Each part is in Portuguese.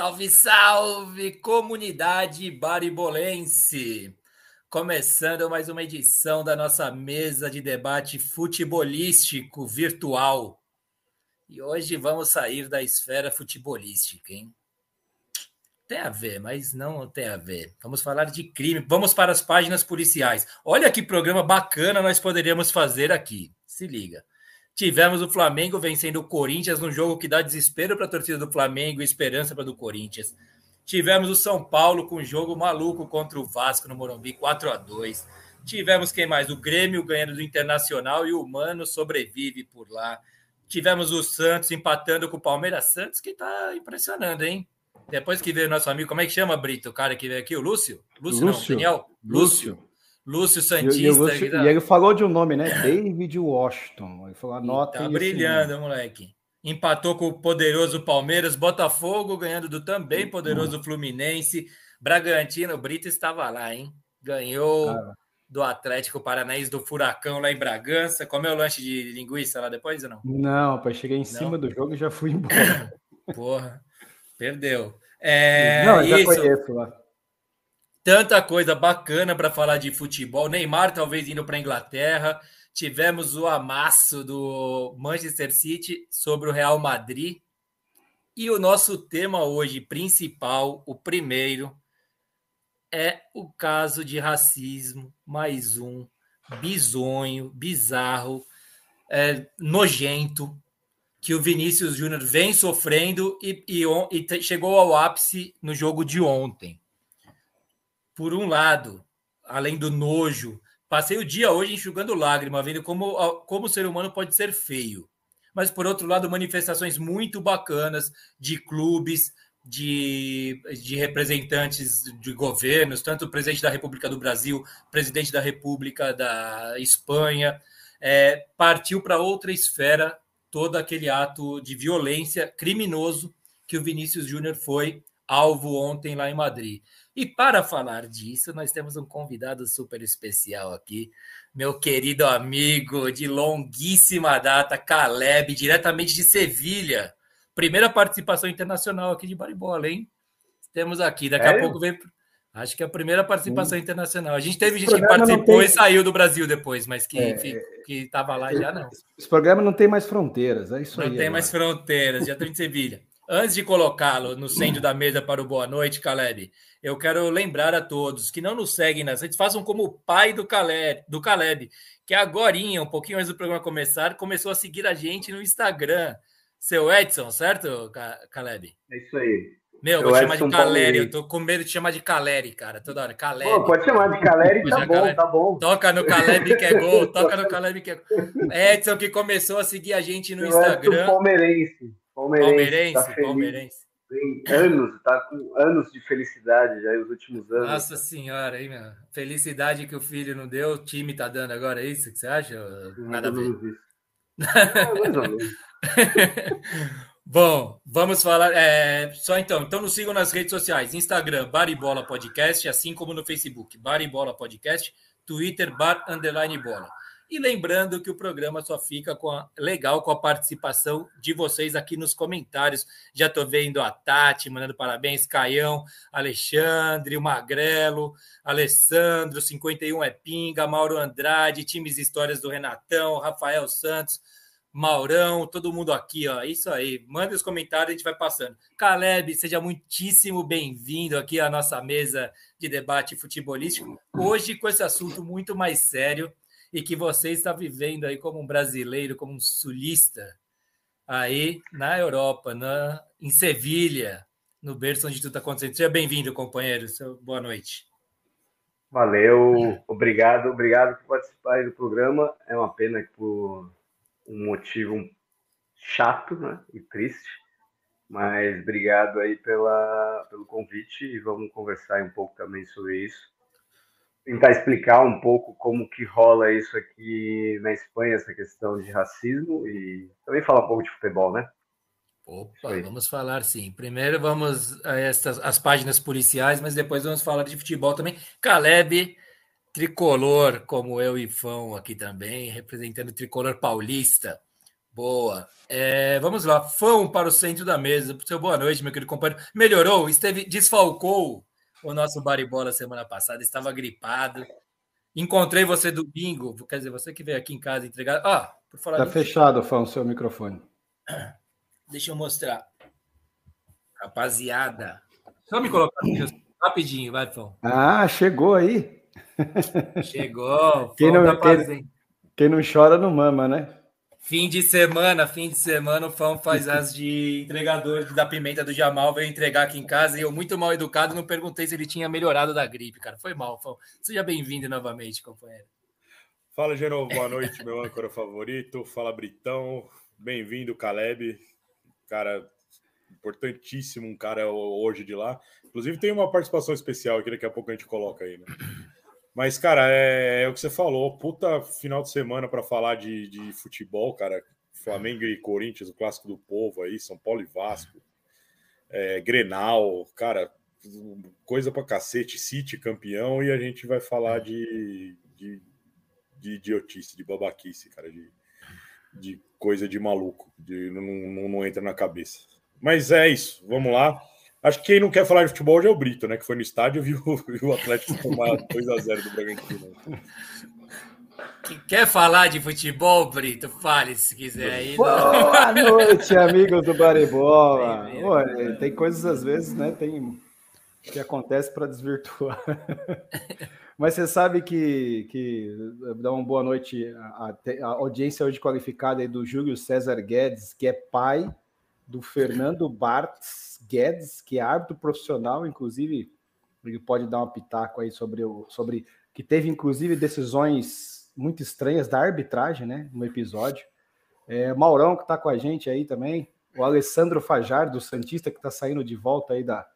Salve, salve, comunidade baribolense! Começando mais uma edição da nossa mesa de debate futebolístico virtual. E hoje vamos sair da esfera futebolística, hein? Tem a ver, mas não tem a ver. Vamos falar de crime. Vamos para as páginas policiais. Olha que programa bacana nós poderíamos fazer aqui. Se liga. Tivemos o Flamengo vencendo o Corinthians num jogo que dá desespero para a torcida do Flamengo e esperança para do Corinthians. Tivemos o São Paulo com um jogo maluco contra o Vasco no Morumbi, 4 a 2 Tivemos quem mais? O Grêmio ganhando do Internacional e o Mano sobrevive por lá. Tivemos o Santos empatando com o Palmeiras Santos, que está impressionando, hein? Depois que veio o nosso amigo, como é que chama, Brito? O cara que veio aqui, o Lúcio? Lúcio, Lúcio. não, Daniel? Lúcio. Lúcio Santista. E, e, Lúcio, tá... e, ele falou de um nome, né? David Washington. Ele falou, anota Tá brilhando, moleque. Empatou com o poderoso Palmeiras, Botafogo ganhando do também poderoso Fluminense. Bragantino, o Brito estava lá, hein? Ganhou do Atlético Paranaense do Furacão lá em Bragança. Comeu lanche de linguiça lá depois ou não? Não, pai, cheguei em não. cima do jogo e já fui embora. Porra, perdeu. É, não, eu já isso. conheço lá. Tanta coisa bacana para falar de futebol. Neymar talvez indo para a Inglaterra. Tivemos o amasso do Manchester City sobre o Real Madrid. E o nosso tema hoje principal, o primeiro, é o caso de racismo, mais um, bizonho, bizarro, é, nojento, que o Vinícius Júnior vem sofrendo e, e, e chegou ao ápice no jogo de ontem por um lado, além do nojo, passei o dia hoje enxugando lágrima, vendo como, como o ser humano pode ser feio. Mas, por outro lado, manifestações muito bacanas de clubes, de, de representantes de governos, tanto o presidente da República do Brasil, presidente da República da Espanha, é, partiu para outra esfera todo aquele ato de violência criminoso que o Vinícius Júnior foi alvo ontem lá em Madrid. E para falar disso, nós temos um convidado super especial aqui, meu querido amigo de longuíssima data, Caleb, diretamente de Sevilha. Primeira participação internacional aqui de Baribola, hein? Temos aqui, daqui é? a pouco vem. Acho que é a primeira participação hum. internacional. A gente teve Esse gente que participou tem... e saiu do Brasil depois, mas que é, estava lá já não. Esse programa não tem mais fronteiras, é isso não aí. Não tem agora. mais fronteiras, já estou em Sevilha. Antes de colocá-lo no centro da mesa para o Boa Noite, Caleb, eu quero lembrar a todos que não nos seguem nas redes, façam como o pai do Caleb, do Caleb que agora, um pouquinho antes do programa começar, começou a seguir a gente no Instagram. Seu Edson, certo, Caleb? É isso aí. Meu, vou chamar de Caleri, eu tô com medo de chamar de Caleri, cara, toda hora. Caleri. Pô, pode chamar de Caleri, tá bom, Caleb. tá bom. Toca no Caleb que é gol, toca no Caleb que é gol. Edson que começou a seguir a gente no eu Instagram. Palmeirense. Palmeirense. Palmeirense, tá palmeirense tem anos, tá com anos de felicidade já, os últimos anos. Nossa senhora, aí, meu. Felicidade que o filho não deu, o time tá dando agora, é isso que você acha? Nada a ver. Bom, vamos falar. É, só então, então nos sigam nas redes sociais: Instagram, Baribola Podcast, assim como no Facebook, Baribola Podcast, Twitter, Bar Underline Bola. E lembrando que o programa só fica com a, legal com a participação de vocês aqui nos comentários. Já estou vendo a Tati mandando parabéns, Caião, Alexandre, o Magrelo, Alessandro, 51 é Pinga, Mauro Andrade, times histórias do Renatão, Rafael Santos, Maurão, todo mundo aqui, ó. Isso aí. Manda os comentários, a gente vai passando. Caleb, seja muitíssimo bem-vindo aqui à nossa mesa de debate futebolístico. Hoje com esse assunto muito mais sério e que você está vivendo aí como um brasileiro, como um sulista, aí na Europa, na, em Sevilha, no berço onde tudo está acontecendo. Seja bem-vindo, companheiro. Boa noite. Valeu, obrigado, obrigado por participar do programa. É uma pena que por um motivo chato né, e triste, mas obrigado aí pela, pelo convite e vamos conversar um pouco também sobre isso tentar explicar um pouco como que rola isso aqui na Espanha, essa questão de racismo e também falar um pouco de futebol, né? Opa, vamos falar sim. Primeiro vamos a essas as páginas policiais, mas depois vamos falar de futebol também. Caleb, tricolor, como eu e Fão aqui também, representando o tricolor paulista. Boa. É, vamos lá. Fão para o centro da mesa. Seu boa noite, meu querido companheiro. Melhorou? Esteve, desfalcou o nosso baribola semana passada. Estava gripado. Encontrei você domingo. Quer dizer, você que veio aqui em casa entregar. Ah, por falar. Tá fechado, Fão, seu microfone. Deixa eu mostrar. Rapaziada. Só me colocar rapidinho, vai, Fão. Ah, chegou aí. Chegou. Quem não, quem, quem não chora não mama, né? Fim de semana, fim de semana, o Fão faz as de entregador da pimenta do Jamal, veio entregar aqui em casa e eu, muito mal educado, não perguntei se ele tinha melhorado da gripe, cara. Foi mal, Fão. Seja bem-vindo novamente, companheiro. Fala, Genovo, boa noite, meu âncora favorito. Fala, Britão. Bem-vindo, Caleb. Cara, importantíssimo um cara hoje de lá. Inclusive, tem uma participação especial que daqui a pouco a gente coloca aí, né? Mas, cara, é, é, o que você falou. Puta final de semana para falar de, de futebol, cara. Flamengo e Corinthians, o clássico do povo aí, São Paulo e Vasco. É, Grenal, cara, coisa pra cacete. City campeão e a gente vai falar de, de, de idiotice, de babaquice, cara, de, de coisa de maluco. De, não, não, não entra na cabeça. Mas é isso, vamos lá. Acho que quem não quer falar de futebol hoje é o Brito, né? Que foi no estádio e viu, viu o Atlético tomar 2x0 do Bragantino. Quer falar de futebol, Brito? Fale se quiser aí. Boa noite, amigos do Baribola. Olha, tem coisas às vezes, né? Tem que acontece para desvirtuar. Mas você sabe que, que dá uma boa noite à, a audiência hoje qualificada aí do Júlio César Guedes, que é pai do Fernando Bartz Guedes, que é árbitro profissional, inclusive, ele pode dar um pitaco aí sobre o sobre que teve inclusive decisões muito estranhas da arbitragem, né, no episódio. É, Maurão que está com a gente aí também, o Alessandro Fajar do Santista que está saindo de volta aí da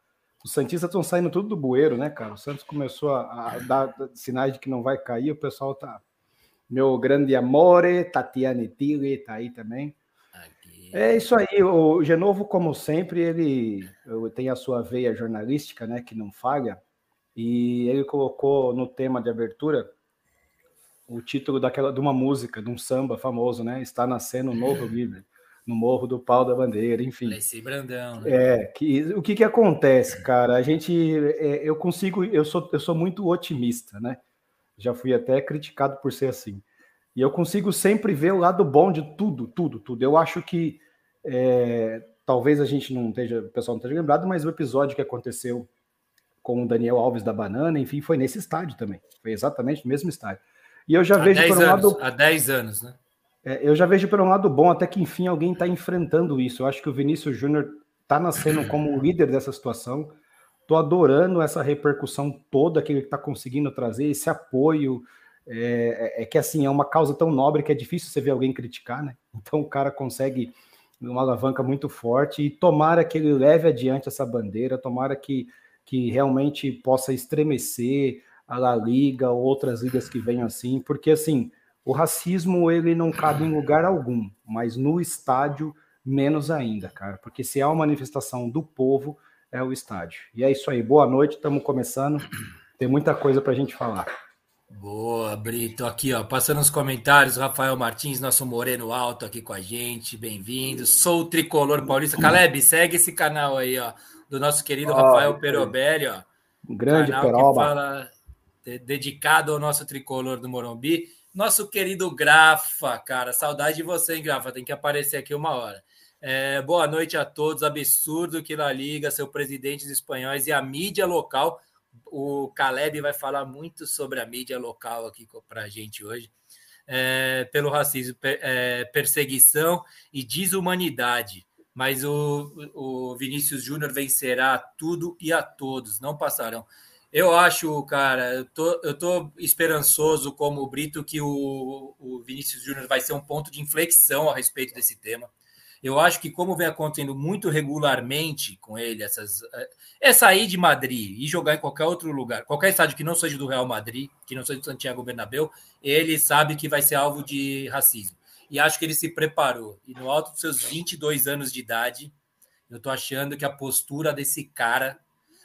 os Santistas estão saindo tudo do bueiro, né, cara? O Santos começou a, a dar sinais de que não vai cair, o pessoal tá meu grande amore, Tatiane Tille tá aí também. É isso aí, o Genovo, como sempre, ele tem a sua veia jornalística, né, que não falha, e ele colocou no tema de abertura o título daquela de uma música, de um samba famoso, né? Está nascendo um novo líder no Morro do Pau da Bandeira, enfim. Esse Brandão. Né? É, que, o que que acontece, cara? A gente, é, eu consigo, eu sou, eu sou muito otimista, né? Já fui até criticado por ser assim. E eu consigo sempre ver o lado bom de tudo, tudo, tudo. Eu acho que é, talvez a gente não esteja, o pessoal não esteja lembrado, mas o episódio que aconteceu com o Daniel Alves da Banana, enfim, foi nesse estádio também. Foi exatamente no mesmo estádio. E eu já há vejo por um anos, lado. Há 10 anos, né? É, eu já vejo por um lado bom, até que enfim alguém está enfrentando isso. Eu acho que o Vinícius Júnior está nascendo como o líder dessa situação. Estou adorando essa repercussão toda que ele está conseguindo trazer, esse apoio. É, é, é, que assim, é uma causa tão nobre que é difícil você ver alguém criticar, né? Então o cara consegue uma alavanca muito forte e tomara que ele leve adiante essa bandeira, tomara que, que realmente possa estremecer a La Liga ou outras ligas que venham assim, porque assim, o racismo ele não cabe em lugar algum, mas no estádio menos ainda, cara, porque se há uma manifestação do povo é o estádio. E é isso aí, boa noite, estamos começando, tem muita coisa para a gente falar. Boa, Brito. Aqui, ó, passando os comentários, Rafael Martins, nosso moreno alto aqui com a gente. Bem-vindo. Sou o tricolor paulista. Caleb, segue esse canal aí, ó, do nosso querido oh, Rafael Perobelli, ó. Um grande canal Peroba. que fala dedicado ao nosso tricolor do Morumbi. Nosso querido Grafa, cara, saudade de você, hein, Grafa? Tem que aparecer aqui uma hora. É, boa noite a todos. Absurdo que La Liga, seu presidente espanhóis e a mídia local o Caleb vai falar muito sobre a mídia local aqui para a gente hoje, é, pelo racismo, é, perseguição e desumanidade. Mas o, o Vinícius Júnior vencerá tudo e a todos, não passarão. Eu acho, cara, eu tô, eu tô esperançoso como o Brito que o, o Vinícius Júnior vai ser um ponto de inflexão a respeito desse tema. Eu acho que, como vem acontecendo muito regularmente com ele, essas, é sair de Madrid e jogar em qualquer outro lugar, qualquer estádio que não seja do Real Madrid, que não seja do Santiago Bernabéu, ele sabe que vai ser alvo de racismo. E acho que ele se preparou. E no alto dos seus 22 anos de idade, eu tô achando que a postura desse cara.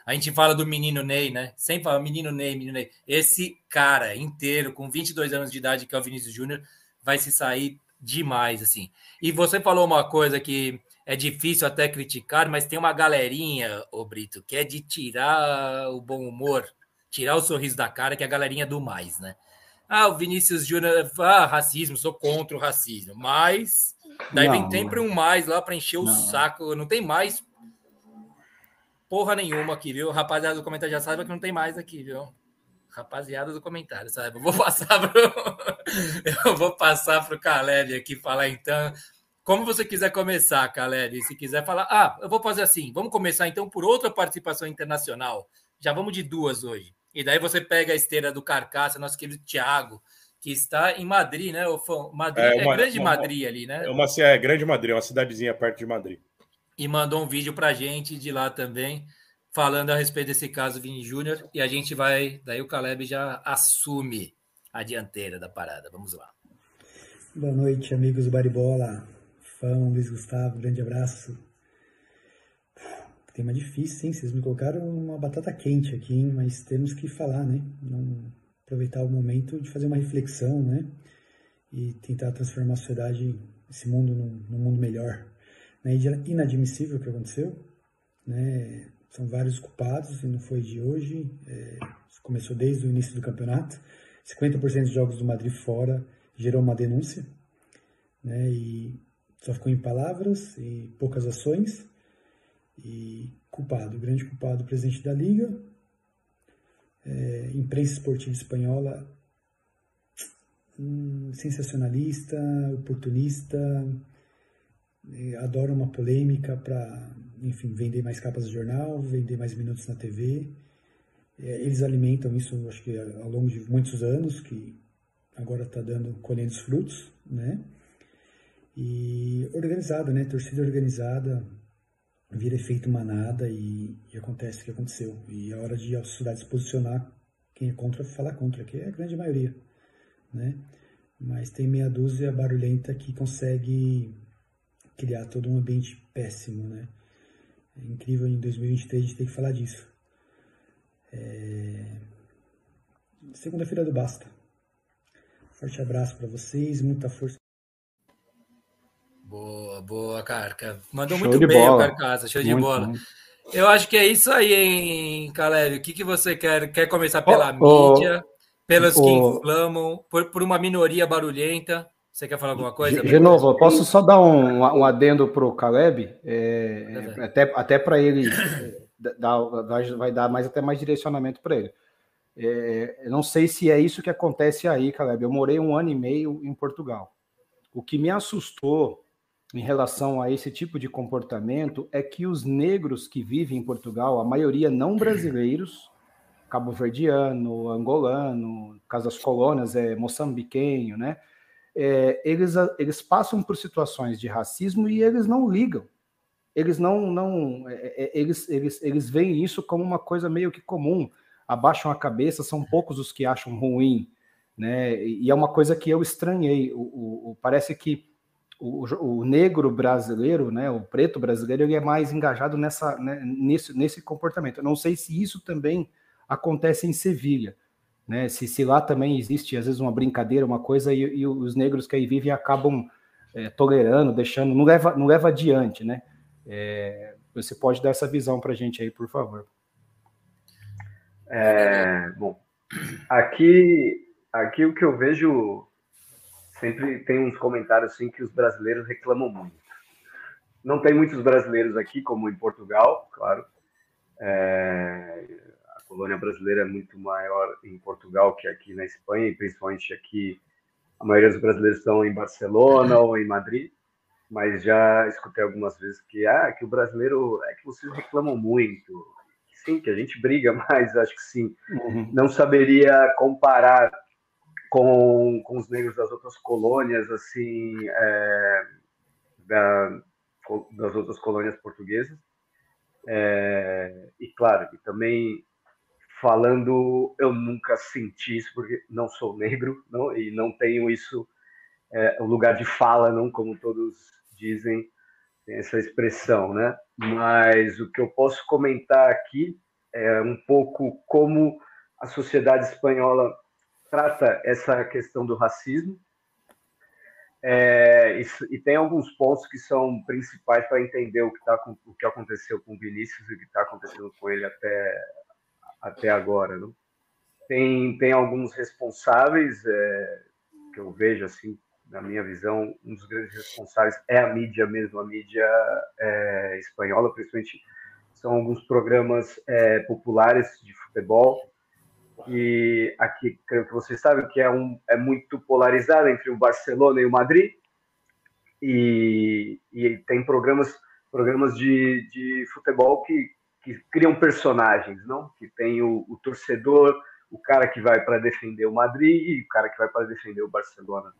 A gente fala do menino Ney, né? Sempre fala menino Ney, menino Ney. Esse cara inteiro, com 22 anos de idade, que é o Vinícius Júnior, vai se sair demais, assim. E você falou uma coisa que é difícil até criticar, mas tem uma galerinha, ô Brito, que é de tirar o bom humor, tirar o sorriso da cara, que é a galerinha do mais, né? Ah, o Vinícius Júnior, ah, racismo, sou contra o racismo, mas daí não, vem sempre um mais lá para encher o não. saco, não tem mais porra nenhuma aqui, viu? Rapaziada do comentário já sabe que não tem mais aqui, viu? Rapaziada do comentário, sabe? Eu vou passar pro... eu vou passar pro Caleb aqui falar então. Como você quiser começar, Caleb, se quiser falar, ah, eu vou fazer assim. Vamos começar então por outra participação internacional. Já vamos de duas hoje. E daí você pega a esteira do Carcaça, nosso querido Thiago, que está em Madrid, né? Madrid é, uma, é grande uma, Madrid ali, né? É uma é grande Madrid, é uma cidadezinha perto de Madrid e mandou um vídeo para gente de lá também, falando a respeito desse caso Vini Júnior. E a gente vai, daí o Caleb já assume a dianteira da parada. Vamos lá. Boa noite, amigos do Baribola. Fã, Luiz Gustavo, grande abraço. Tema difícil, hein? Vocês me colocaram uma batata quente aqui, hein? mas temos que falar, né? Não aproveitar o momento de fazer uma reflexão, né? E tentar transformar a sociedade, esse mundo, num, num mundo melhor né, inadmissível o que aconteceu. Né, são vários culpados e não foi de hoje, é, começou desde o início do campeonato. 50% dos jogos do Madrid fora gerou uma denúncia, né, e só ficou em palavras e poucas ações. E culpado, o grande culpado, presidente da Liga, é, imprensa esportiva espanhola, hum, sensacionalista, oportunista, adora uma polêmica para, enfim, vender mais capas de jornal, vender mais minutos na TV. É, eles alimentam isso, acho que ao longo de muitos anos, que agora está dando, colhendo os frutos, né? E organizada, né? Torcida organizada, vira efeito manada e, e, acontece o que aconteceu. E é hora de a sociedade se posicionar, quem é contra, falar contra, que é a grande maioria, né? Mas tem meia dúzia barulhenta que consegue criar todo um ambiente péssimo, né? É incrível em 2023 a gente ter que falar disso. É... Segunda-feira do Basta. Forte abraço para vocês, muita força. Boa, boa, Carca. Mandou show muito bem bola. a Carcaça, show muito de bola. Bom. Eu acho que é isso aí, hein, Caleb? O que, que você quer? Quer começar pela oh, mídia, oh, pelos oh. que inflamam, por, por uma minoria barulhenta? Você quer falar alguma coisa? De novo, posso só dar um, um adendo para o Caleb? É, é, até até para ele dar, vai dar mais até mais direcionamento para ele. É, não sei se é isso que acontece aí, Caleb. Eu morei um ano e meio em Portugal. O que me assustou em relação a esse tipo de comportamento é que os negros que vivem em Portugal, a maioria não brasileiros, cabo-verdiano, angolano, caso das colônias é moçambiquenho, né? É, eles, eles passam por situações de racismo e eles não ligam. Eles não, não é, é, eles, eles, eles veem isso como uma coisa meio que comum, abaixam a cabeça, são poucos os que acham ruim, né? E é uma coisa que eu estranhei. O, o, o parece que o, o, negro brasileiro, né, o preto brasileiro, ele é mais engajado nessa, né, nesse, nesse comportamento. Eu não sei se isso também acontece em Sevilha né? Se, se lá também existe, às vezes, uma brincadeira, uma coisa, e, e os negros que aí vivem acabam é, tolerando, deixando, não leva, não leva adiante, né? É, você pode dar essa visão para a gente aí, por favor. É, bom, aqui, aqui o que eu vejo sempre tem uns comentários assim que os brasileiros reclamam muito. Não tem muitos brasileiros aqui, como em Portugal, claro. É, colônia brasileira é muito maior em Portugal que aqui na Espanha, e principalmente aqui a maioria dos brasileiros estão em Barcelona ou em Madrid, mas já escutei algumas vezes que ah, que o brasileiro é que vocês reclamam muito. Sim, que a gente briga mais, acho que sim. Uhum. Não saberia comparar com, com os negros das outras colônias, assim, é, da, das outras colônias portuguesas. É, e claro, e também falando, eu nunca senti isso porque não sou negro não, e não tenho isso, é, o lugar de fala, não como todos dizem, essa expressão, né? Mas o que eu posso comentar aqui é um pouco como a sociedade espanhola trata essa questão do racismo. É, e, e, tem alguns pontos que são principais para entender o que, tá, o que aconteceu com o Vinícius e o que está acontecendo com ele até, até agora. Não? Tem, tem alguns responsáveis é, que eu vejo, assim, na minha visão, um dos grandes responsáveis é a mídia mesmo, a mídia é, espanhola, principalmente são alguns programas é, populares de futebol e aqui creio que vocês sabem que é, um, é muito polarizado entre o Barcelona e o Madrid e, e tem programas programas de, de futebol que, que criam personagens, não? Que tem o, o torcedor, o cara que vai para defender o Madrid e o cara que vai para defender o Barcelona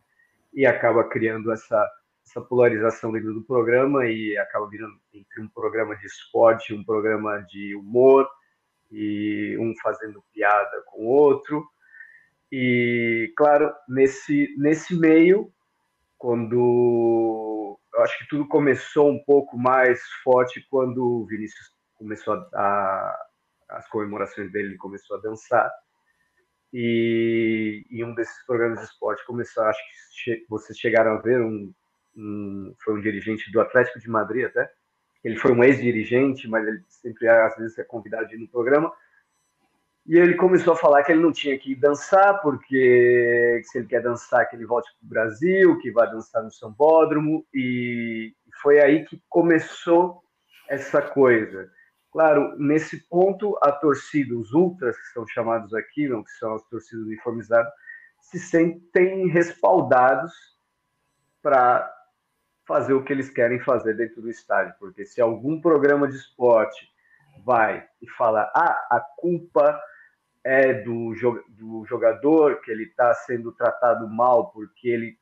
e acaba criando essa essa polarização dentro do programa e acaba virando entre um programa de esporte, um programa de humor e um fazendo piada com o outro. E, claro, nesse, nesse meio, quando eu acho que tudo começou um pouco mais forte quando o Vinícius começou a, a as comemorações dele, ele começou a dançar. E, e um desses programas de esporte começou, acho que vocês chegaram a ver, um, um, foi um dirigente do Atlético de Madrid até, ele foi um ex-dirigente, mas ele sempre, às vezes, é convidado no programa. E ele começou a falar que ele não tinha que dançar, porque se ele quer dançar, que ele volte para o Brasil, que vai dançar no Sambódromo. E foi aí que começou essa coisa. Claro, nesse ponto, a torcida, os ultras, que são chamados aqui, não, que são as torcidas uniformizadas, se sentem respaldados para fazer o que eles querem fazer dentro do estádio, porque se algum programa de esporte vai e fala, ah, a culpa é do, do jogador, que ele está sendo tratado mal porque ele,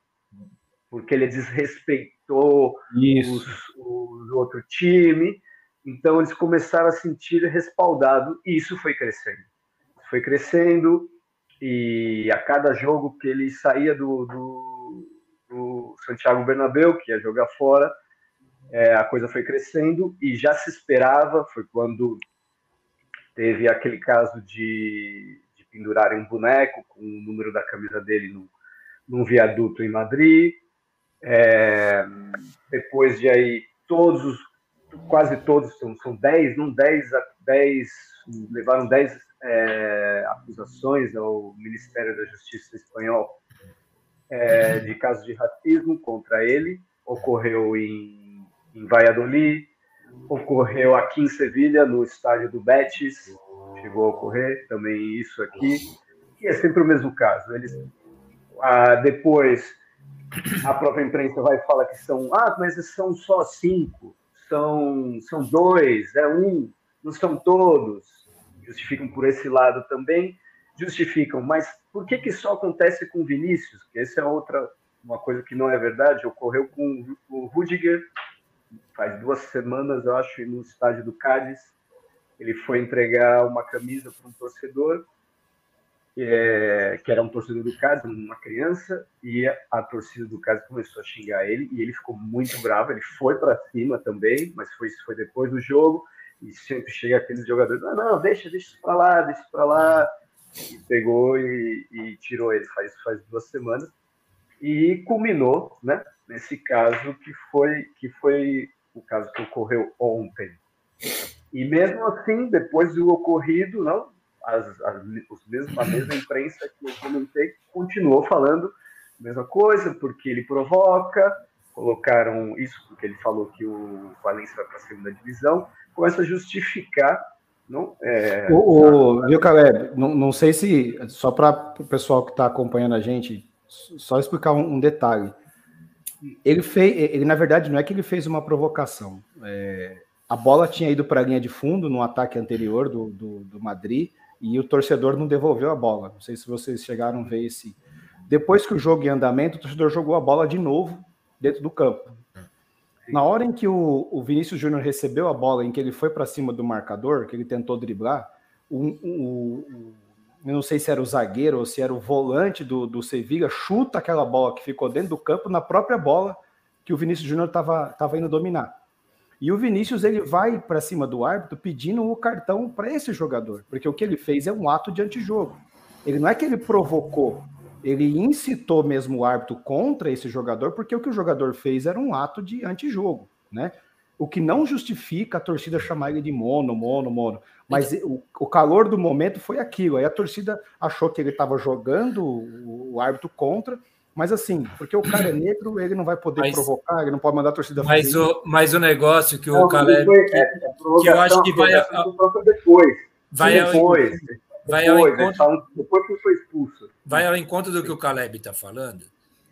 porque ele desrespeitou os, o outro time, então eles começaram a sentir respaldado e isso foi crescendo. Foi crescendo e a cada jogo que ele saía do, do do Santiago Bernabéu, que ia jogar fora. É, a coisa foi crescendo e já se esperava, foi quando teve aquele caso de, de pendurarem um boneco com o número da camisa dele no, num viaduto em Madrid. É, depois de aí, todos os, quase todos, são, são 10, não 10, 10 levaram 10 é, acusações ao Ministério da Justiça espanhol é, de casos de racismo contra ele. Ocorreu em, em Valladolid, ocorreu aqui em Sevilha, no estádio do Betis, chegou a ocorrer também isso aqui. E é sempre o mesmo caso. Eles, ah, depois, a própria imprensa vai falar que são, ah, mas são só cinco, são, são dois, é um, não são todos. Justificam por esse lado também justificam, mas por que, que só acontece com Vinícius? Que essa é outra uma coisa que não é verdade. Ocorreu com o Rudiger faz duas semanas, eu acho, no estádio do Cádiz. Ele foi entregar uma camisa para um torcedor, é, que era um torcedor do Cádiz, uma criança, e a torcida do Cádiz começou a xingar ele, e ele ficou muito bravo. Ele foi para cima também, mas foi, foi depois do jogo. E sempre chega aqueles jogadores: não, deixa, deixa isso para lá, deixa para lá e pegou e, e, tirou ele faz, faz duas semanas e culminou né, nesse caso que foi, que foi o caso que ocorreu ontem. E mesmo assim, depois do ocorrido, não, as, as, os mesmos, a mesma imprensa que eu comentei continuou falando a mesma coisa, porque ele provoca, colocaram isso porque ele falou que o Valência vai para a segunda divisão, começa a justificar não, é... o, o, viu, Caleb? Não, não sei se, só para o pessoal que está acompanhando a gente, só explicar um, um, detalhe. Ele fez, ele na verdade não é que ele fez uma provocação. É, a bola tinha ido para a linha de fundo no ataque anterior do, do, do, Madrid e o torcedor não devolveu a bola. Não sei se vocês chegaram a ver esse. Depois que o jogo em andamento, o torcedor jogou a bola de novo dentro do campo. Na hora em que o, o Vinícius Júnior recebeu a bola, em que ele foi para cima do marcador, que ele tentou driblar, o, o, eu não sei se era o zagueiro ou se era o volante do, do Sevilla, chuta aquela bola que ficou dentro do campo na própria bola que o Vinícius Júnior estava indo dominar. E o Vinícius ele vai para cima do árbitro pedindo o cartão para esse jogador, porque o que ele fez é um ato de antijogo. Ele não é que ele provocou, ele incitou mesmo o árbitro contra esse jogador, porque o que o jogador fez era um ato de antijogo, né? O que não justifica a torcida chamar ele de mono, mono, mono. Mas o, o calor do momento foi aquilo. Aí a torcida achou que ele estava jogando o, o, árbitro contra, mas assim, porque o cara é negro, ele não vai poder mas, provocar, ele não pode mandar a torcida mas o Mas o negócio que o não, Caleb. Foi, é, é que eu acho que vai. Depois. Vai depois. Ao, vai ao encontro, depois que foi expulso. Vai ao encontro do que o Caleb está falando,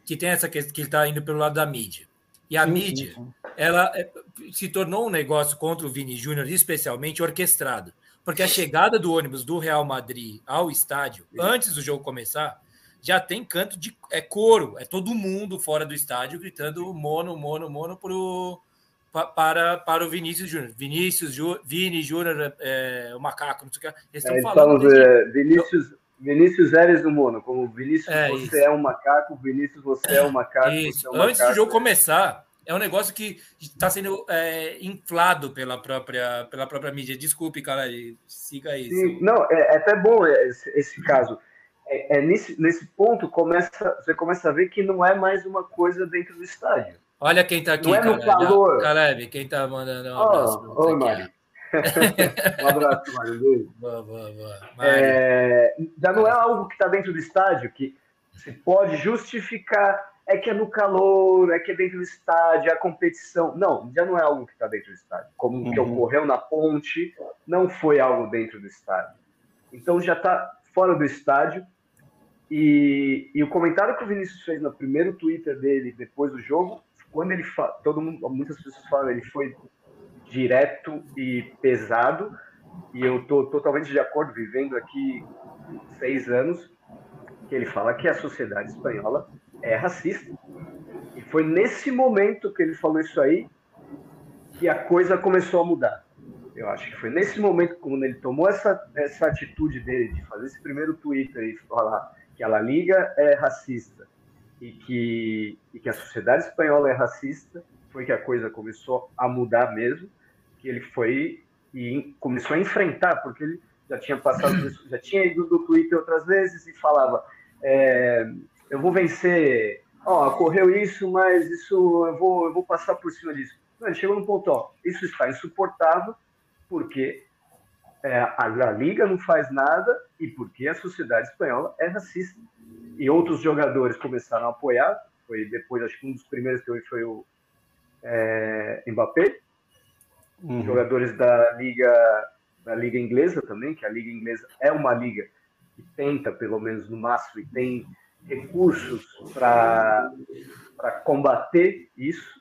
que tem essa questão que ele está indo pelo lado da mídia. E a sim, mídia, sim, sim. ela é, se tornou um negócio contra o Vini Júnior, especialmente orquestrado. Porque a chegada do ônibus do Real Madrid ao estádio, antes do jogo começar, já tem canto de é coro, é todo mundo fora do estádio gritando mono, mono, mono pro, para, para o Vinícius Júnior. Vinícius, Ju, Vini Júnior, é, o macaco, não sei o que. Eles estão é, falando. É, Vinícius, Vinícius Eres do Mono, como Vinícius, é, você isso. é um macaco, Vinícius, você é um macaco. Isso. É um Antes macaco. do jogo começar, é um negócio que está sendo é, inflado pela própria, pela própria mídia. Desculpe, cara, siga isso. Sim, não, é, é, até bom esse, esse caso. É, é, nesse, nesse ponto começa, você começa a ver que não é mais uma coisa dentro do estádio. Olha quem está aqui, não é no calor. Caleb, quem está mandando um abraço. Oh, oi, Mário. um abraço, Mário. Boa, boa, boa. É, já não é algo que está dentro do estádio, que se pode justificar é que é no calor, é que é dentro do estádio, é a competição. Não, já não é algo que está dentro do estádio. Como o que uhum. ocorreu na ponte, não foi algo dentro do estádio. Então já está fora do estádio. E, e, o comentário que o Vinícius fez no primeiro Twitter dele depois do jogo, quando ele fala, todo mundo, muitas pessoas falam, ele foi direto e pesado. E eu tô totalmente de acordo, vivendo aqui seis anos, que ele fala que a sociedade espanhola é racista. E foi nesse momento que ele falou isso aí que a coisa começou a mudar. Eu acho que foi nesse momento, quando ele tomou essa, essa atitude dele de fazer esse primeiro Twitter e falar que a La Liga é racista e que, e que a sociedade espanhola é racista, foi que a coisa começou a mudar mesmo, que ele foi e começou a enfrentar, porque ele já tinha passado, já tinha ido do Twitter outras vezes e falava é, eu vou vencer, ocorreu isso, mas isso eu vou, eu vou passar por cima disso. Não, ele chegou no ponto, ó, isso está insuportável, porque é, a, Liga não faz nada e porque a sociedade espanhola é racista. E outros jogadores começaram a apoiar, foi depois, acho que um dos primeiros que eu vi foi o é, Mbappé, uhum. jogadores da Liga da Liga Inglesa também, que a Liga Inglesa é uma liga que tenta, pelo menos no máximo, e tem recursos para combater isso,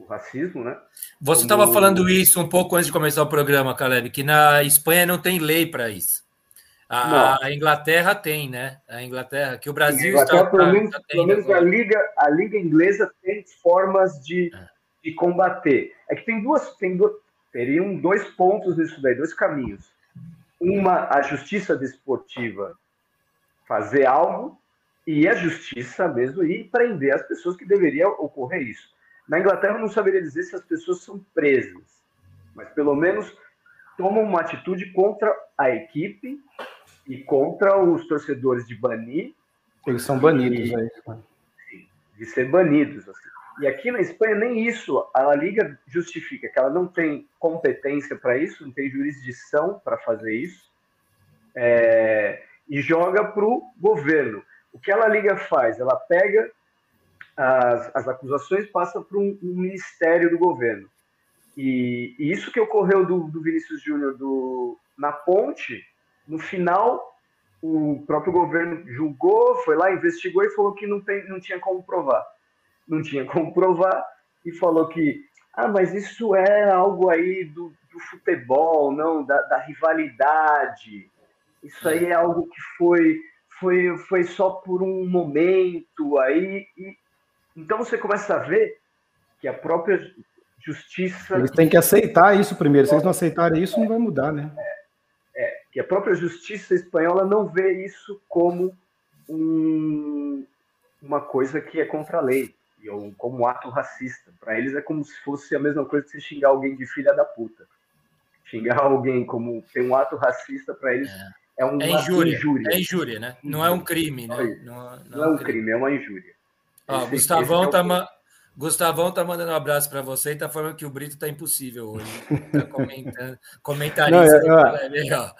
o racismo, né? Você estava Como... falando isso um pouco antes de começar o programa, Caleb, que na Espanha não tem lei para isso. A, a, Inglaterra tem, né? A Inglaterra, que o Brasil está. Pelo tá, menos, tá pelo menos a, Liga, a Liga Inglesa tem formas de, é. de combater. É que tem duas, tem duas. Teriam dois pontos nisso daí, dois caminhos. Uma, a justiça desportiva fazer algo e a justiça mesmo ir prender as pessoas que deveriam ocorrer isso. Na Inglaterra, eu não saberia dizer se as pessoas são presas, mas pelo menos tomam uma atitude contra a equipe e contra os torcedores de banir. Eles são banidos, é isso. De ser banidos. Assim. E aqui na Espanha, nem isso. A Liga justifica que ela não tem competência para isso, não tem jurisdição para fazer isso, é, e joga para o governo. O que ela liga faz? Ela pega as, as acusações, passa para um, um, ministério do governo. E, e, isso que ocorreu do, do Vinícius Júnior na ponte, no final, o próprio governo julgou, foi lá, investigou e falou que não, tem, não tinha como provar. Não tinha como provar e falou que, ah, mas isso é algo aí do, do futebol, não, da, da rivalidade. Isso aí é algo que foi foi, foi só por um momento aí. E, então você começa a ver que a própria justiça. Eles têm que aceitar isso primeiro. Se eles não aceitarem isso, não vai mudar, né? É, é que a própria justiça espanhola não vê isso como um, uma coisa que é contra a lei, ou como um ato racista. Para eles é como se fosse a mesma coisa que você xingar alguém de filha da puta. Xingar alguém como tem um ato racista, para eles é é, uma é injúria, injúria, É injúria, né? Não é um crime, né? Não, não, não é um crime. crime, é uma injúria. Ó, esse, Gustavão esse é tá, Gustavão tá mandando um abraço para você e tá falando que o Brito tá impossível hoje. Tá comentando. Comentarista. Não, é,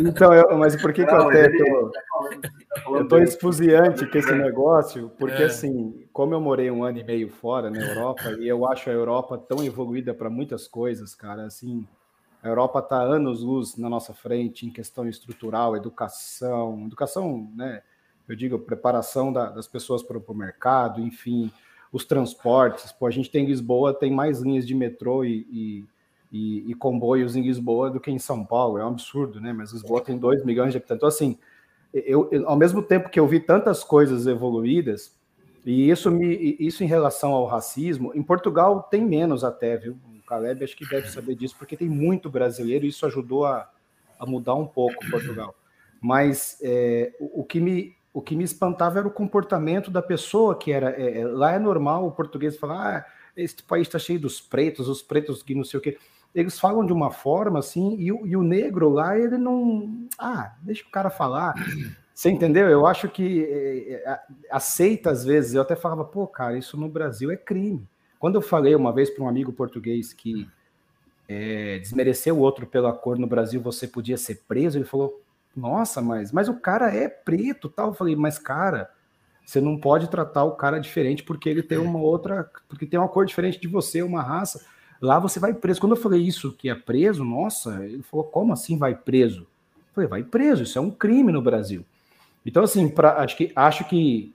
então, eu, mas por que, que eu até tô, tá eu tô esfuziante com esse negócio? Porque é. assim, como eu morei um ano e meio fora na Europa e eu acho a Europa tão evoluída para muitas coisas, cara, assim, a Europa está anos luz na nossa frente em questão estrutural, educação, educação, né? Eu digo preparação da, das pessoas para o mercado, enfim, os transportes. Pô, a gente tem Lisboa, tem mais linhas de metrô e, e, e, e, comboios em Lisboa do que em São Paulo. É um absurdo, né? Mas Lisboa tem 2 milhões de habitantes. Então, assim, eu, eu, ao mesmo tempo que eu vi tantas coisas evoluídas, e isso, me, isso em relação ao racismo, em Portugal tem menos até, viu? O Caleb acho que deve saber disso, porque tem muito brasileiro e isso ajudou a, a mudar um pouco Portugal. Mas é, o, o que me o que me espantava era o comportamento da pessoa que era. É, é lá é normal o português falar: ah, esse país está cheio dos pretos, os pretos que não sei o quê. Eles falam de uma forma assim, e, e, o negro lá, ele não. Ah, deixa o cara falar. Você entendeu? Eu acho que é, é aceita às vezes. Eu até falava, pô, cara, isso no Brasil é crime. Quando eu falei uma vez para um amigo português que é, desmereceu o outro pela cor no Brasil, você podia ser preso, ele falou: nossa, mas, mas o cara é preto, tal. Eu falei, mas cara, você não pode tratar o cara diferente porque ele tem uma outra, porque tem uma cor diferente de você, uma raça. Lá você vai preso. Quando eu falei isso que é preso, nossa, ele falou, como assim vai preso? Eu falei, vai preso, isso é um crime no Brasil. Então, assim, pra, acho, que, acho que,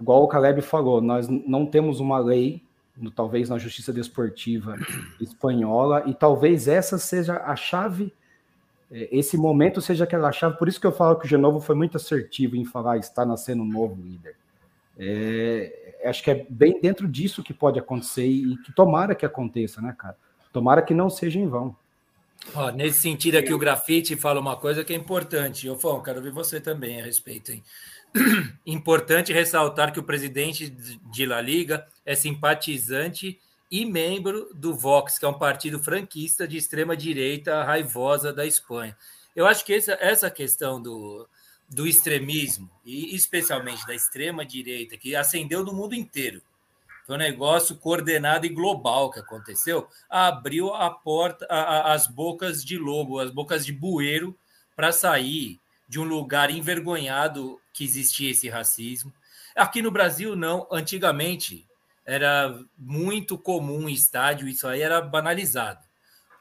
igual o Caleb falou, nós não temos uma lei, no, talvez na justiça desportiva espanhola, e talvez essa seja a chave é, esse momento seja aquela chave. Por isso que eu falo que o Genovo foi muito assertivo em falar está nascendo um novo líder. É, acho que é bem dentro disso que pode acontecer e que tomara que aconteça, né, cara? Tomara que não seja em vão. Ó, nesse sentido aqui, o grafite fala uma coisa que é importante. Eu falo, quero ver você também a respeito. Hein? Importante ressaltar que o presidente de La Liga é simpatizante e membro do Vox, que é um partido franquista de extrema direita raivosa da Espanha. Eu acho que essa, essa questão do, do extremismo, e especialmente da extrema direita, que acendeu no mundo inteiro, foi um negócio coordenado e global que aconteceu, abriu a porta, a, a, as bocas de lobo, as bocas de bueiro para sair de um lugar envergonhado que existia esse racismo. Aqui no Brasil, não. Antigamente, era muito comum em estádio, isso aí era banalizado.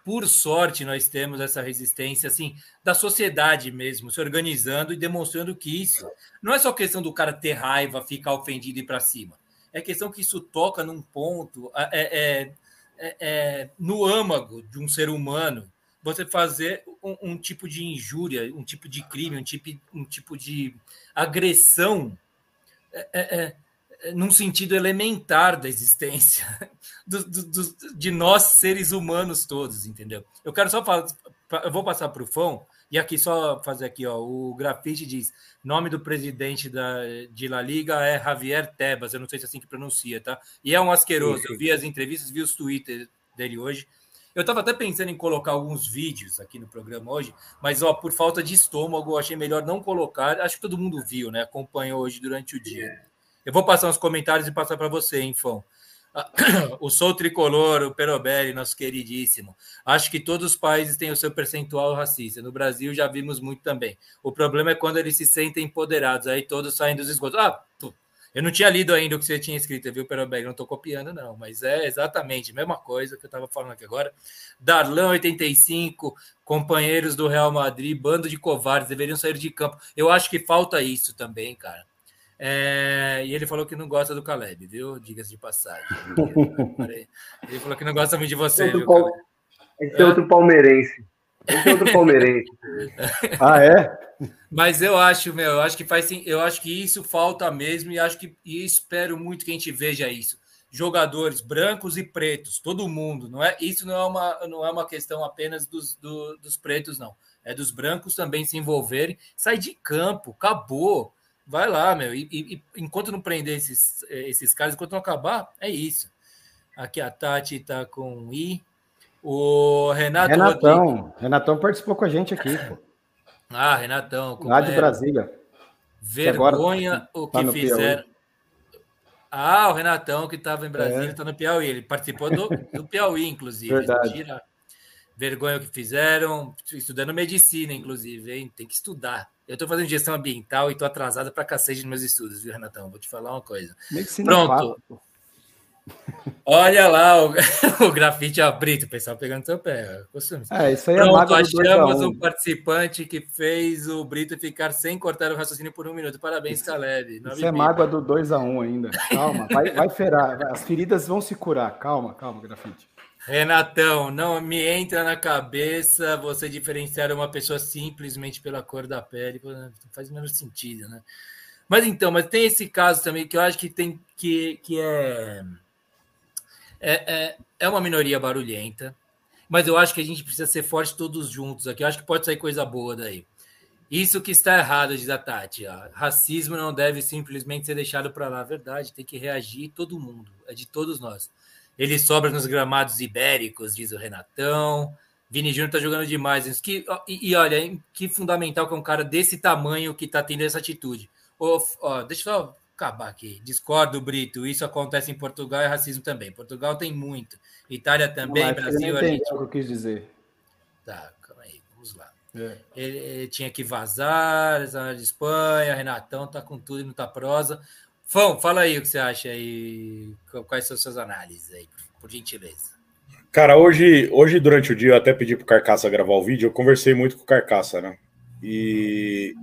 Por sorte, nós temos essa resistência assim da sociedade mesmo, se organizando e demonstrando que isso não é só questão do cara ter raiva, ficar ofendido e ir para cima. É questão que isso toca num ponto é, é, é, é, no âmago de um ser humano. Você fazer um, um, tipo de injúria, um tipo de crime, um tipo, um tipo de agressão é, é, é num sentido elementar da existência do, do, do, de nós seres humanos todos, entendeu? Eu quero só falar, eu vou passar para o Fão e aqui só fazer aqui, ó, o grafite diz, nome do presidente da de La Liga é Javier Tebas, eu não sei se é assim que pronuncia, tá? E é um asqueroso. Eu vi as entrevistas, vi os Twitter dele hoje. Eu estava até pensando em colocar alguns vídeos aqui no programa hoje, mas ó, por falta de estômago, achei melhor não colocar. Acho que todo mundo viu, né? Acompanhou hoje durante o dia. Eu vou passar uns comentários e passar para você, hein, Fão. O Sou Tricolor, o Perobelli, nosso queridíssimo. Acho que todos os países têm o seu percentual racista. No Brasil já vimos muito também. O problema é quando eles se sentem empoderados, aí todos saem dos esgotos. Ah, eu não tinha lido ainda o que você tinha escrito, viu, Perobelli? Não estou copiando, não, mas é exatamente a mesma coisa que eu estava falando aqui agora. Darlan 85, companheiros do Real Madrid, bando de covardes, deveriam sair de campo. Eu acho que falta isso também, cara. É, e ele falou que não gosta do Caleb, viu? Diga-se de passagem. ele falou que não gosta muito de você, viu, Pal... Esse é outro palmeirense. Esse é outro palmeirense. ah, é? Mas eu acho, meu, eu acho que faz eu acho que isso falta mesmo e acho que e espero muito que a gente veja isso. Jogadores brancos e pretos, todo mundo, não é? Isso não é uma, não é uma questão apenas dos, do, dos pretos, não. É dos brancos também se envolverem, sai de campo, acabou. Vai lá, meu. E, e, enquanto não prender esses, esses caras, enquanto não acabar, é isso. Aqui a Tati tá com I. O Renato. Renatão. Rodrigues. Renatão participou com a gente aqui, pô. Ah, Renatão. Lá de é? Brasília. Vergonha o que tá fizeram. Ah, o Renatão, que estava em Brasília, está é. no Piauí. Ele participou do, do Piauí, inclusive. Verdade. Tira vergonha o que fizeram, estudando medicina, inclusive, hein? Tem que estudar. Eu estou fazendo gestão ambiental e estou atrasado para cacete nos meus estudos, viu, Renatão? Vou te falar uma coisa. Medicina Pronto. Olha lá o, o grafite abrito, o pessoal pegando seu pé. É, isso aí é Pronto, é achamos um participante que fez o Brito ficar sem cortar o raciocínio por um minuto. Parabéns, Caleb. Isso é mágoa do 2x1 um ainda. Calma, vai, vai ferar. As feridas vão se curar. Calma, calma, grafite. Renatão, não me entra na cabeça você diferenciar uma pessoa simplesmente pela cor da pele, faz menos sentido, né? Mas então, mas tem esse caso também que eu acho que tem que, que é, é, é, é uma minoria barulhenta, mas eu acho que a gente precisa ser forte todos juntos aqui. Eu acho que pode sair coisa boa daí. Isso que está errado, diz a Tati. Ó. Racismo não deve simplesmente ser deixado para lá. Verdade, tem que reagir todo mundo. É de todos nós. Ele sobra nos gramados ibéricos, diz o Renatão. Vini Júnior tá jogando demais. Que, e, e, olha, que fundamental que é um cara desse tamanho que tá tendo essa atitude. Oh, oh, deixa eu só acabar aqui. Discordo, Brito. Isso acontece em Portugal e racismo também. Portugal tem muito. Itália também, não, Brasil. Ele o que eu quis dizer. Tá, calma aí, vamos lá. É. Ele, ele, tinha que vazar, de Espanha, Renatão tá com tudo e não tá prosa. Fão, fala aí o que você acha aí, quais são as suas análises aí, por gentileza. Cara, hoje, hoje durante o dia eu até pedi pro Carcaça gravar o vídeo, eu conversei muito com o Carcaça, né? E,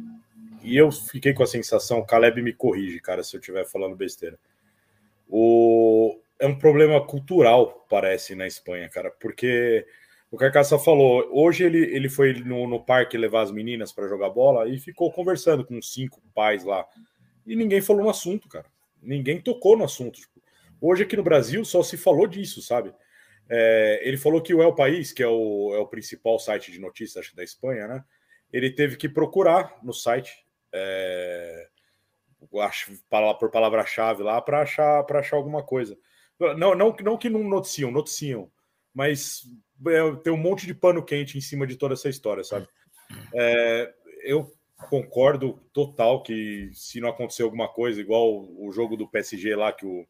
e eu fiquei com a sensação, Caleb me corrige, cara, se eu estiver falando besteira. O, é um problema cultural, parece, na Espanha, cara, porque o Carcaça falou, hoje ele, ele foi no, no parque levar as meninas para jogar bola e ficou conversando com cinco pais lá e ninguém falou no assunto, cara. Ninguém tocou no assunto. Tipo, hoje aqui no Brasil só se falou disso, sabe? É, ele falou que o El País, que é o, é o principal site de notícias acho, da Espanha, né? Ele teve que procurar no site, é, acho, por palavra-chave lá, para achar, achar alguma coisa. Não, não, não que não noticiam, noticiam, mas é, tem um monte de pano quente em cima de toda essa história, sabe? É, eu concordo total que se não acontecer alguma coisa, igual o jogo do PSG lá, que o,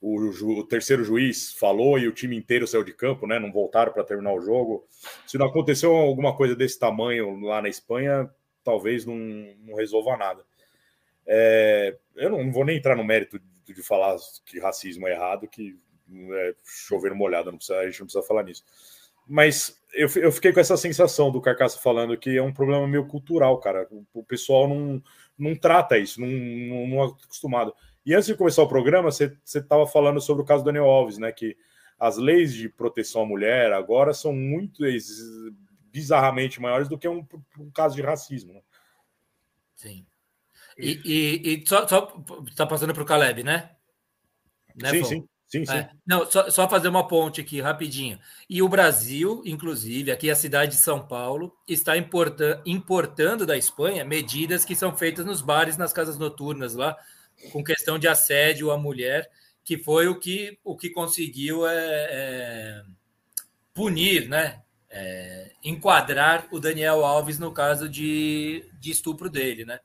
o, o terceiro juiz falou e o time inteiro saiu de campo, né? Não voltaram para terminar o jogo. Se não aconteceu alguma coisa desse tamanho lá na Espanha, talvez não, não resolva nada. É, eu não, não, vou nem entrar no mérito de, de, falar que racismo é errado, que é chover molhado, não precisa, a gente não precisa falar nisso. Mas eu, eu fiquei com essa sensação do Carcaça falando que é um problema meio cultural, cara. O, o pessoal não, não trata isso, não, não, não é acostumado. E antes de começar o programa, você estava falando sobre o caso do Daniel Alves, né? Que as leis de proteção à mulher agora são muito bizarramente maiores do que um, um caso de racismo. Né? Sim. E, e, e só, só tá passando para o Caleb, né? né sim, sim. Sim, sim. É, não, só, só, fazer uma ponte aqui rapidinho. E o Brasil, inclusive, aqui a cidade de São Paulo, está importa, importando da Espanha medidas que são feitas nos bares, nas casas noturnas lá, com questão de assédio à mulher, que foi o que, o que conseguiu é, é, punir, né? É, enquadrar o Daniel Alves no caso de, de estupro dele, né?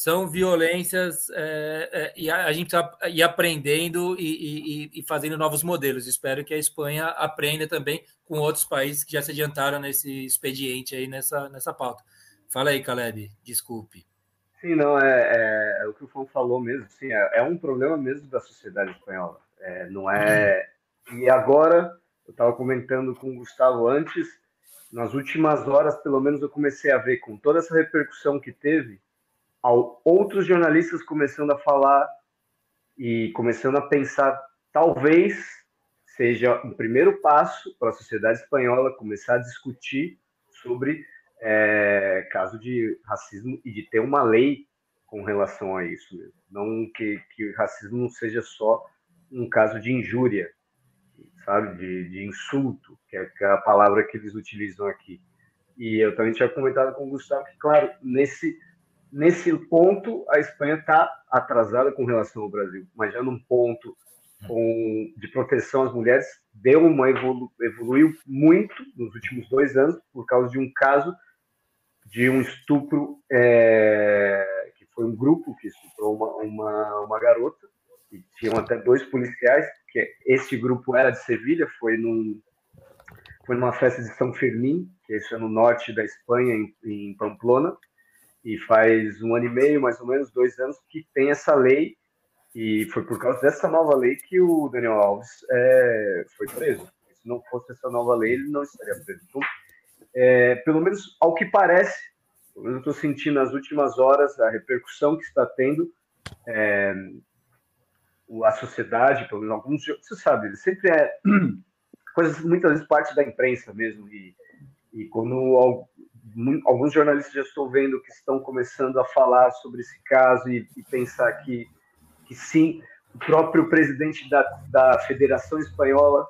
São violências é, é, e a, a gente está ir aprendendo e, e, e, fazendo novos modelos. Espero que a Espanha aprenda também com outros países que já se adiantaram nesse expediente aí, nessa, nessa pauta. Fala aí, Caleb, desculpe. Sim, não, é, é, é o que o Fon falou mesmo, sim, é, é, um problema mesmo da sociedade espanhola. É, não é. E agora, eu estava comentando com o Gustavo antes, nas últimas horas, pelo menos, eu comecei a ver com toda essa repercussão que teve ao outros jornalistas começando a falar e começando a pensar, talvez seja um primeiro passo para a sociedade espanhola começar a discutir sobre é, caso de racismo e de ter uma lei com relação a isso mesmo. Não que, que o racismo não seja só um caso de injúria, sabe, de, de insulto, é, que é a palavra que eles utilizam aqui. E eu também tinha comentado com o Gustavo que, claro, nesse nesse ponto, a Espanha está atrasada com relação ao Brasil, mas já num ponto com, de proteção às mulheres, deu uma evolu, evoluiu muito nos últimos dois anos por causa de um caso de um estupro, é, que foi um grupo que estuprou uma, uma, uma garota, e tinham até dois policiais, que esse grupo era de Sevilha, foi num, foi numa festa de São Fermim, que é no norte da Espanha, em, em Pamplona, e faz um ano e meio, mais ou menos, dois anos, que tem essa lei, e foi por causa dessa nova lei que o Daniel Alves é, foi preso. Se não fosse essa nova lei, ele não estaria preso. Então, é, pelo menos ao que parece, eu estou sentindo nas últimas horas a repercussão que está tendo é, a sociedade, pelo menos alguns, você sabe, sempre é coisas muitas vezes parte da imprensa mesmo e, e quando alguns jornalistas já estou vendo que estão começando a falar sobre esse caso e, e pensar que, que sim, o próprio presidente da, da Federação Espanhola,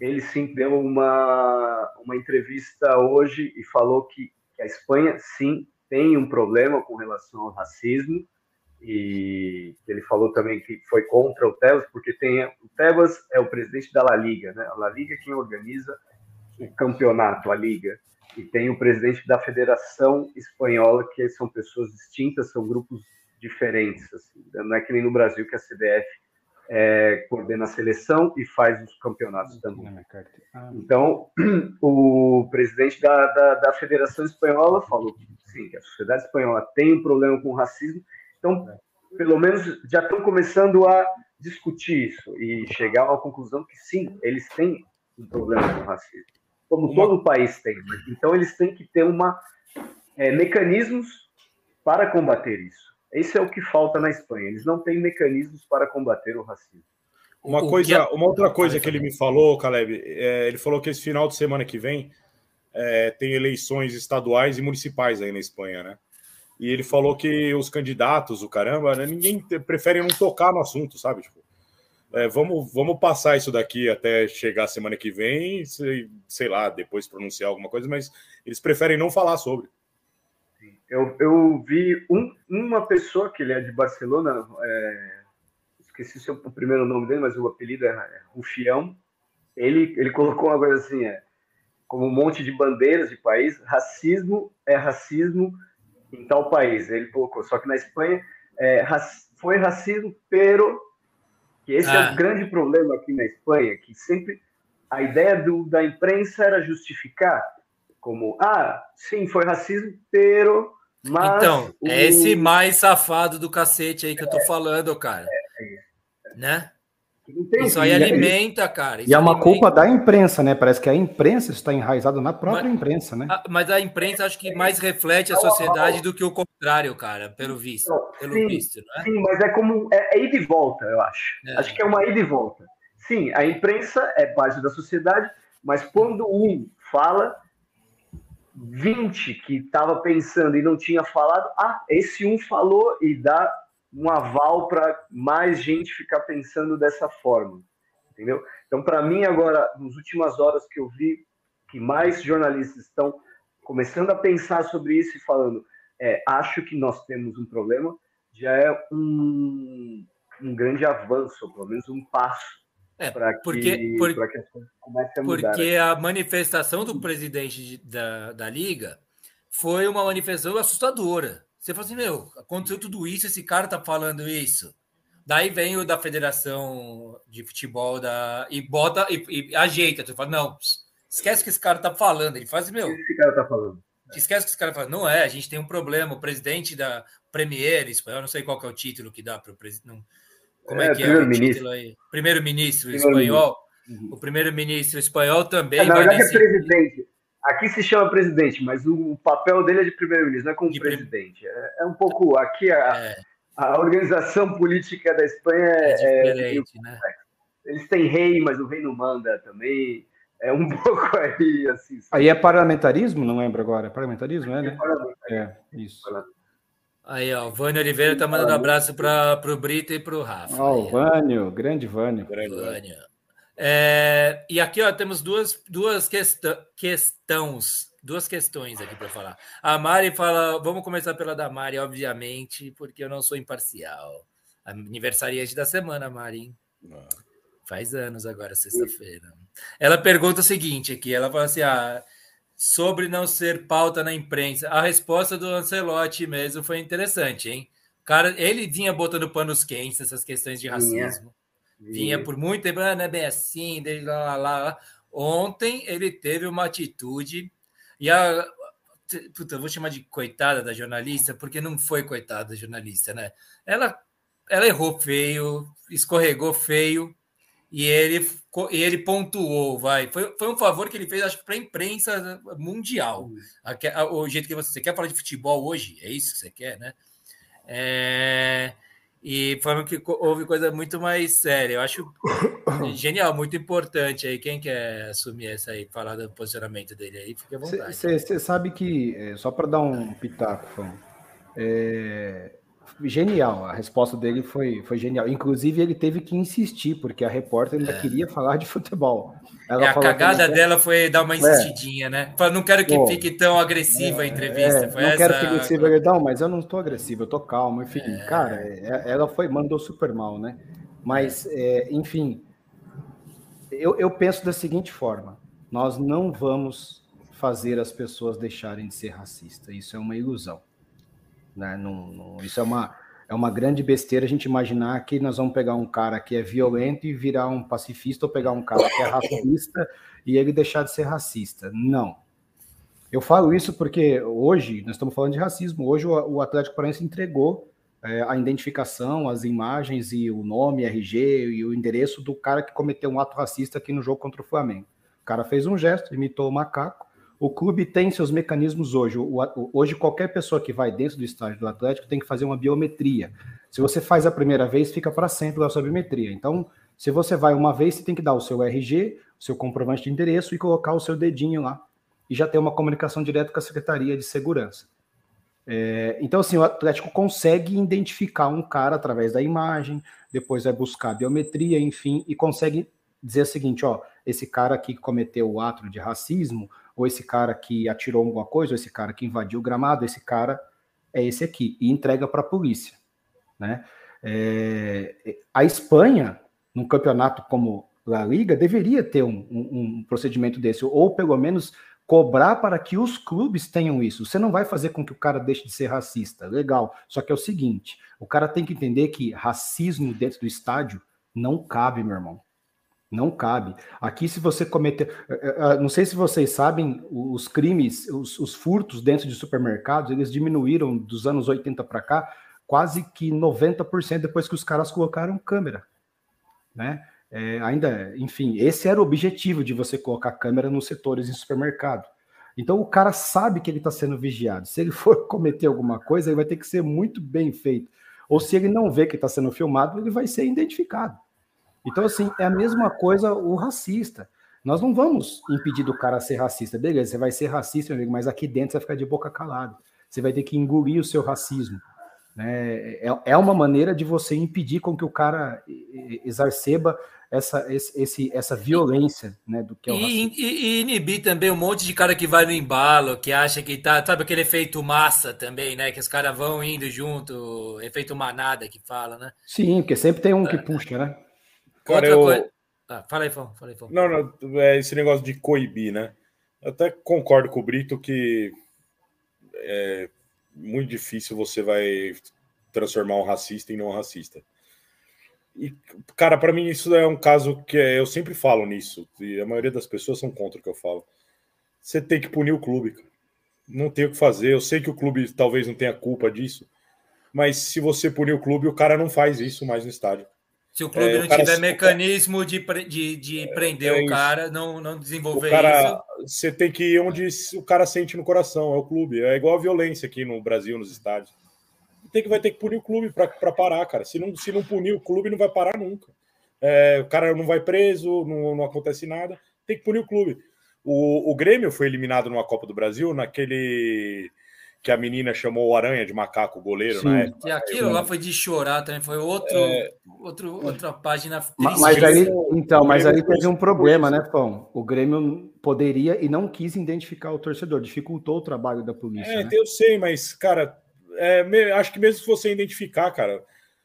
ele sim deu uma, uma entrevista hoje e falou que, que a Espanha sim tem um problema com relação ao racismo. E ele falou também que foi contra o Tebas, porque tem o Tebas é o presidente da La Liga, né? A La Liga é quem organiza o campeonato, a liga e tem o presidente da Federação Espanhola, que são pessoas distintas, são grupos diferentes. Assim. Não é que nem no Brasil que a CBF é, coordena a seleção e faz os campeonatos também. Ah. Então, o presidente da, da, da, Federação Espanhola falou que sim, que a sociedade espanhola tem um problema com o racismo. Então, pelo menos já estão começando a discutir isso e chegar à conclusão que sim, eles têm um problema com o racismo como uma... todo país tem. Então, eles têm que ter uma, é, mecanismos para combater isso. Isso é o que falta na Espanha. Eles não têm mecanismos para combater o racismo. Uma, coisa, é- uma outra coisa que ele me falou, Caleb, é, ele falou que esse final de semana que vem é, tem eleições estaduais e municipais aí na Espanha, né? E ele falou que os candidatos, o caramba, né, ninguém prefere não tocar no assunto, sabe? Tipo, é, vamos, vamos passar isso daqui até chegar semana que vem, sei, sei lá, depois pronunciar alguma coisa, mas eles preferem não falar sobre. Eu, eu vi um, uma pessoa que ele é de Barcelona, é, esqueci o primeiro nome dele, mas o apelido é, é Rufião. Ele, ele colocou uma coisa assim, é, como um monte de bandeiras de país, racismo é racismo em tal país. Ele colocou, só que na Espanha é, foi racismo, pero que esse ah. é o ah. grande problema aqui na Espanha, que sempre a ideia do, da imprensa era justificar como, ah, sim, foi racismo, pero... Mas então, o... é esse mais safado do cacete aí que eu tô falando, cara. É, é, é. Né? Isso aí alimenta, cara. Isso e é uma alimenta. culpa da imprensa, né? Parece que a imprensa está enraizada na própria mas, imprensa, né? A, mas a imprensa acho que mais reflete a sociedade do que o contrário, cara, pelo visto. Pelo sim, visto, é? Sim, mas é como. É, é ida e volta, eu acho. É. Acho que é uma ida e volta. Sim, a imprensa é parte da sociedade, mas quando um fala, 20 que estava pensando e não tinha falado, ah, esse um falou e dá um aval para mais gente ficar pensando dessa forma, entendeu? Então, para mim, agora, nas últimas horas que eu vi que mais jornalistas estão começando a pensar sobre isso e falando, é, acho que nós temos um problema, já é um, um grande avanço, pelo menos um passo é, para que, porque, por, que as coisas comecem a mudar. Porque a manifestação do presidente da, da Liga foi uma manifestação assustadora. Você fala assim, meu, aconteceu tudo isso, esse cara tá falando isso. Daí vem o da Federação de Futebol da, e bota e, e ajeita. Você fala, não, esquece que esse cara tá falando. Ele faz, meu. Esse cara tá falando. Esquece que esse cara fala, não é, a gente tem um problema. O presidente da Premier, eu não sei qual é o título que dá para o presidente. Como é, é que é o título aí? Primeiro-ministro espanhol. Uhum. O primeiro-ministro espanhol também. É, na verdade é presidente. Aqui se chama presidente, mas o, papel dele é de primeiro-ministro, não é como de presidente. É, é, um pouco. Aqui a, é. a organização política da Espanha é, é diferente, né? Eles têm rei, mas o rei não manda também. É um pouco aí, assim. Aí é parlamentarismo? Não lembro agora. É parlamentarismo, é, né? É, isso. Aí, ó, o Vânio Oliveira tá mandando abraço para o Brito e para o Rafa. Ó, oh, o Vânio, grande Vânio. Grande Vânio. É, e aqui ó, temos duas, duas questões, duas questões aqui para falar. A Mari fala, vamos começar pela da Mari, obviamente, porque eu não sou imparcial. Aniversariante da semana, Mari. Ah. Faz anos agora, sexta-feira. Ela pergunta o seguinte aqui, ela fala assim, ah, sobre não ser pauta na imprensa. A resposta do Ancelotti mesmo foi interessante, hein? Cara, ele vinha botando panos quentes essas questões de racismo. Vinha, por muito tempo, ah, não é bem assim, lá, lá, lá. Ontem ele teve uma atitude e a puta, eu vou chamar de coitada da jornalista, porque não foi coitada da jornalista, né? Ela ela errou feio, escorregou feio, e ele, ele pontuou, vai. Foi, foi um favor que ele fez, acho que para a imprensa mundial. o jeito que você, você quer falar de futebol hoje, é isso que você quer, né? É, e falando que houve coisa muito mais séria. Eu acho genial, muito importante aí. Quem quer assumir essa aí, falar do posicionamento dele aí, fique à vontade. Você sabe que, é, só para dar um pitaco, Fão, é, genial. A resposta dele foi, foi genial. Inclusive, ele teve que insistir, porque a repórter ainda é. queria falar de futebol. Ela é, a cagada dela foi dar uma é. insistidinha, é. né? Não quero que Pô, fique tão agressiva a é, entrevista. É, não essa... quero que agressiva, não, mas eu não estou agressivo, eu estou calmo. Enfim, cara, ela foi, mandou super mal, né? Mas, enfim, eu, eu penso da seguinte forma: nós não vamos fazer as pessoas deixarem de ser racistas. Isso é uma ilusão. Né? Não, não, isso é uma, é uma grande besteira a gente imaginar que nós vamos pegar um cara que é violento e virar um pacifista, ou pegar um cara que é racista e ele deixar de ser racista. Não. Eu falo isso porque hoje, nós estamos falando de racismo, hoje o, Atlético Paranaense entregou é, a identificação, as imagens e o nome, RG e o endereço do cara que cometeu um ato racista aqui no jogo contra o Flamengo. O cara fez um gesto, imitou o macaco, o clube tem seus mecanismos hoje. Hoje, qualquer pessoa que vai dentro do estádio do Atlético tem que fazer uma biometria. Se você faz a primeira vez, fica para sempre a sua biometria. Então, se você vai uma vez, você tem que dar o seu RG, o seu comprovante de endereço e colocar o seu dedinho lá. E já ter uma comunicação direta com a Secretaria de Segurança. É, então, assim, o Atlético consegue identificar um cara através da imagem, depois vai buscar a biometria, enfim, e consegue dizer o seguinte: ó, esse cara aqui que cometeu o ato de racismo, ou esse cara que atirou alguma coisa, ou esse cara que invadiu o gramado, esse cara é esse aqui, e entrega para a polícia. Né? É, a Espanha, num campeonato como a Liga, deveria ter um, um, um, procedimento desse, ou pelo menos cobrar para que os clubes tenham isso. Você não vai fazer com que o cara deixe de ser racista, legal. Só que é o seguinte: o cara tem que entender que racismo dentro do estádio não cabe, meu irmão. Não cabe. Aqui, se você cometer. Eh, eh, eh, não sei se vocês sabem, os crimes, os, os furtos dentro de supermercados, eles diminuíram dos anos 80 para cá quase que 90% depois que os caras colocaram câmera. Né? É, ainda, enfim, esse era o objetivo de você colocar câmera nos setores em supermercado. Então o cara sabe que ele está sendo vigiado. Se ele for cometer alguma coisa, ele vai ter que ser muito bem feito. Ou se ele não vê que está sendo filmado, ele vai ser identificado. Então, assim, é a mesma coisa o racista. Nós não vamos impedir do cara ser racista. Beleza, você vai ser racista, meu amigo, mas aqui dentro você vai ficar de boca calada. Você vai ter que engolir o seu racismo. Né? É, é uma maneira de você impedir com que o cara exarceba essa, esse, essa violência né, do que é o racismo. E, e, inibir também um monte de cara que vai no embalo, que acha que tá. Sabe aquele efeito massa também, né? Que os caras vão indo junto, efeito manada que fala, né? Sim, porque sempre tem um que puxa, né? Cara, Outra eu... coisa. Ah, fala aí, Fão. Fala aí, Fão. Não, não, é esse negócio de coibir, né? Eu até concordo com o Brito que é muito difícil você vai transformar um racista em não racista. E, cara, para mim isso é um caso que eu sempre falo nisso, e a maioria das pessoas são contra o que eu falo. Você tem que punir o clube, cara. Não tem o que fazer. Eu sei que o clube talvez não tenha culpa disso, mas se você punir o clube, o cara não faz isso mais no estádio. Se o clube é, não o tiver mecanismo de, de, de prender é, o cara, não, não desenvolver o cara, isso. Você tem que ir onde o cara sente no coração, é o clube. É igual a violência aqui no Brasil, nos estádios. Tem que, vai ter que punir o clube para parar, cara. Se não, se não punir o clube, não vai parar nunca. É, o cara não vai preso, não, não acontece nada. Tem que punir o clube. O, o Grêmio foi eliminado numa Copa do Brasil naquele que a menina chamou o Aranha de macaco goleiro, né? E aquilo lá foi de chorar também, foi outro, é... outro outra página triste. Mas aí, então, mas aí teve um problema, né, Pão? O Grêmio poderia e não quis identificar o torcedor, dificultou o trabalho da polícia. É, né? eu sei, mas, cara, é, acho que mesmo se você identificar, cara,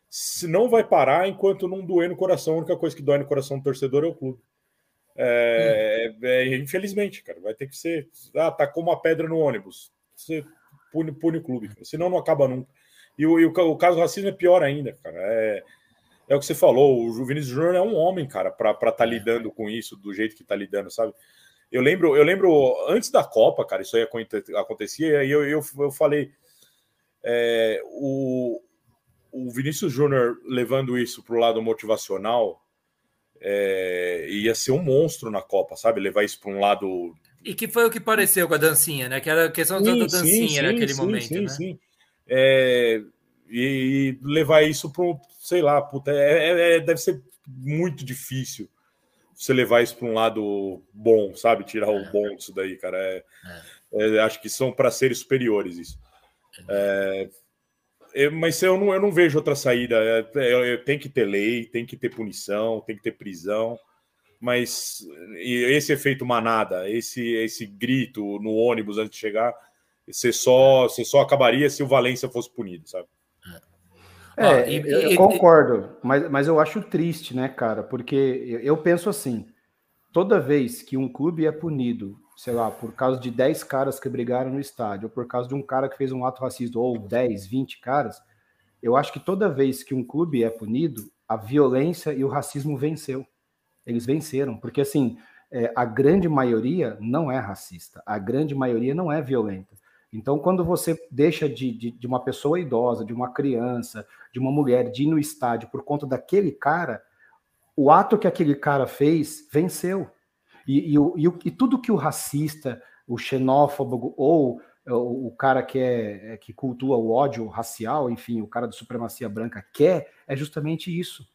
se não vai parar enquanto não doer no coração. A única coisa que dói no coração do torcedor é o clube. É, hum. é, infelizmente, cara, vai ter que ser. Ah, tacou uma pedra no ônibus. Você pune, pune o clube, senão não acaba nunca. E o, e o, o caso do racismo é pior ainda, cara. É, é o que você falou, o Vinícius Júnior é um homem, cara, para estar tá lidando com isso do jeito que está lidando, sabe? Eu lembro, eu lembro antes da Copa, cara, isso aí acontecia, e eu, eu, eu falei, é, o, o Vinícius Júnior levando isso para o lado motivacional é, ia ser um monstro na Copa, sabe? Levar isso para um lado. E que foi o que pareceu com a dancinha, né? Que era a questão sim, da dancinha sim, naquele sim, momento. Sim, né? sim. É, e levar isso para sei lá, puta, é, é, é, deve ser muito difícil você levar isso para um lado bom, sabe? Tirar o é. bom disso daí, cara. É, é. acho que são para seres superiores isso. mas eu não, eu não vejo outra saída. tem que ter lei, tem que ter punição, tem que ter prisão. Mas esse efeito manada, esse, esse grito no ônibus antes de chegar, você só, você só acabaria se o Valência fosse punido, sabe? É, ah, e, eu, e, concordo, mas, mas eu acho triste, né, cara? Porque eu, eu penso assim: toda vez que um clube é punido, sei lá, por causa de 10 caras que brigaram no estádio, ou por causa de um cara que fez um ato racista, ou 10, 20 caras, eu acho que toda vez que um clube é punido, a violência e o racismo venceu. Eles venceram, porque assim, é, a grande maioria não é racista, a grande maioria não é violenta. Então, quando você deixa de, de, de, uma pessoa idosa, de uma criança, de uma mulher, de ir no estádio por conta daquele cara, o ato que aquele cara fez venceu. E, e, e, e tudo que o racista, o xenófobo ou o, o cara que, é, é, que cultua o ódio racial, enfim, o cara da supremacia branca quer, é justamente isso.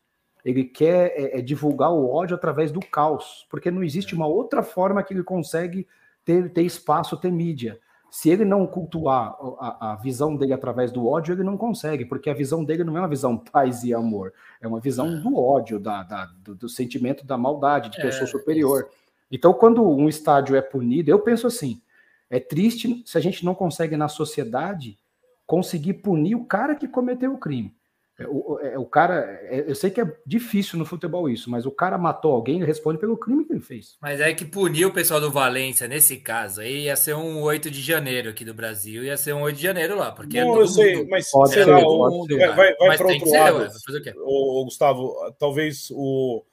Ele quer é, é divulgar o ódio através do caos, porque não existe uma outra forma que ele consegue ter, ter espaço, ter mídia. Se ele não cultuar a, a, visão dele através do ódio, ele não consegue, porque a visão dele não é uma visão paz e amor, é uma visão do ódio, da, da do, do, sentimento da maldade, de que eu sou é, superior. Então, quando um estádio é punido, eu penso assim: é triste se a gente não consegue na sociedade conseguir punir o cara que cometeu o crime. É, o, é, o cara, é, eu sei que é difícil no futebol isso, mas o cara matou alguém, ele responde pelo crime que ele fez. Mas é que puniu o pessoal do Valência nesse caso aí ia ser um 8 de janeiro aqui do Brasil, ia ser um 8 de janeiro lá, porque não, eu sei, mundo, mas pode ser, lá, mundo, vai, vai, vai para outro lado. Ser, o, o, Gustavo, talvez o,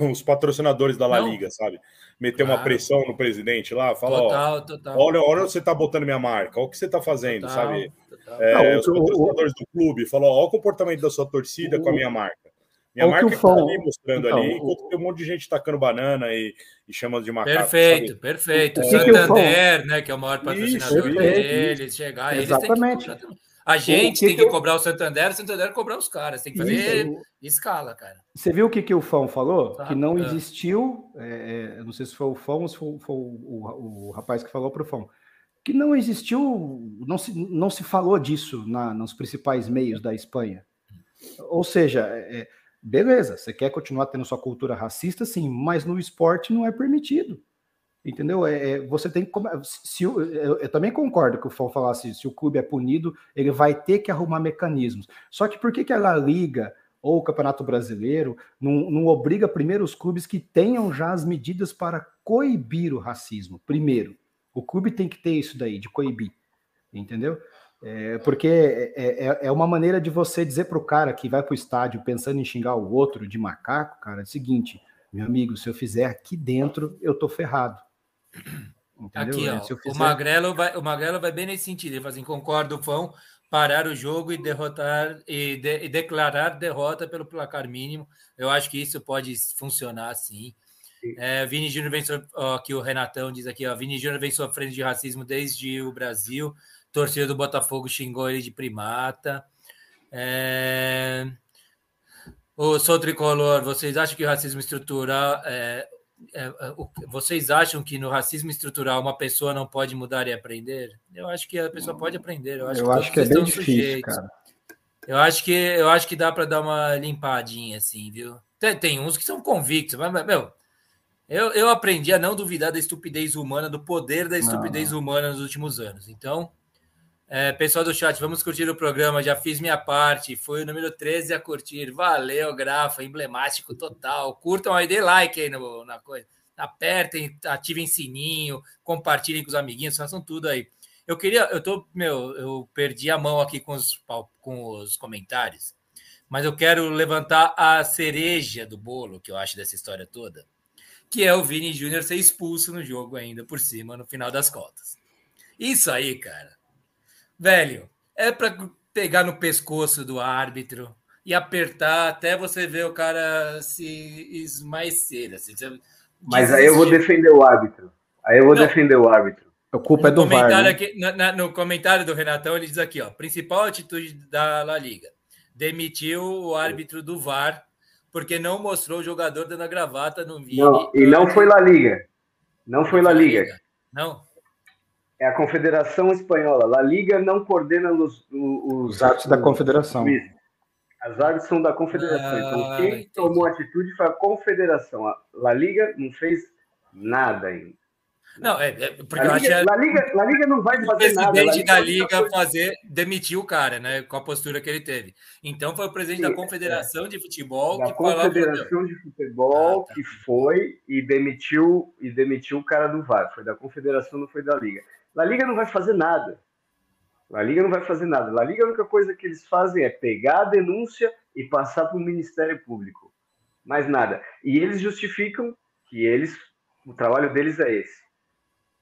os patrocinadores da La não. Liga, sabe? Meter claro. uma pressão no presidente lá, fala, total, ó, total. olha, olha onde você tá botando minha marca, olha o que você tá fazendo, total, sabe? É, Não, os patrocinadores do clube falou, olha o comportamento da sua torcida o, com a minha marca. Minha marca que tá ali mostrando então, ali, enquanto tem um monte de gente tacando banana e, e chamando de macaco. Perfeito, sabe? perfeito. O Santander, né, que é o maior patrocinador Isso, deles, chegar. Exatamente. Eles a gente que tem que, cobrar o Santander, o Santander cobrar os caras. Tem que fazer escala, cara. Você viu o que, que o Fão falou? Tá. Que não é. existiu. É, é não sei se foi o Fão ou se foi, foi o, o, o, rapaz que falou para o Fão. Que não existiu, não se, não se falou disso na, nos principais meios da Espanha. Ou seja, é, é beleza, você quer continuar tendo sua cultura racista, sim, mas no esporte não é permitido. Entendeu? É, é, você tem que. Se, eu, eu, também concordo que o Fão falasse, se o clube é punido, ele vai ter que arrumar mecanismos. Só que por que, que a Liga ou o Campeonato Brasileiro não, não obriga primeiro os clubes que tenham já as medidas para coibir o racismo? Primeiro, o clube tem que ter isso daí, de coibir. Entendeu? É, porque é, é, é uma maneira de você dizer para o cara que vai para o estádio pensando em xingar o outro de macaco, cara, é o seguinte, meu amigo, se eu fizer aqui dentro, eu tô ferrado. Entendeu? Aqui, ó, fizer... o, Magrelo vai, o Magrelo vai bem nesse sentido. Ele fala assim: concordo, Fão, parar o jogo e derrotar e, de, e, declarar derrota pelo placar mínimo. Eu acho que isso pode funcionar assim. É, Vini Júnior vem ó, aqui o Renatão diz aqui, ó, Vini Júnior vem sofrendo de racismo desde o Brasil. Torcida do Botafogo xingou ele de primata. É... O Sou Tricolor, vocês acham que o racismo estrutural é, é, é vocês acham que no racismo estrutural uma pessoa não pode mudar e aprender? Eu acho que a pessoa pode aprender. Eu acho eu que, acho que é bem difícil, cara. Eu acho que eu acho que dá para dar uma limpadinha assim, viu? Tem, tem, uns que são convictos, mas meu, eu, eu aprendi a não duvidar da estupidez humana, do poder da estupidez não. humana nos últimos anos. Então, É, pessoal do chat, vamos curtir o programa. Já fiz minha parte. Foi o número 13 a curtir. Valeu, Grafa, emblemático total. Curtam aí, dê like aí no, na coisa. Apertem, ativem sininho, compartilhem com os amiguinhos, façam tudo aí. Eu queria, eu tô, meu, eu perdi a mão aqui com os, com os comentários, mas eu quero levantar a cereja do bolo que eu acho dessa história toda, que é o Vini Júnior ser expulso no jogo ainda por cima, no final das contas. Isso aí, cara velho, é para pegar no pescoço do árbitro e apertar até você ver o cara se esmaecer. Assim, Mas aí eu vou defender o árbitro. Aí eu vou Não. defender o árbitro. A culpa é no é do comentário VAR, né? aqui, na, na, no comentário do Renatão, ele diz aqui, ó, principal atitude da La Liga, demitiu o árbitro do VAR porque não mostrou o jogador dando a gravata no vídeo. Não, e não foi La Liga. Não foi La Liga. Não é a Confederação Espanhola. La Liga não coordena os, os, os atos da Confederação. As árbitros são da Confederação. Ah, então, quem entendi. tomou atitude foi a Confederação. A La Liga não fez nada ainda. Não, é, é porque a Liga, a... La Liga, La Liga não vai fazer nada. O presidente da Liga fazer, demitiu o cara, né? Com a postura que ele teve. Então foi o presidente Sim, da Confederação é. de Futebol da que Confederação de Futebol ah, tá. que foi e demitiu e demitiu o cara do VAR. Foi da Confederação, não foi da Liga. La Liga não vai fazer nada. La Liga não vai fazer nada. La Liga, a única coisa que eles fazem é pegar a denúncia e passar para o Ministério Público. Mais nada. E eles justificam que eles, o trabalho deles é esse.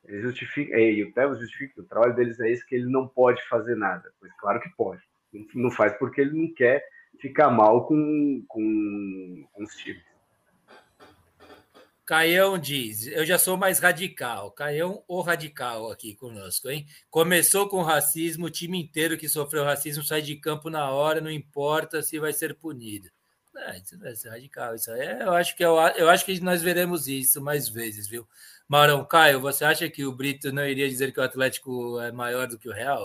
Eles justificam, e o Tevez justifica que o trabalho deles é esse, que ele não pode fazer nada. Pois claro que pode. Não faz porque ele não quer ficar mal com, com, com os times. Caião diz: Eu já sou mais radical. Caião, o radical aqui conosco, hein? Começou com racismo, o time inteiro que sofreu racismo sai de campo na hora, não importa se vai ser punido. É, isso vai ser radical. Isso aí, é, eu acho que eu, eu acho que nós veremos isso mais vezes, viu? Maurão, Caio, você acha que o Brito não iria dizer que o Atlético é maior do que o Real?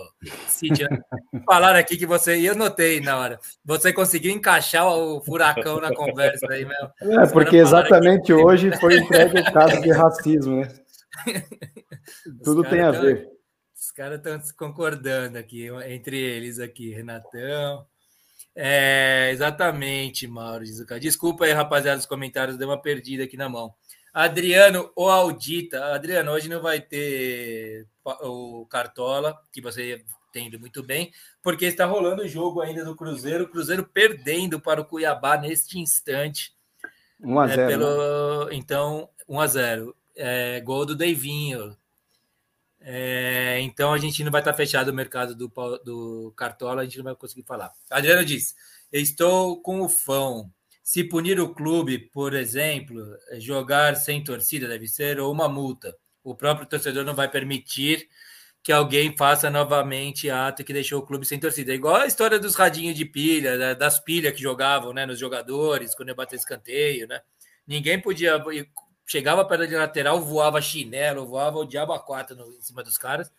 Cíntia, falaram aqui que você, e eu notei na hora, você conseguiu encaixar o furacão na conversa aí, meu. É, porque exatamente hoje foi entregue o caso de racismo, né? Tudo tem a tão, ver. Os caras estão concordando aqui, entre eles aqui, Renatão. É, exatamente, Mauro. Desculpa aí, rapaziada, os comentários, deu uma perdida aqui na mão. Adriano ou Audita. Adriano, hoje não vai ter o Cartola, que você entende muito bem, porque está rolando o jogo ainda do Cruzeiro, o Cruzeiro perdendo para o Cuiabá neste instante. 1 a 0 é, pelo... né? Então, 1 a 0 é, Gol do Deivinho. É, então a gente não vai estar fechado o mercado do, do Cartola, a gente não vai conseguir falar. Adriano diz: Estou com o Fão. Se punir o clube, por exemplo, jogar sem torcida deve ser ou uma multa. O próprio torcedor não vai permitir que alguém faça novamente ato que deixou o clube sem torcida. É igual a história dos radinhos de pilha, das pilhas que jogavam né, nos jogadores, quando ia bater escanteio, né? Ninguém podia. Chegava perto de lateral, voava chinelo, voava o diabo a quatro no, em cima dos caras.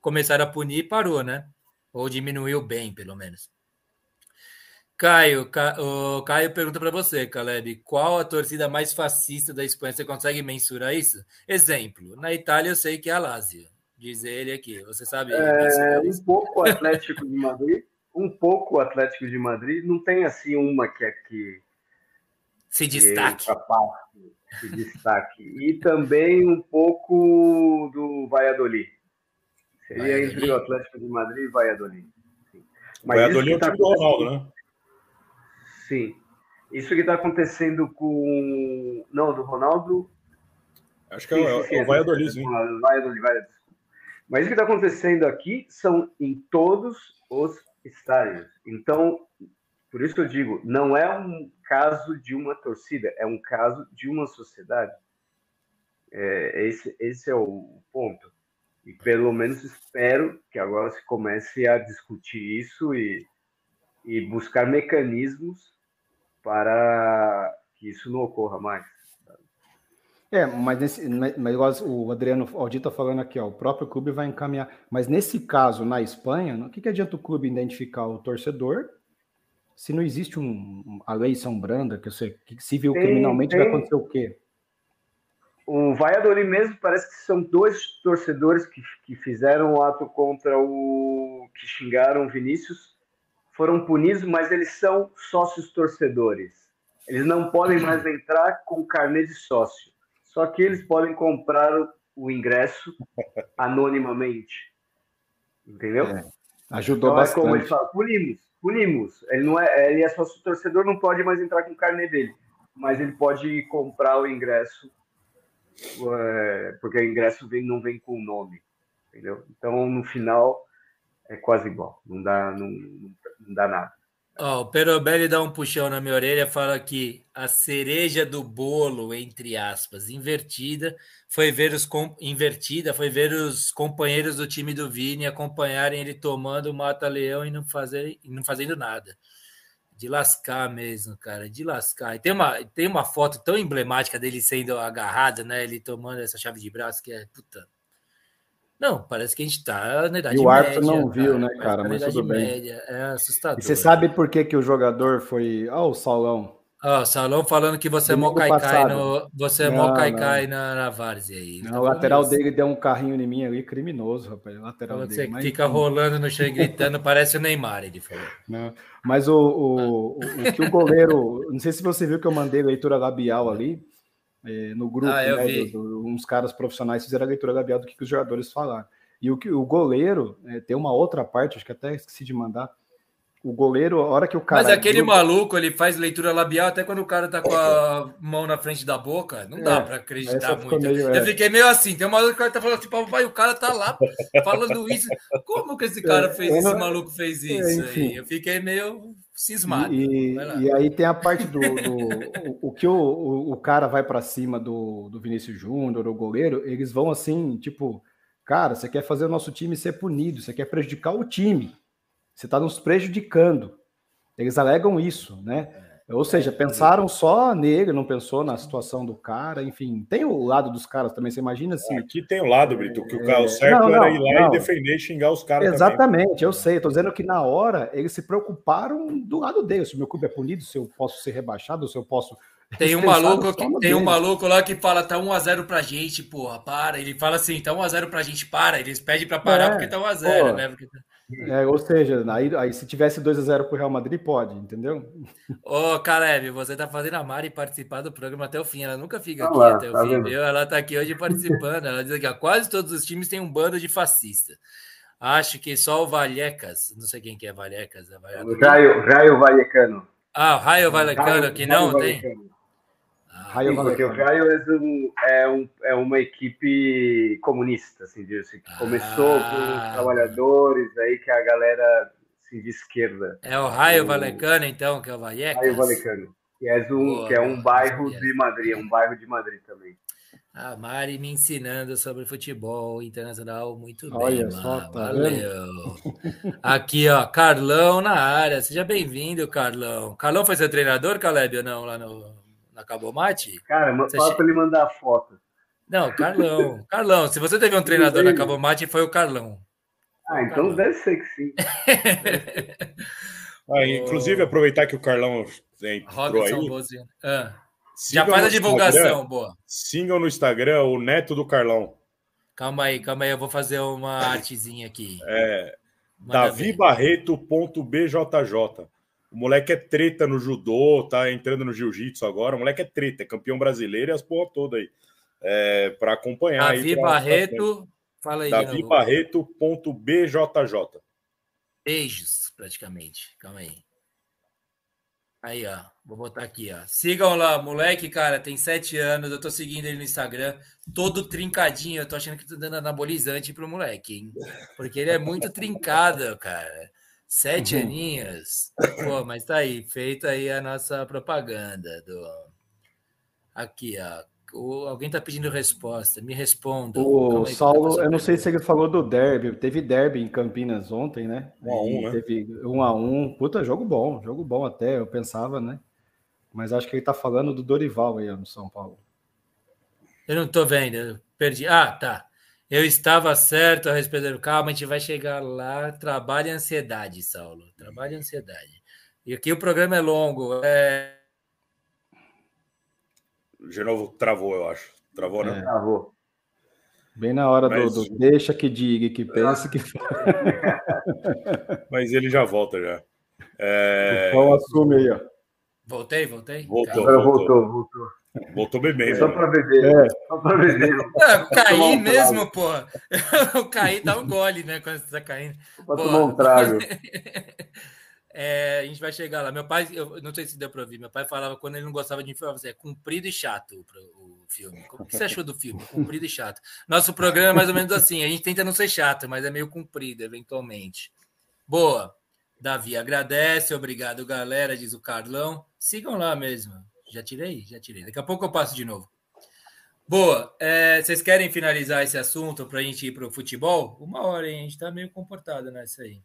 Começaram a punir e parou, né? Ou diminuiu bem, pelo menos. Caio, o Caio pergunta para você, Caleb, qual a torcida mais fascista da Espanha? Você consegue mensurar isso? Exemplo, na Itália eu sei que é a Lazio, diz ele aqui. Você sabe? É, um pouco o Atlético de Madrid, um pouco o Atlético de Madrid. Não tem assim uma que é que se destaque. Que, se destaque. E também um pouco do Valladolid. Seria Valladolid. entre o Atlético de Madrid e Valladolid. Mas Valladolid é o time do Ronaldo, né? Sim. Isso que está acontecendo com. Não, do Ronaldo. Acho que é, sim, sim, é, o Valladolid, sim. Valladolid, Valladolid. Mas isso que está acontecendo aqui são em todos os estádios. Então, por isso que eu digo, não é um caso de uma torcida, é um caso de uma sociedade. É, esse, esse é o ponto. E pelo menos espero que agora se comece a discutir isso e, e buscar mecanismos para que isso não ocorra mais. É, mas, nesse, mas o Adriano Aldi está falando aqui, ó, o próprio clube vai encaminhar. Mas nesse caso, na Espanha, o que, que adianta o clube identificar o torcedor se não existe um, a lei São Branda, que, você, que civil tem, criminalmente tem, vai acontecer o quê? o Valladolid mesmo parece que são dois torcedores que, que fizeram o ato contra o. que xingaram o Vinícius, foram punidos, mas eles são sócios torcedores. Eles não podem mais entrar com carnê de sócio. Só que eles podem comprar o, o ingresso anonimamente. Entendeu? É, ajudou então, bastante. É como ele fala, punimos, punimos. Ele, não é, ele é sócio torcedor, não pode mais entrar com o carnê dele. Mas ele pode comprar o ingresso é, porque o ingresso vem, não vem com o nome, entendeu? Então, no final, é quase igual, não dá, não, não dá nada. Oh, o Perobelli dá um puxão na minha orelha fala que a cereja do bolo, entre aspas, invertida, foi ver os invertida, foi ver os companheiros do time do Vini acompanharem ele tomando o mata-leão e não, fazer, e não fazendo nada. De lascar mesmo, cara, de lascar. E tem uma, tem uma foto tão emblemática dele sendo agarrado, né? Ele tomando essa chave de braço que é puta. Não, parece que a gente tá na idade média. E o árbitro não viu, né, cara? Mas, mas tudo bem. Média, é assustador. E você sabe por que, que o jogador foi. Ó, oh, o Saulão. Ó, oh, Saulão falando que você é mó caicai no. Você é mó caicai na, na Várzea aí. Não, tá o lateral isso. dele deu um carrinho em mim ali, criminoso, rapaz. lateral você dele. Você fica rolando no chão gritando, parece o Neymar, ele falou. Não, mas o, o, o, o que o goleiro. Não sei se você viu que eu mandei leitura labial ali. É, no grupo, ah, né, do, uns caras profissionais fizeram a leitura labial do que, que os jogadores falaram. E o, o goleiro é, tem uma outra parte, acho que até esqueci de mandar, o goleiro, a hora que o cara. Mas aquele maluco, ele faz leitura labial até quando o cara tá com a mão na frente da boca. Não dá é, para acreditar muito. Meio, é. Eu fiquei meio assim. Tem uma hora que tá falando tipo, pai, o cara tá lá falando isso. Como que esse cara é, fez, é, esse maluco fez é, isso? Aí? Eu fiquei meio cismado. E, e aí tem a parte do. do o, o, que o, o, o cara vai para cima do, do Vinícius Júnior, o goleiro, eles vão assim, tipo, cara, você quer fazer o nosso time ser punido, você quer prejudicar o time. Você está nos prejudicando. Eles alegam isso, né? É. Ou seja, pensaram só nele, não pensou na situação do cara, enfim. Tem o lado dos caras também, você imagina assim. Aqui tem o lado, Brito, que o cara certo não, não, era ir lá não. e defender e xingar os caras. Exatamente, também. eu sei. Estou dizendo que na hora eles se preocuparam do lado dele. Se o meu clube é punido, se eu posso ser rebaixado, se eu posso. Tem um maluco que, tem um maluco lá que fala tá 1 a 0 pra gente, porra, para. Ele fala assim, tá 1 a 0 pra gente, para. Eles pedem para parar é, porque tá 1 a 0, pô, né? Porque... Tá é, ou seja, aí, aí se tivesse 2 a 0 pro Real Madrid, pode, entendeu? Ô, Caleb, você tá fazendo a Mari participar do programa até o fim. Ela nunca fica aqui até tá o fim, viu? Ela tá aqui hoje participando. Ela diz que quase todos os times têm um bando de fascistas. Acho que só o Vallecas, não sei quem que é Vallecas. É o Raio, Raio Vallecano. Ah, o Raio Vallecano, que não Raio tem? Vallecano. Raio porque o Raio é, um, é, um, é, uma equipe comunista, assim, que começou ah. com os trabalhadores, aí que a galera assim, de esquerda. É o Raio Valecano, então, que é o Vallecas? Raio Valecano, que é um, que é um bairro de Madrid, é um bairro de Madrid também. A Mari me ensinando sobre futebol internacional muito Olha bem, só, tá valeu. Aqui, ó, Carlão na área. Seja bem-vindo, Carlão. Carlão foi seu treinador, Caleb, ou não, lá no, na Cabomate? Cara, fala che... para ele mandar a foto. Não, Carlão. Carlão, se você teve um treinador na Cabomate, foi o Carlão. Ah, então Carlão. deve ser que sim. ah, inclusive, aproveitar que o Carlão entrou aí. Ah. Já faz a divulgação, boa. Sigam no Instagram o neto do Carlão. Calma aí, calma aí, eu vou fazer uma artezinha aqui. É davibarreto.bjj. O moleque é treta no judô, tá entrando no jiu-jitsu agora. O moleque é treta, é campeão brasileiro e as porra toda aí. É, para acompanhar Davi aí. Barreto, fala aí. Davi Barreto.bjj. Beijos, praticamente. Calma aí. Aí, ó. Vou botar aqui, ó. Sigam lá, moleque, cara, tem sete anos. Eu tô seguindo ele no Instagram, todo trincadinho. Eu tô achando que tô dando anabolizante pro moleque, hein? Porque ele é muito trincado, cara. Sete uhum. aninhos. Pô, mas tá aí, feita aí a nossa propaganda do. Aqui, ó. O, alguém tá pedindo resposta, me responda. O Saulo, eu não sei se ele falou do derby. Teve derby em Campinas ontem, né? Um a um, né? Teve um a um. Puta, jogo bom, jogo bom até, eu pensava, né? Mas acho que ele tá falando do Dorival aí no São Paulo. Eu não tô vendo, eu perdi. Ah, tá. Eu estava certo a respeito do calma, a gente vai chegar lá. Trabalhe a ansiedade, Saulo. Trabalhe a ansiedade. E aqui o programa é longo. É... De novo, travou, eu acho. Travou, né? É. Travou. Bem na hora Mas... do, do, deixa que diga, que pense, que Mas ele já volta já. É... O assume aí, ó. Voltei, voltei. Voltou, voltou, voltou. voltou. Voltou bebendo. Só para beber. É. Só para beber. É, cair mesmo, pô. O cair dá um gole, né? Quando você tá caindo. Para tomar um trago. É, a gente vai chegar lá. Meu pai, eu não sei se deu para ouvir, meu pai falava quando ele não gostava de filme, é comprido e chato o, filme. O que você achou do filme? Comprido e chato. Nosso programa é mais ou menos assim, a gente tenta não ser chato, mas é meio comprido, eventualmente. Boa. Davi agradece, obrigado, galera, diz o Carlão. Sigam lá mesmo. Já tirei, já tirei. Daqui a pouco eu passo de novo. Boa. É, vocês querem finalizar esse assunto para a gente ir para o futebol? Uma hora, hein? A gente está meio comportado nessa aí.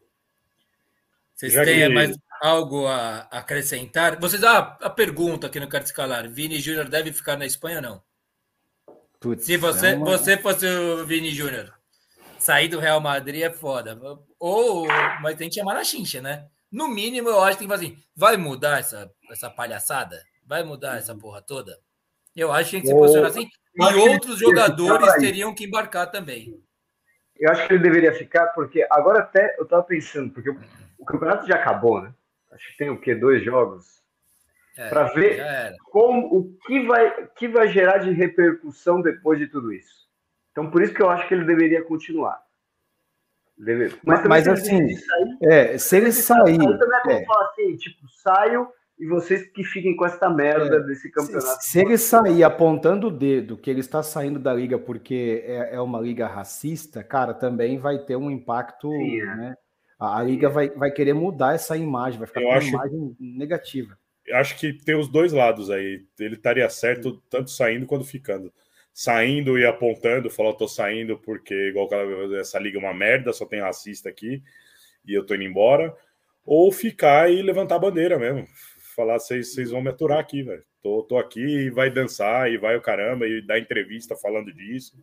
Vocês Já têm que... mais algo a acrescentar? Vocês, ah, a pergunta aqui no Carta Escalar: Vini Júnior deve ficar na Espanha ou não? Putz, Se você, é você fosse o Vini Júnior, sair do Real Madrid é foda. Ou, mas tem que chamar na chincha, né? No mínimo, eu acho que tem que fazer assim: vai mudar essa, essa palhaçada? Vai mudar essa porra toda? Eu acho que tem que se posicionar assim. E outros jogadores teriam que embarcar também. Eu acho que ele deveria ficar, porque agora até eu tava pensando, porque o campeonato já acabou, né? Acho que tem o quê? Dois jogos. É, para ver como o que vai, que vai gerar de repercussão depois de tudo isso. Então, por isso que eu acho que ele deveria continuar. Deve... Mas, mas assim, sair, é, se ele sair. Eu também é. falar assim, tipo, saio e vocês que fiquem com essa merda é, desse campeonato. Se, se, ele sair apontando o dedo que ele está saindo da liga porque é, é uma liga racista, cara, também vai ter um impacto, Sim, é. né? A, liga vai, vai querer mudar essa imagem, vai ficar eu com acho, uma imagem negativa. Eu acho que tem os dois lados aí. Ele estaria certo tanto saindo quanto ficando. Saindo e apontando, falou, tô saindo porque igual essa liga é uma merda, só tem racista aqui e eu tô indo embora. Ou ficar e levantar a bandeira mesmo. Falar, vocês vão me aturar aqui, velho. Tô, tô aqui e vai dançar e vai o caramba e dar entrevista falando disso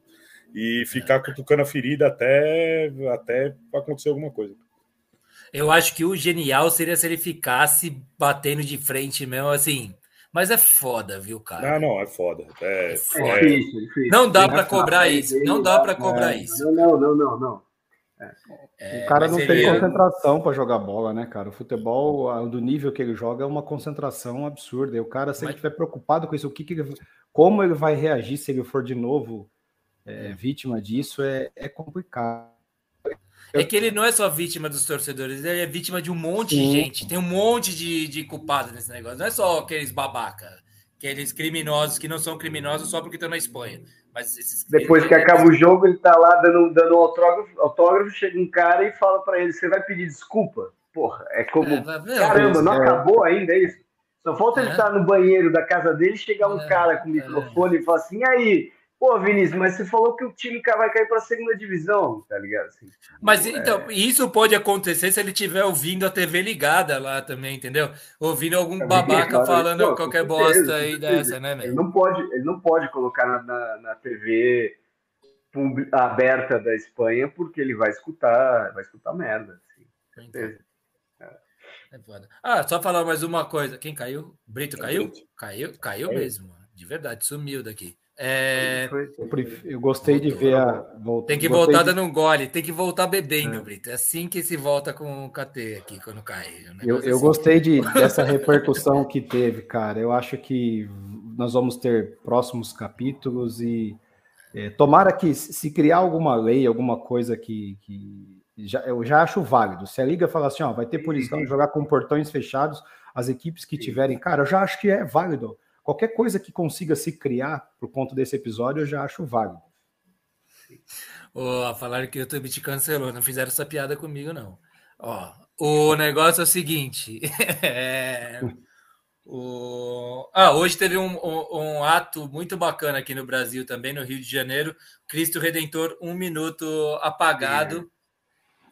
e ficar cutucando a ferida até, até acontecer alguma coisa. Eu acho que o genial seria se ele ficasse batendo de frente mesmo, assim. Mas é foda, viu, cara? Não, não, é foda. É, é foda. É difícil, difícil. Não dá para cobrar isso. Não dá para cobrar isso. Não, não, não, não. É, o cara não tem concentração para jogar bola, né, cara? O futebol, do nível que ele joga, é uma concentração absurda. E o cara, se mas... ele estiver preocupado com isso, o que, que ele, como ele vai reagir se ele for de novo é, vítima disso, é, é complicado. É que ele não é só vítima dos torcedores, ele é vítima de um monte Sim. de gente. Tem um monte de, de culpados nesse negócio. Não é só aqueles babaca, aqueles criminosos que não são criminosos só porque estão na Espanha. Mas esses, Depois que acaba o jogo, ele tá lá dando, dando um autógrafo, autógrafo, chega um cara e fala para ele: Você vai pedir desculpa? Porra, é como. É, Caramba, não é. acabou ainda é isso? Só falta ele estar é. tá no banheiro da casa dele chegar um cara com microfone e falar assim: aí, Pô, Vinícius, mas você falou que o time vai cair para a segunda divisão, tá ligado? Assim, mas é... então, isso pode acontecer se ele estiver ouvindo a TV ligada lá também, entendeu? Ouvindo algum é babaca claro, falando pô, qualquer bosta aí dessa, né, Ele não pode, ele não pode colocar na, na, na TV aberta da Espanha porque ele vai escutar, vai escutar merda. Assim, então. é. é ah, só falar mais uma coisa. Quem caiu? Brito caiu? Caiu, caiu mesmo. De verdade, sumiu daqui. É... Eu, gostei de ver a. Volta, tem que voltar de... dando um gole, tem que voltar bebendo, é. Brito. É assim que se volta com o KT aqui quando cai. Um eu, eu assim. gostei de, dessa repercussão que teve, cara. Eu acho que nós vamos ter próximos capítulos e é, tomara que se criar alguma lei, alguma coisa que, que já, eu já acho válido. Se a liga falar assim, ó, vai ter punição de jogar com portões fechados, as equipes que tiverem, cara, eu já acho que é válido. Qualquer coisa que consiga se criar por conta desse episódio, eu já acho válido. Oh, falaram que o YouTube te cancelou, não fizeram essa piada comigo, não. Ó, o negócio é o seguinte. é, o, ah, hoje teve um, um, um, ato muito bacana aqui no Brasil, também no Rio de Janeiro. Cristo Redentor, um minuto apagado. É.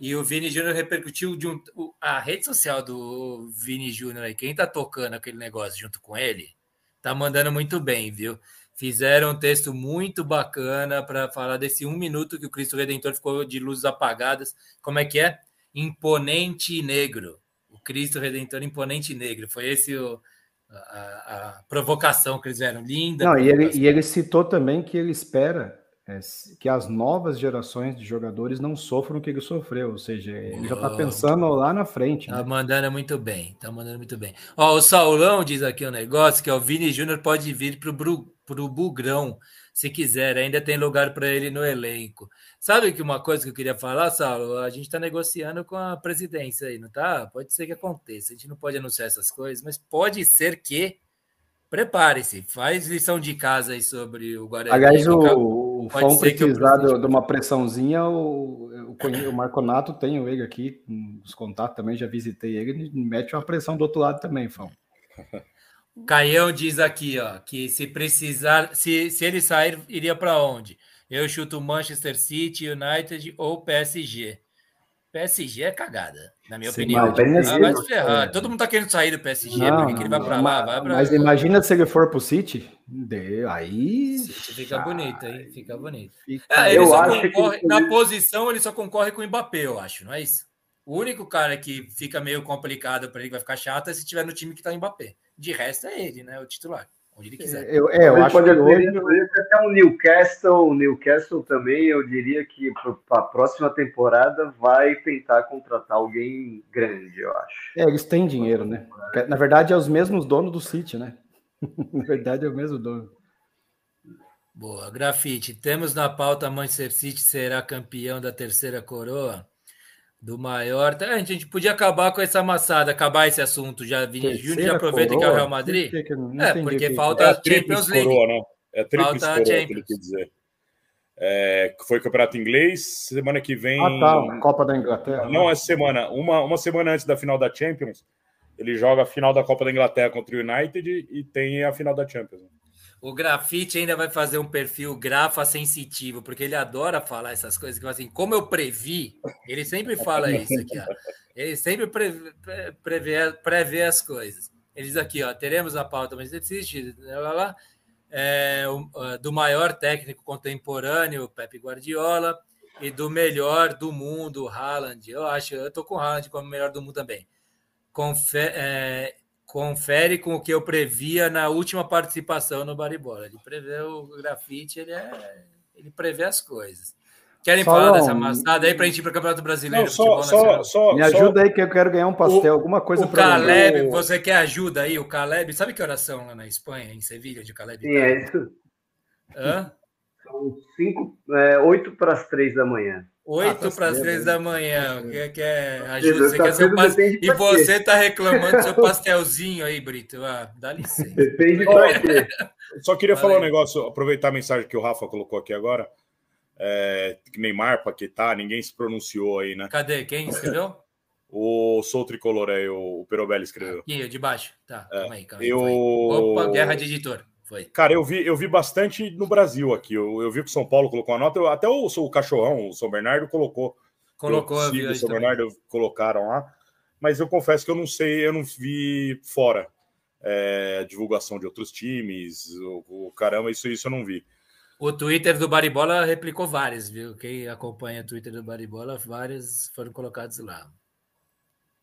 E o Vini Júnior repercutiu de um, a rede social do Vini Júnior aí. Quem tá tocando aquele negócio junto com ele? Tá mandando muito bem, viu? Fizeram um texto muito bacana para falar desse um minuto que o Cristo Redentor ficou de luzes apagadas. Como é que é? Imponente negro. O Cristo Redentor imponente negro. Foi esse o, a, a provocação que eles fizeram. Linda. Não, e ele, e ele citou também que ele espera é, que as novas gerações de jogadores não sofram o que ele sofreu, ou seja, ele já está pensando lá na frente. Tá né? mandando muito bem, tá mandando muito bem. Ó, o Saulão diz aqui um negócio que é o Vini Júnior pode vir para o Bugrão, se quiser, ainda tem lugar para ele no elenco. Sabe que uma coisa que eu queria falar, Saulo? A gente está negociando com a presidência aí, não tá? Pode ser que aconteça. A gente não pode anunciar essas coisas, mas pode ser que prepare-se, faz lição de casa aí sobre o Guarani. Aliás, o, o Fão precisar de uma pressãozinha, o, o, o Marconato tem ele aqui, os contatos também, já visitei ele, mete uma pressão do outro lado também, Fão. Caião diz aqui, ó, que se precisar, se, se ele sair, iria para onde? Eu chuto Manchester City, United ou PSG. PSG é cagada, na minha Sim, opinião. Mas, ah, vai se ferrar. É. Todo mundo tá querendo sair do PSG, não, porque ele vai para lá, vai pra... Mas imagina se ele for pro City, aí City fica bonito, hein? Fica bonito. Fica... É, ele só concorre, que... na posição ele só concorre com o Mbappé, eu acho, não é isso? O único cara que fica meio complicado para ele, vai ficar chato, é se tiver no time que tá o Mbappé. De resto é ele, né? O titular onde ele quiser. Eu, é, eu acho pode que hoje... até um Newcastle, o Newcastle também, eu diria que para a próxima temporada vai tentar contratar alguém grande, eu acho. É, eles têm dinheiro, né? Na verdade, é os mesmos donos do City, né? Na verdade, é o mesmo dono. Boa, grafite. Temos na pauta Manchester City será campeão da terceira coroa do maior. A gente podia acabar com essa amassada, acabar esse assunto já, Vini Júnior, já aproveita coroa? que é o Real Madrid. Que que é, porque que... falta é a Champions League. Coroa, né? É a tríplice falta coroa, que ele quer dizer. É, foi campeonato inglês, semana que vem. Ah, tá, Copa da Inglaterra. Não, essa semana, uma, uma semana antes da final da Champions, ele joga a final da Copa da Inglaterra contra o United e tem a final da Champions. O grafite ainda vai fazer um perfil grafa sensitivo, porque ele adora falar essas coisas que assim, como eu previ, ele sempre fala isso aqui, ó. Ele sempre prevê, prevê, prevê as coisas. Ele diz aqui, ó, teremos a pauta, mas existe, lá, lá, é, do maior técnico contemporâneo, Pepe Guardiola, e do melhor do mundo, Haaland. Eu acho, eu tô com o Haaland como o melhor do mundo também. Confe é, confere com o que eu previa na última participação no Baribola. Ele prevê o grafite, ele, é, ele prevê as coisas. Querem só falar dessa amassada aí para a gente ir para o Campeonato Brasileiro? Não, só, só, só, Me ajuda aí que eu quero ganhar um pastel, o, alguma coisa para O Caleb, mim. você quer ajuda aí? O Caleb, sabe que oração lá na Espanha, em Sevilha, de Caleb? Sim, é isso. Hã? São cinco, é, oito para as três da manhã. Oito ah, para as três da manhã. Que, que é, ajuda, você quer seu pas... E você está reclamando do seu pastelzinho aí, Brito. Ah, dá licença. Depende quê. Só queria falar um negócio, aproveitar a mensagem que o Rafa colocou aqui agora. É, Neymar, Paquetá, ninguém se pronunciou aí, né? Cadê? Quem escreveu? O Sou Tricolor aí, o Perobelli escreveu. Aqui, de baixo. Tá, é, calma aí, calma aí. Eu... Opa, guerra de editor. Foi. Cara, eu vi, eu vi bastante no Brasil aqui. Eu, eu vi que o São Paulo colocou a nota. Eu, até o, o cachorrão, o São Bernardo, colocou. Colocou a O São Bernardo colocaram lá. Mas eu confesso que eu não sei, eu não vi fora é, divulgação de outros times. O, o, caramba, isso, isso eu não vi. O Twitter do Baribola replicou várias, viu? Quem acompanha o Twitter do Baribola, várias foram colocadas lá.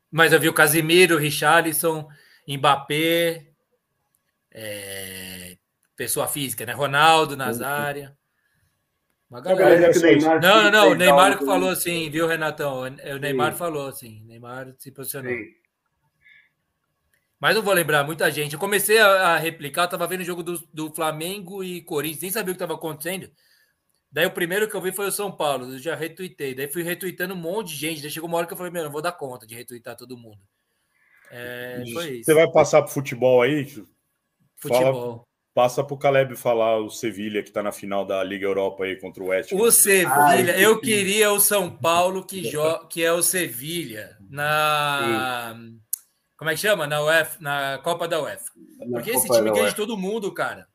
Mas eu vi o Casimiro, Richarlison, Mbappé, é, pessoa física, né? Ronaldo, Nazária. Uma galera. Neymar não, não, não. O Neymar que falou assim, viu, Renatão? O Neymar Sim. falou assim. Neymar se posicionou. Sim. Mas não vou lembrar muita gente. Eu comecei a, replicar, eu tava vendo o jogo do, do Flamengo e Corinthians, nem sabia o que estava acontecendo. Daí o primeiro que eu vi foi o São Paulo, eu já retuitei. Daí fui retuitando um monte de gente. Daí chegou uma hora que eu falei, meu, não vou dar conta de retuitar todo mundo. É. Você vai passar pro futebol aí? Futebol. Fala, passa para o Caleb falar o Sevilha que está na final da Liga Europa aí contra o West. O Sevilha, eu queria o São Paulo que, jo que é o Sevilha na Sim. como é que chama? Na UEFA, na Copa da UEFA. Porque esse time ganha de todo mundo, cara.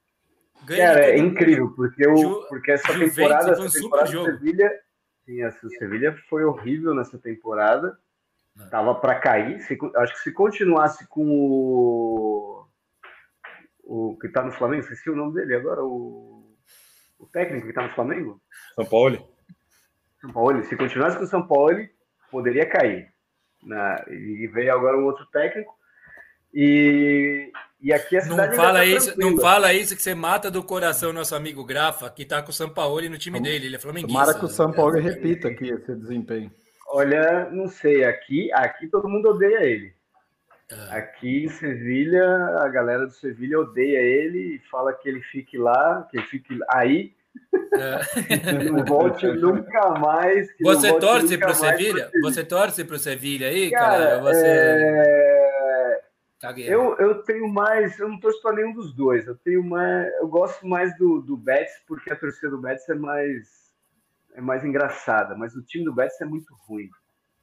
Ganha cara, é incrível, porque, o, porque essa temporada, essa temporada Sevilha, sim, essa Sevilha foi horrível nessa temporada. Não. Tava para cair. Se, acho que se continuasse com o o que está no Flamengo, esqueci o nome dele agora, o, o técnico que está no Flamengo? São Paulo. São Paulo. Se continuasse com o São Paulo, poderia cair. Na, e veio agora um outro técnico. E E aqui a cidade não fala tá isso, Não fala isso que você mata do coração nosso amigo Grafa, que tá com o Sampaoli no time dele. Ele é flamenguista. Tomara que o Sampaoli repita aqui esse desempenho. Olha, não sei, aqui, aqui todo mundo odeia ele. Ah. Aqui em Sevilha, a galera do Sevilha odeia ele e fala que ele fique lá, que ele fique aí. É. não volte nunca mais. Você torce para o Sevilha? Você torce para o Sevilha aí, cara? cara você... É... Eu, eu tenho mais, eu não torço para nenhum dos dois. Eu tenho mais, eu gosto mais do, do Betis porque a torcida do Betis é mais é mais engraçada, mas o time do Betis é muito ruim.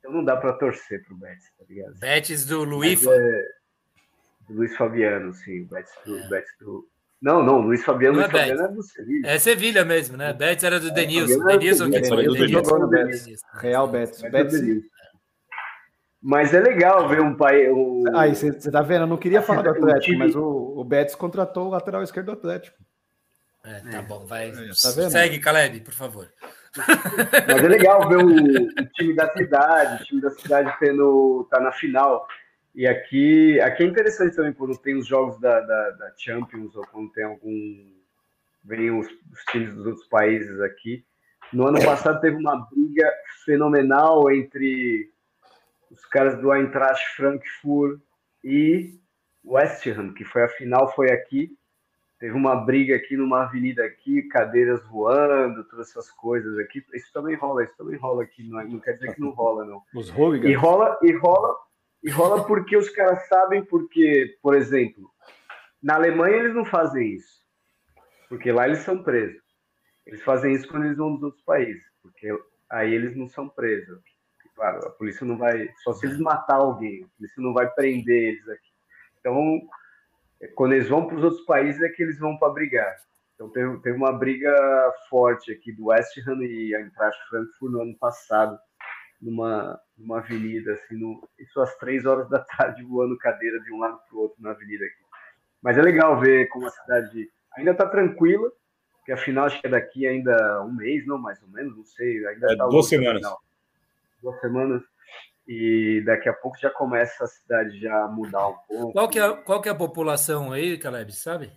Então não dá para torcer pro Betis, tá ligado? Betis do Luiz é, do Luiz Fabiano, sim, Betis do, é. Betis do não, não, Luiz Fabiano, não Luiz é Fabiano é do Sevilha. É Sevilha mesmo, né? Betis era do é, Denilson. Denilson que foi. Denilson no Betis. Real Betis. Betis. Mas é legal ver um pai. O... Aí, você tá vendo? Eu não queria falar do Atlético, time... mas o, o Betis contratou o lateral esquerdo do Atlético. É, tá bom, vai. Tá Segue, Caleb, por favor. Mas é legal ver o, o, time da cidade, o time da cidade tendo, tá na final. E aqui, aqui é interessante também quando tem os jogos da, da, da Champions ou quando tem algum. vem os, os, times dos outros países aqui. No ano passado teve uma briga fenomenal entre os caras do Eintracht Frankfurt e West Ham, que foi a final, foi aqui. Teve uma briga aqui numa avenida aqui, cadeiras voando, todas essas coisas aqui. Isso também rola, isso também rola aqui, não, é, não quer dizer que não rola, não. Os hooligans. E rola, e rola, e rola porque os caras sabem porque, por exemplo, na Alemanha eles não fazem isso. Porque lá eles são presos. Eles fazem isso quando eles vão nos outros países, porque aí eles não são presos. Claro, a polícia não vai. Só se eles matar alguém, a polícia não vai prender eles aqui. Então, quando eles vão para os outros países é que eles vão para brigar. Então teve, teve, uma briga forte aqui do West Ham e a Eintracht Frankfurt no ano passado, numa, numa avenida, assim, no, isso às três horas da tarde, voando cadeira de um lado para o outro na avenida aqui. Mas é legal ver como a cidade ainda está tranquila, que afinal acho que é daqui ainda um mês, não, mais ou menos, não sei. Ainda é, tá duas semanas. Duas semanas e daqui a pouco já começa a cidade já a mudar um pouco. Qual que é, qual que é a população aí, Caleb, sabe?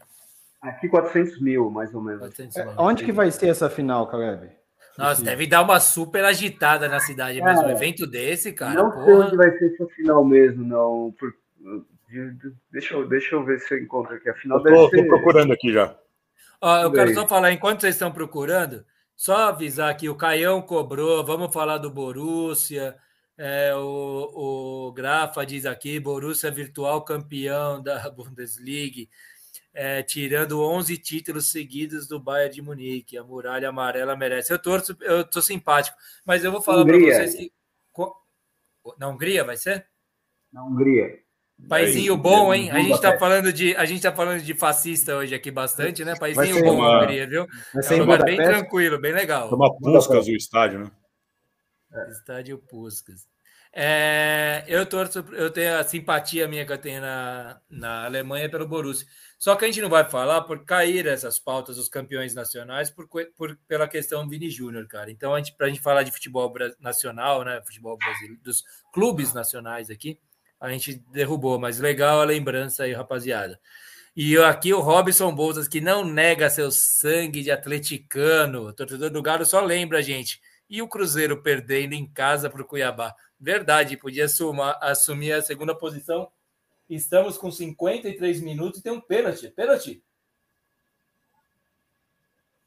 Aqui 400 mil, mais ou menos. É, onde que vai ser essa final, Caleb? Nossa, deve dar uma super agitada na cidade, mas um evento desse, cara. Não porra. sei onde vai ser essa final mesmo, não. Por... Deixa, eu, deixa eu ver se eu encontro aqui. A final ser... tô procurando aqui já. Ó, eu quero só falar, enquanto vocês estão procurando, só avisar que o Caião cobrou, vamos falar do Borussia. É, o, o Grafa diz aqui: Borussia virtual campeão da Bundesliga, é, tirando 11 títulos seguidos do Bayern de Munique. A muralha amarela merece. Eu torço, eu tô simpático, mas eu vou falar para vocês que. Na Hungria vai ser? Na Hungria. Paizinho é bom, hein? A gente tá falando de a gente tá falando de fascista hoje aqui bastante, né? Paizinho bom na Hungria, viu? Vai ser é um bem tranquilo, bem legal. Uma Puskas o estádio, né? É. Estádio Puskas. É, eu torço, eu tenho a simpatia minha que eu tenho na, na Alemanha pelo Borussia. Só que a gente não vai falar por cair essas pautas dos campeões nacionais por, por pela questão Vini Júnior, cara. Então, a gente, pra gente falar de futebol nacional, né? Futebol brasileiro, dos clubes nacionais aqui, a gente derrubou, mas legal a lembrança aí, rapaziada. E aqui o Robson Bolsas, que não nega seu sangue de atleticano, torcedor do Galo, só lembra, gente e o Cruzeiro perdendo em casa para o Cuiabá. Verdade, podia sumar, assumir a segunda posição. Estamos com 53 minutos e tem um pênalti. Pênalti?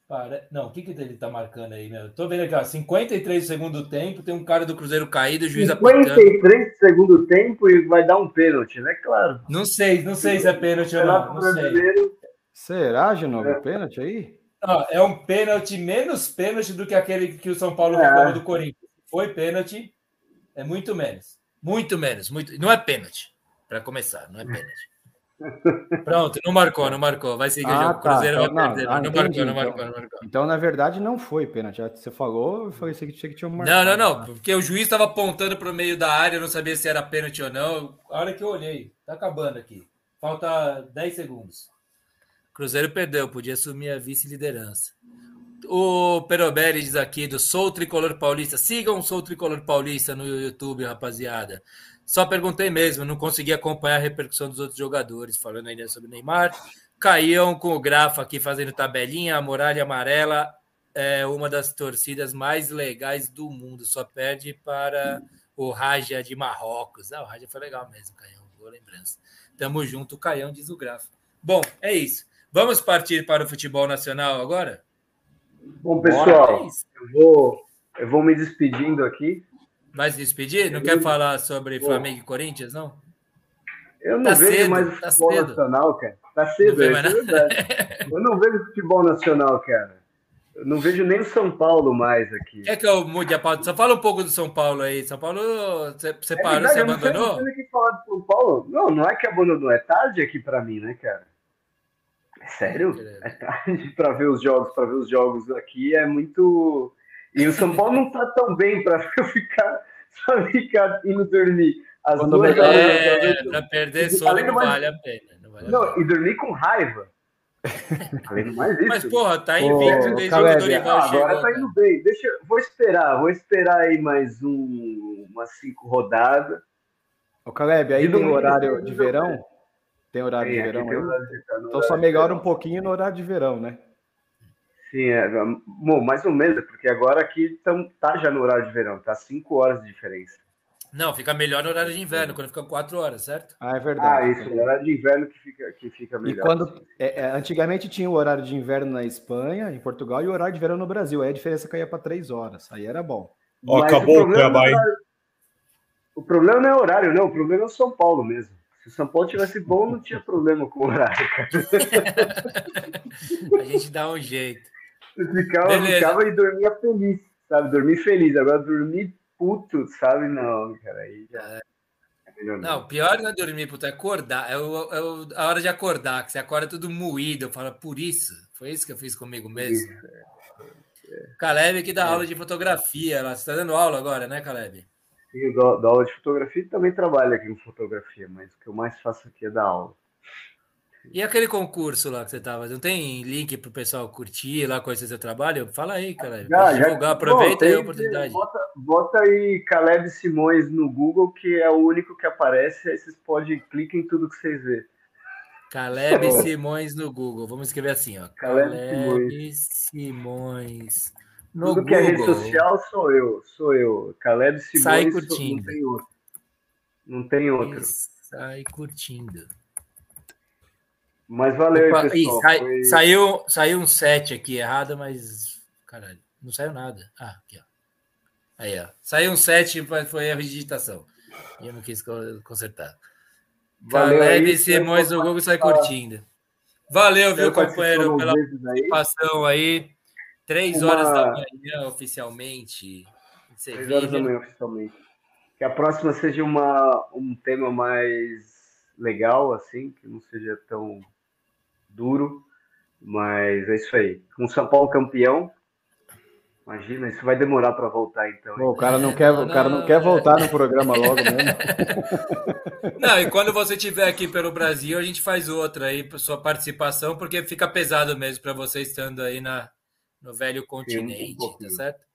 Para... Não, o que, que ele está marcando aí, meu? Tô vendo aqui, ó, 53 segundo tempo, tem um cara do Cruzeiro caído, o juiz 53 apitando. segundo tempo e vai dar um pênalti, né? Claro. Não sei, não sei se é pênalti ou não. não sei. Será, Genovo, é. pênalti aí? É um pênalti menos pênalti do que aquele que o São Paulo é. reclamou do Corinthians. Foi pênalti, é muito menos. Muito menos. Muito... Não é pênalti, para começar, não é pênalti. Pronto, não marcou, não marcou. Vai seguir ah, o jogo. Tá. Cruzeiro então, vai não, perder. Ah, não, marcou, não marcou, não marcou. Então, na verdade, não foi pênalti. Você falou, foi isso que tinha marcado. Não, não, não. Porque o juiz estava apontando para o meio da área, eu não sabia se era pênalti ou não. A hora que eu olhei, tá acabando aqui. Falta 10 segundos. Cruzeiro perdeu, podia assumir a vice-liderança. O Perobelli diz aqui do Sou Tricolor Paulista. Sigam Sou Tricolor Paulista no YouTube, rapaziada. Só perguntei mesmo, não consegui acompanhar a repercussão dos outros jogadores, falando ainda sobre o Neymar. Caião com o grafo aqui fazendo tabelinha, a Muralha Amarela é uma das torcidas mais legais do mundo, só perde para o Raja de Marrocos. Ah, o Raja foi legal mesmo, Caião, boa lembrança. Tamo junto, Caião, diz o grafo. Bom, é isso. Vamos partir para o futebol nacional agora? Bom, pessoal, eu vou, eu vou me despedindo aqui. Vai se despedir? Não quer falar sobre Flamengo e Corinthians, não? Eu não tá vejo cedo, mais o tá futebol cedo. nacional, cara. Tá cedo, é verdade. eu não vejo futebol nacional, cara. Eu não vejo nem o São Paulo mais aqui. É que eu mude a pauta. Só fala um pouco do São Paulo aí. São Paulo, você, você é parou, você abandonou? Não, que falar do São Paulo. não, não é que abandonou, é tarde aqui para mim, né, cara? Sério? É tarde para ver os jogos, para ver os jogos aqui é muito. E o São Paulo não tá tão bem para ficar, pra ficar indo dormir. As Quando duas horas é, para perder sono não vale a pena. Não, vale não e dormir com raiva. Além mais isso. Mas, porra, tá invicto desde o Dorival ah, chegou. Agora tá indo bem. Deixa, vou esperar, vou esperar aí mais um, umas cinco rodadas. Ô, Caleb, aí tem horário de verão? Tem horário de verão? Horário de, então só melhora um pouquinho no horário de verão, né? Sim, é, bom, mais ou menos, porque agora aqui tam, tá já no horário de verão, tá cinco horas de diferença. Não, fica melhor no horário de inverno, quando fica quatro horas, certo? Ah, é verdade. Ah, isso, no horário de inverno que fica, que fica melhor. E quando, é, é, antigamente tinha o horário de inverno na Espanha, em Portugal, e o horário de verão no Brasil. Aí a diferença caía para três horas. Aí era bom. Ó, acabou o trabalho. É o problema não é horário, não. O problema é o São Paulo mesmo. Se o São Paulo tivesse bom, não tinha problema com o horário, a gente dá um jeito. ficava, ficava e dormia feliz, sabe? Dormir feliz. Agora dormir puto, sabe? Não, cara, aí já. É. é não, não, pior não é dormir, puto, é acordar. É, o, é o, a hora de acordar, que você acorda tudo moído. Eu falo, por isso. Foi isso que eu fiz comigo mesmo. É, é. Caleb que dá é. aula de fotografia lá. Você está dando aula agora, né, Caleb? Sim, eu dou, dou aula de fotografia e também trabalho aqui com fotografia, mas o que eu mais faço aqui é dar aula. E aquele concurso lá que você estava, não tem link para o pessoal curtir lá, conhecer seu trabalho? Fala aí, cara. Já, já, divulgar, aproveita aí a oportunidade. Bota, bota, aí Caleb Simões no Google, que é o único que aparece, aí vocês podem clicar em tudo que vocês vê. Caleb Simões no Google. Vamos escrever assim, ó. Caleb, Caleb Simões. No tudo Google. que é rede social sou eu, sou eu. Caleb Simões. Sai curtindo. Não tem outro. Não tem outro. Sai curtindo. Mas valeu, Opa, pessoal. Sai, Foi... saiu, saiu um 7 aqui errado, mas. Caralho, não saiu nada. Ah, aqui, ó. Aí, ó. Saiu um 7, foi de digitação. E eu não quis consertar. Valeu Caleb Simões do Google sai curtindo. Valeu, viu, companheiro, pela participação aí. Três Uma... horas da manhã, oficialmente. Três horas da manhã, oficialmente. Que a próxima seja uma, um tema mais legal, assim, que não seja tão duro, mas é isso aí. Com São Paulo campeão, imagina, isso vai demorar para voltar então. Pô, o cara não quer, não, o cara não, não quer voltar no programa logo mesmo. Não, e quando você estiver aqui pelo Brasil, a gente faz outra aí, sua participação, porque fica pesado mesmo para você estando aí na, no velho continente, um tá certo?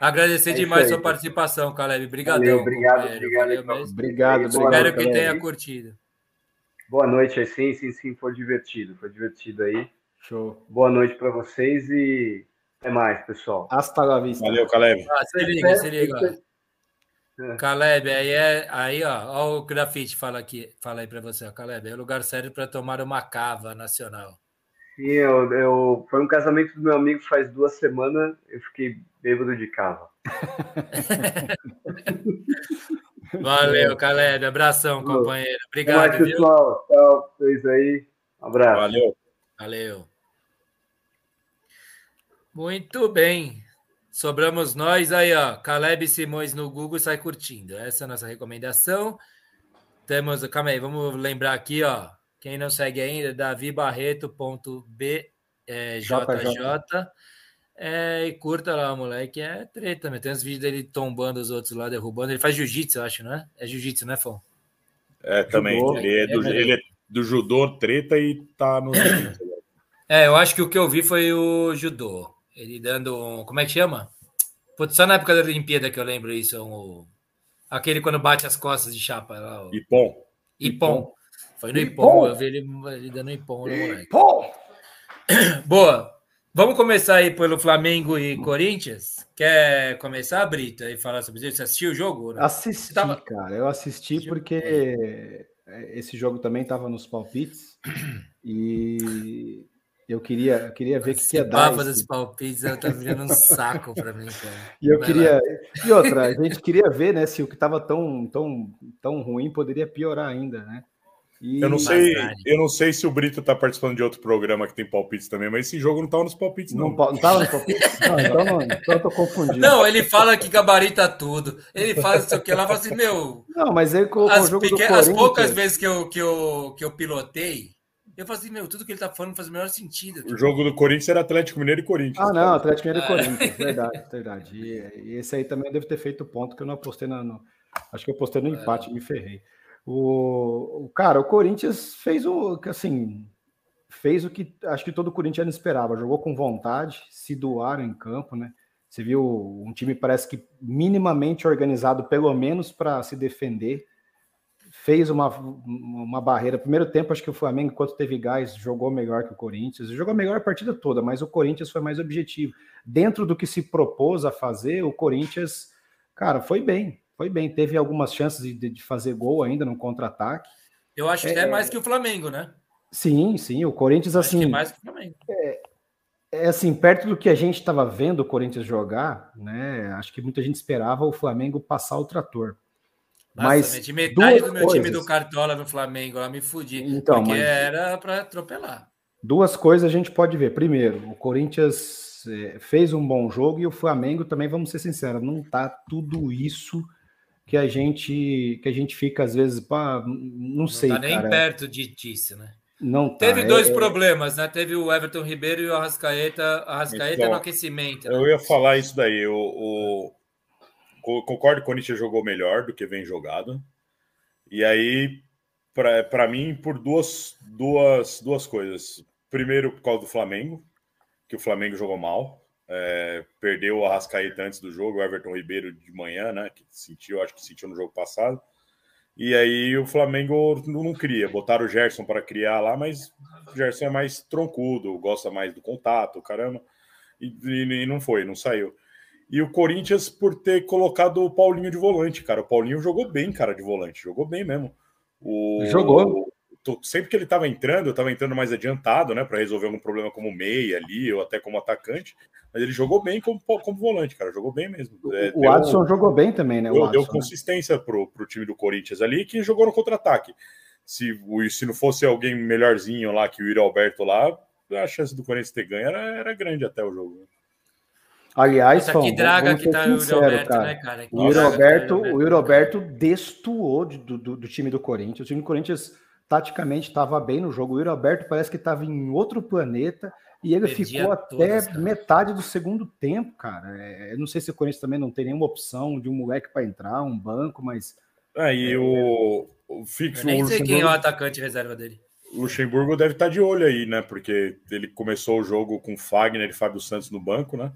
Agradecer é demais aí, sua participação, Caleb. Obrigadão. obrigado, obrigado. Valeu Obrigado, Espero que tenha curtido. Boa noite, sim, sim, sim, foi divertido, foi divertido aí. Show. Boa noite para vocês e até mais, pessoal. Hasta la vista. Valeu, Caleb. Ah, se liga, se liga. É. Caleb, aí é aí, ó, ó, o grafite fala aqui, fala aí para você, ó, Caleb, é o lugar sério para tomar uma cava nacional. Sim, eu, eu, foi um casamento do meu amigo faz duas semanas, eu fiquei bêbado de cava. Valeu, Caleb. Abração, companheiro. Obrigado, mais, pessoal. Tchau, vocês aí. Um abraço. Valeu. Valeu. Muito bem. Sobramos nós aí, ó. Caleb Simões no Google sai curtindo. Essa é a nossa recomendação. Temos, calma aí, vamos lembrar aqui, ó. Quem não segue ainda, davibarreto.bjj. É, é, e curta lá, moleque. É treta, também. Tem uns vídeos dele tombando os outros lá, derrubando. Ele faz jiu-jitsu, eu acho, não é? É jiu-jitsu, né, Fão? É, também. Judô. Ele, é do, é, ele é do judô, treta e tá no. é, eu acho que o que eu vi foi o judô. Ele dando um. Como é que chama? Putz, só na época da Olimpíada que eu lembro isso. Um, Aquele quando bate as costas de chapa. Lá, o... Ipom. Ipom. Foi no Ipom, eu vi ele, ele dando Ipom no moleque. Boa. Vamos começar aí pelo Flamengo e Corinthians? Quer começar, Brita, e falar sobre isso? Você assistiu o jogo? Né? Assisti, tava... cara. Eu assisti assistiu? porque esse jogo também estava nos palpites e eu queria, eu queria ver o que, que ia dar. Esse... dos palpites tá virando um saco para mim, cara. E eu Vai queria. Lá. E outra, a gente queria ver, né, se o que estava tão, tão, tão ruim poderia piorar ainda, né? E... Eu não sei, eu não sei se o Brito está participando de outro programa que tem palpites também, mas esse jogo não estava nos palpites, não. Não, estava nos palpites? Não, então não, então eu tô confundindo. Não, ele fala que gabarita tudo. Ele faz isso aqui, lá fala assim, meu. Não, mas aí com, as, o jogo pequ... as poucas vezes que eu, que, eu, que eu pilotei, eu falei assim, meu, tudo que ele tá falando faz o menor sentido. O jogo do Corinthians era Atlético Mineiro e Corinthians. Ah, não, Atlético Mineiro e é. Corinthians, verdade, verdade. E, e, esse aí também deve ter feito ponto que eu não apostei na, no. Acho que eu apostei no é. empate e me ferrei. O, cara, o Corinthians fez o assim, fez o que acho que todo corintiano esperava, jogou com vontade, se doaram em campo, né? Você viu um time parece que minimamente organizado, pelo menos para se defender. Fez uma, uma barreira. Primeiro tempo, acho que o Flamengo, enquanto teve gás, jogou melhor que o Corinthians. Jogou melhor a partida toda, mas o Corinthians foi mais objetivo. Dentro do que se propôs a fazer, o Corinthians, cara, foi bem foi bem, teve algumas chances de, de fazer gol ainda no contra-ataque. Eu acho que é, até mais que o Flamengo, né? Sim, sim, o Corinthians assim. Acho que mais que o Flamengo. É, é assim, perto do que a gente estava vendo o Corinthians jogar, né? Acho que muita gente esperava o Flamengo passar o trator. Mas de metade do meu coisas. time do Cartola no Flamengo, lá me fudi. Então, porque mas... era para atropelar. Duas coisas a gente pode ver. Primeiro, o Corinthians é, fez um bom jogo e o Flamengo também, vamos ser sinceros, não tá tudo isso que a gente que a gente fica às vezes, pá, não sei. Não tá nem cara. perto de disso, né? Não tá. Teve dois é, é... problemas, né? Teve o Everton Ribeiro e o Arrascaeta. Arrascaeta então, no aquecimento. Né? Eu ia falar isso daí. O, o, concordo que o Corinthians jogou melhor do que vem jogado. E aí, para mim, por duas, duas, duas coisas. Primeiro, por causa do Flamengo, que o Flamengo jogou mal. É, perdeu o Arrascaeta antes do jogo, o Everton Ribeiro de manhã, né? Que sentiu, acho que sentiu no jogo passado. E aí o Flamengo não cria. Botaram o Gerson para criar lá, mas o Gerson é mais troncudo, gosta mais do contato, caramba. E, e, não foi, não saiu. E o Corinthians por ter colocado o Paulinho de volante, cara. O Paulinho jogou bem, cara, de volante. Jogou bem mesmo. O, jogou sempre que ele estava entrando, eu estava entrando mais adiantado, né, para resolver algum problema como meia ali, ou até como atacante, mas ele jogou bem como, como volante, cara, jogou bem mesmo. É, o Adson jogou bem também, né? Deu, Adson, deu né? consistência né? pro, pro time do Corinthians ali, que jogou no contra-ataque. Se, se não fosse alguém melhorzinho lá que o Yuri Alberto lá, a chance do Corinthians ter ganho era, era grande até o jogo. Né? Aliás, Nossa, que draga que tá sincero, o Alberto, cara. né, cara? o Yuri Alberto, o Yuri Alberto destoou do, do, do time do Corinthians. O time do Corinthians taticamente estava bem no jogo. O Yuri Alberto parece que estava em outro planeta e ele Perdia ficou até todas, metade do segundo tempo, cara. É, eu não sei se o Corinthians também não tem nenhuma opção de um moleque para entrar, um banco, mas. Aí é, o, o fixo. nem sei quem é o atacante reserva dele. O Luxemburgo deve estar tá de olho aí, né? Porque ele começou o jogo com Fagner e Fábio Santos no banco, né?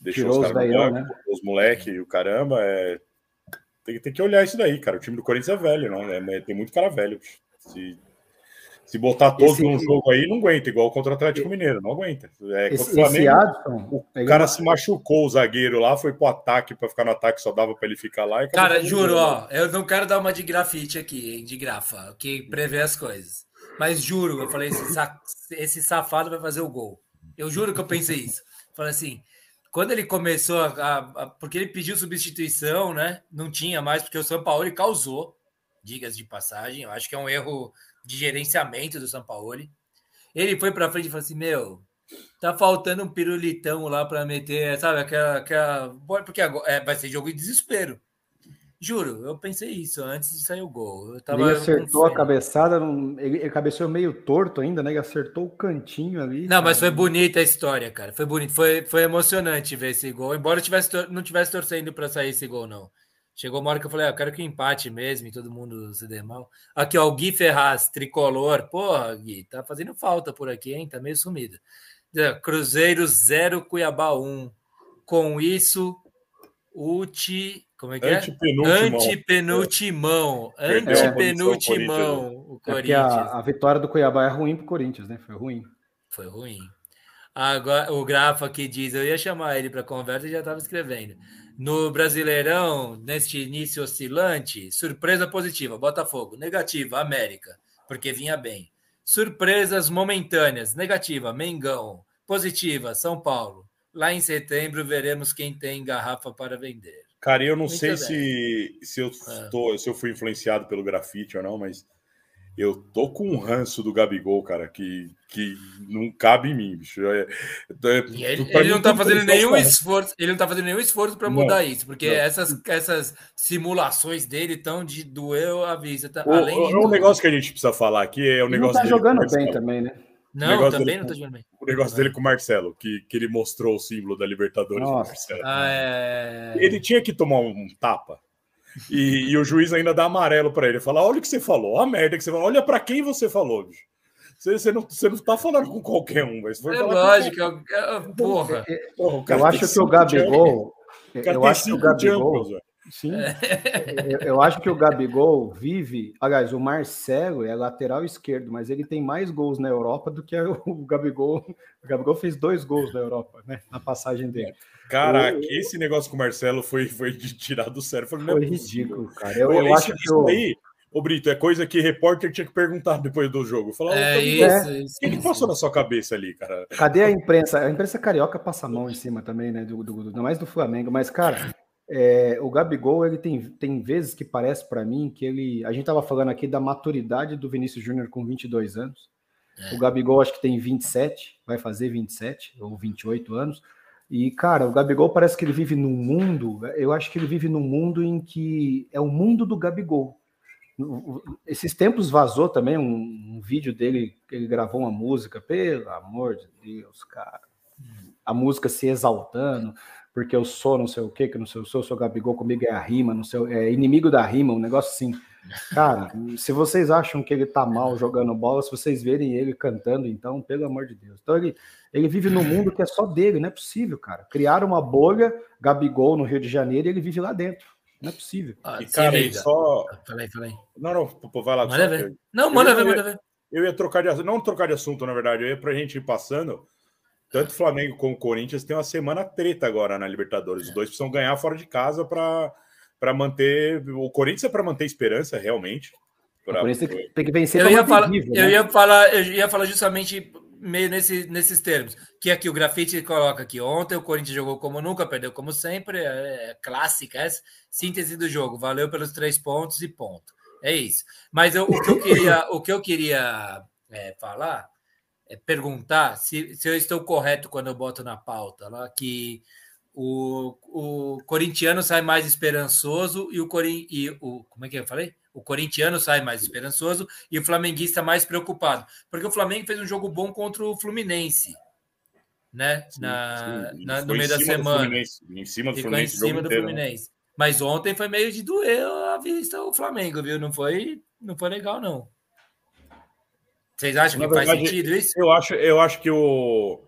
Deixou Tirou os caras no banco, né? os moleques e o caramba. É... Tem, tem, que olhar isso daí, cara. O time do Corinthians é velho, não? É, tem muito cara velho. Se, se botar todos esse, num jogo aí, não aguenta, igual contra o Atlético Mineiro, não aguenta. É, esse, o Flamengo, Adson, o cara se machucou, o zagueiro lá, foi pro ataque para ficar no ataque, só dava para ele ficar lá. E cara, juro, ó, eu não quero dar uma de grafite aqui, hein, de grafa, que prevê as coisas. Mas juro, eu falei, esse, esse safado vai fazer o gol. Eu juro que eu pensei isso. Falei assim, quando ele começou a, a, a, porque ele pediu substituição, né? Não tinha mais, porque o São Paulo causou digas de passagem. Eu acho que é um erro de gerenciamento do São Paulo. Ele foi para frente e falou assim: Meu, tá faltando um pirulitão lá para meter, sabe? Aquela. aquela... Porque agora, é, vai ser jogo de desespero. Juro, eu pensei isso antes de sair o gol. Eu tava, ele acertou a cabeçada, ele, ele cabeceou meio torto ainda, né? Ele acertou o cantinho ali. Não, cara. mas foi bonita a história, cara. Foi bonito, foi, foi emocionante ver esse gol. Embora tivesse, não tivesse torcendo para sair esse gol, não. Chegou uma hora que eu falei, ah, eu quero que empate mesmo e todo mundo se dê mal. Aqui, ó, o Gui Ferraz, tricolor. Porra, Gui, tá fazendo falta por aqui, hein? Tá meio sumido. Cruzeiro 0, Cuiabá 1. Com isso, Uti, como é que é? Antepenultimão. Antepenultimão. O Corinthians. É a, a, vitória do Cuiabá é ruim para o Corinthians, né? Foi ruim. Foi ruim. Agora, o Grafo aqui diz: eu ia chamar ele para conversa e já estava escrevendo. No Brasileirão, neste início oscilante, surpresa positiva, Botafogo. Negativa, América, porque vinha bem. Surpresas momentâneas, negativa, Mengão. Positiva, São Paulo. Lá em setembro veremos quem tem garrafa para vender. Cara, eu não Muito sei se, se, eu ah. tô, se eu fui influenciado pelo grafite ou não, mas eu tô com um ranço do Gabigol, cara, que, que não cabe em mim, bicho. É, é, ele, ele não tá fazendo nenhum esforço, ele não tá fazendo nenhum esforço para mudar isso, porque essas, essas simulações dele estão de doer a vista. Tá, o, além o, um negócio que a gente precisa falar aqui é o negócio. Ele tá jogando bem também, né? Não, também dele, não tá jogando bem. O negócio dele com o Marcelo, que, que ele mostrou o símbolo da Libertadores Nossa. Marcelo. Ah, é... Ele tinha que tomar um tapa. E, e o juiz ainda dá amarelo para ele. Fala: olha o que você falou, a merda que você falou, olha para quem você falou, bicho. Você, você, não, você não tá falando com qualquer um, mas foi É lógico, com... porra. porra eu acho que o Gabigol. Eu acho que o Gabigol. Sim. É. Eu, eu, acho que o Gabigol vive. Aliás, o Marcelo é lateral esquerdo, mas ele tem mais gols na Europa do que o Gabigol. O Gabigol fez dois gols na Europa, né? Na passagem dele. Caraca, o... esse negócio com o Marcelo foi, foi de tirar do sério. Foi, foi ridículo, cara. Eu, eu acho que. Isso aí, Ô Brito, é coisa que repórter tinha que perguntar depois do jogo. Falar, é, isso, isso, o que, que passou na sua cabeça ali, cara? Cadê a imprensa? A imprensa carioca passa a mão em cima também, né? Do, do, do mais do Flamengo. Mas, cara, é, o Gabigol, ele tem, tem vezes que parece para mim que ele. A gente tava falando aqui da maturidade do Vinícius Júnior com 22 anos. É. O Gabigol acho que tem 27, vai fazer 27 ou 28 anos. E, cara, o Gabigol parece que ele vive num mundo, eu acho que ele vive num mundo em que é o mundo do Gabigol. Esses tempos vazou também um, um vídeo dele, ele gravou uma música, pelo amor de Deus, cara. A música se exaltando, porque eu sou não sei o que, que não sei, eu sou, eu sou Gabigol, comigo é a rima, não sei, é inimigo da rima, um negócio assim. Cara, se vocês acham que ele tá mal jogando bola, se vocês verem ele cantando, então, pelo amor de Deus. Então ele, ele vive num mundo que é só dele, não é possível, cara. Criaram uma bolha, Gabigol no Rio de Janeiro, e ele vive lá dentro. Não é possível. Ah, e, cara, e só. Falei, falei. Não, não, pô, vai lá. Manda ver. Não, manda ver, manda ver. Eu ia trocar de assunto, não trocar de assunto, na verdade, eu ia pra gente ir passando. Tanto Flamengo como Corinthians tem uma semana treta agora na Libertadores. Os dois precisam ganhar fora de casa para para manter. O Corinthians é para manter esperança, realmente. Pra... tem que vencer. Eu ia, falar, né? eu ia falar, eu ia falar justamente meio nesse, nesses termos. Que aqui o grafite coloca aqui. Ontem o Corinthians jogou como nunca, perdeu como sempre. É, é clássica, é síntese do jogo. Valeu pelos três pontos e ponto. É isso. Mas eu, o que eu queria, o que eu queria é, falar é perguntar se, se eu estou correto quando eu boto na pauta lá que o, o corintiano sai mais esperançoso e o, Corin, e o como é que eu falei? O corintiano sai mais esperançoso e o flamenguista mais preocupado, porque o Flamengo fez um jogo bom contra o Fluminense, né? Sim, na, sim. na no meio da semana. Em cima do Ficou Fluminense. Em cima do inteiro, né? Fluminense. Né? Mas ontem foi meio de doer a vista o Flamengo, viu? Não foi, não foi legal, não. Vocês acham que verdade, faz sentido isso? Eu acho, eu acho que o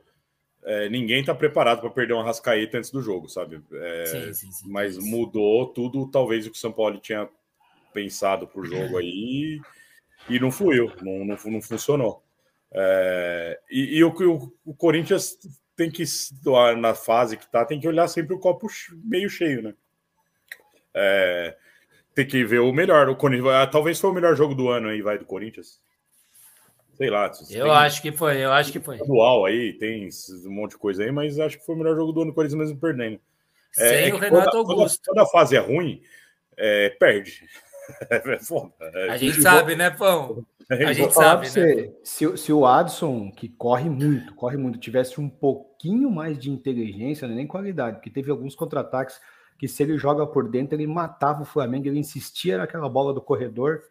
é, ninguém está preparado para perder uma rascaeta antes do jogo, sabe? É, sim, sim, sim, mas mudou tudo, talvez o que o São Paulo tinha pensado para o jogo aí e não fluiu, não, não, não funcionou. É, e, e o o, o, Corinthians tem que, na fase que está, tem que olhar sempre o copo meio cheio, né? É, tem que ver o melhor. O Corinthians, talvez foi o melhor jogo do ano aí, vai, do Corinthians sei lá. Eu acho que foi, eu acho que foi. Atual aí, tem um monte de coisa aí, mas acho que foi o melhor jogo do ano, Corinthians mesmo perdendo. É, Sem é, o Renato toda, Augusto. Toda, toda fase é ruim, é, perde. É foda. É, a gente sabe, né, Pão? A gente sabe, né? Se, se o Adson, que corre muito, corre muito, tivesse um pouquinho mais de inteligência, né, nem qualidade, porque teve alguns contra-ataques que se ele joga por dentro, ele matava o Flamengo, ele insistia naquela bola do corredor,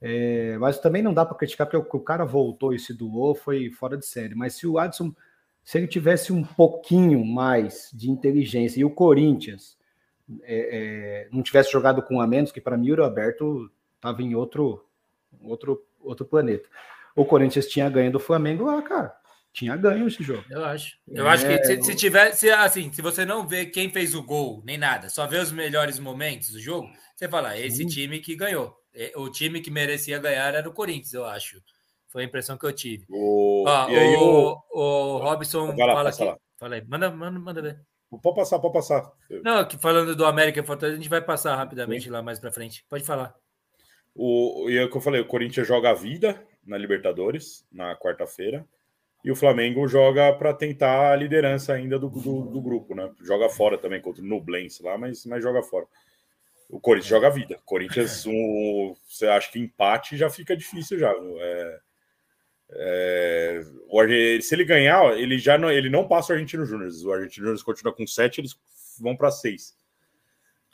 é, mas também não dá para criticar porque o cara voltou e se doou, foi fora de série. Mas se o Adson, se ele tivesse um pouquinho mais de inteligência e o Corinthians é, é, não tivesse jogado com a menos, que para mim o Aberto estava em outro, outro, outro planeta. O Corinthians tinha ganho do Flamengo lá, cara. tinha ganho esse jogo. Eu acho. Eu é... acho que se, se tiver, se, assim, se você não vê quem fez o gol, nem nada, só vê os melhores momentos do jogo, você fala, ah, esse time que ganhou. É, o time que merecia ganhar era o Corinthians, eu acho. Foi a impressão que eu tive. O, aí, o, o, o Robson lá, fala aqui. Lá. Fala aí. Manda, manda, manda ver. Pode passar, pode passar. Não, que falando do América e Fortaleza, a gente vai passar rapidamente Sim. lá mais para frente. Pode falar. O, e é o que eu falei, o Corinthians joga a vida na Libertadores na quarta-feira e o Flamengo joga para tentar a liderança ainda do, do, do, grupo, né? Joga fora também contra o Nublense lá, mas, mas joga fora. O Corinthians joga a vida. Corinthians, um, você acha que empate já fica difícil já. É, é, o, se ele ganhar, ele já não, ele não passa o Argentino Júnior. O Argentino Júnior continua com sete, eles vão para seis.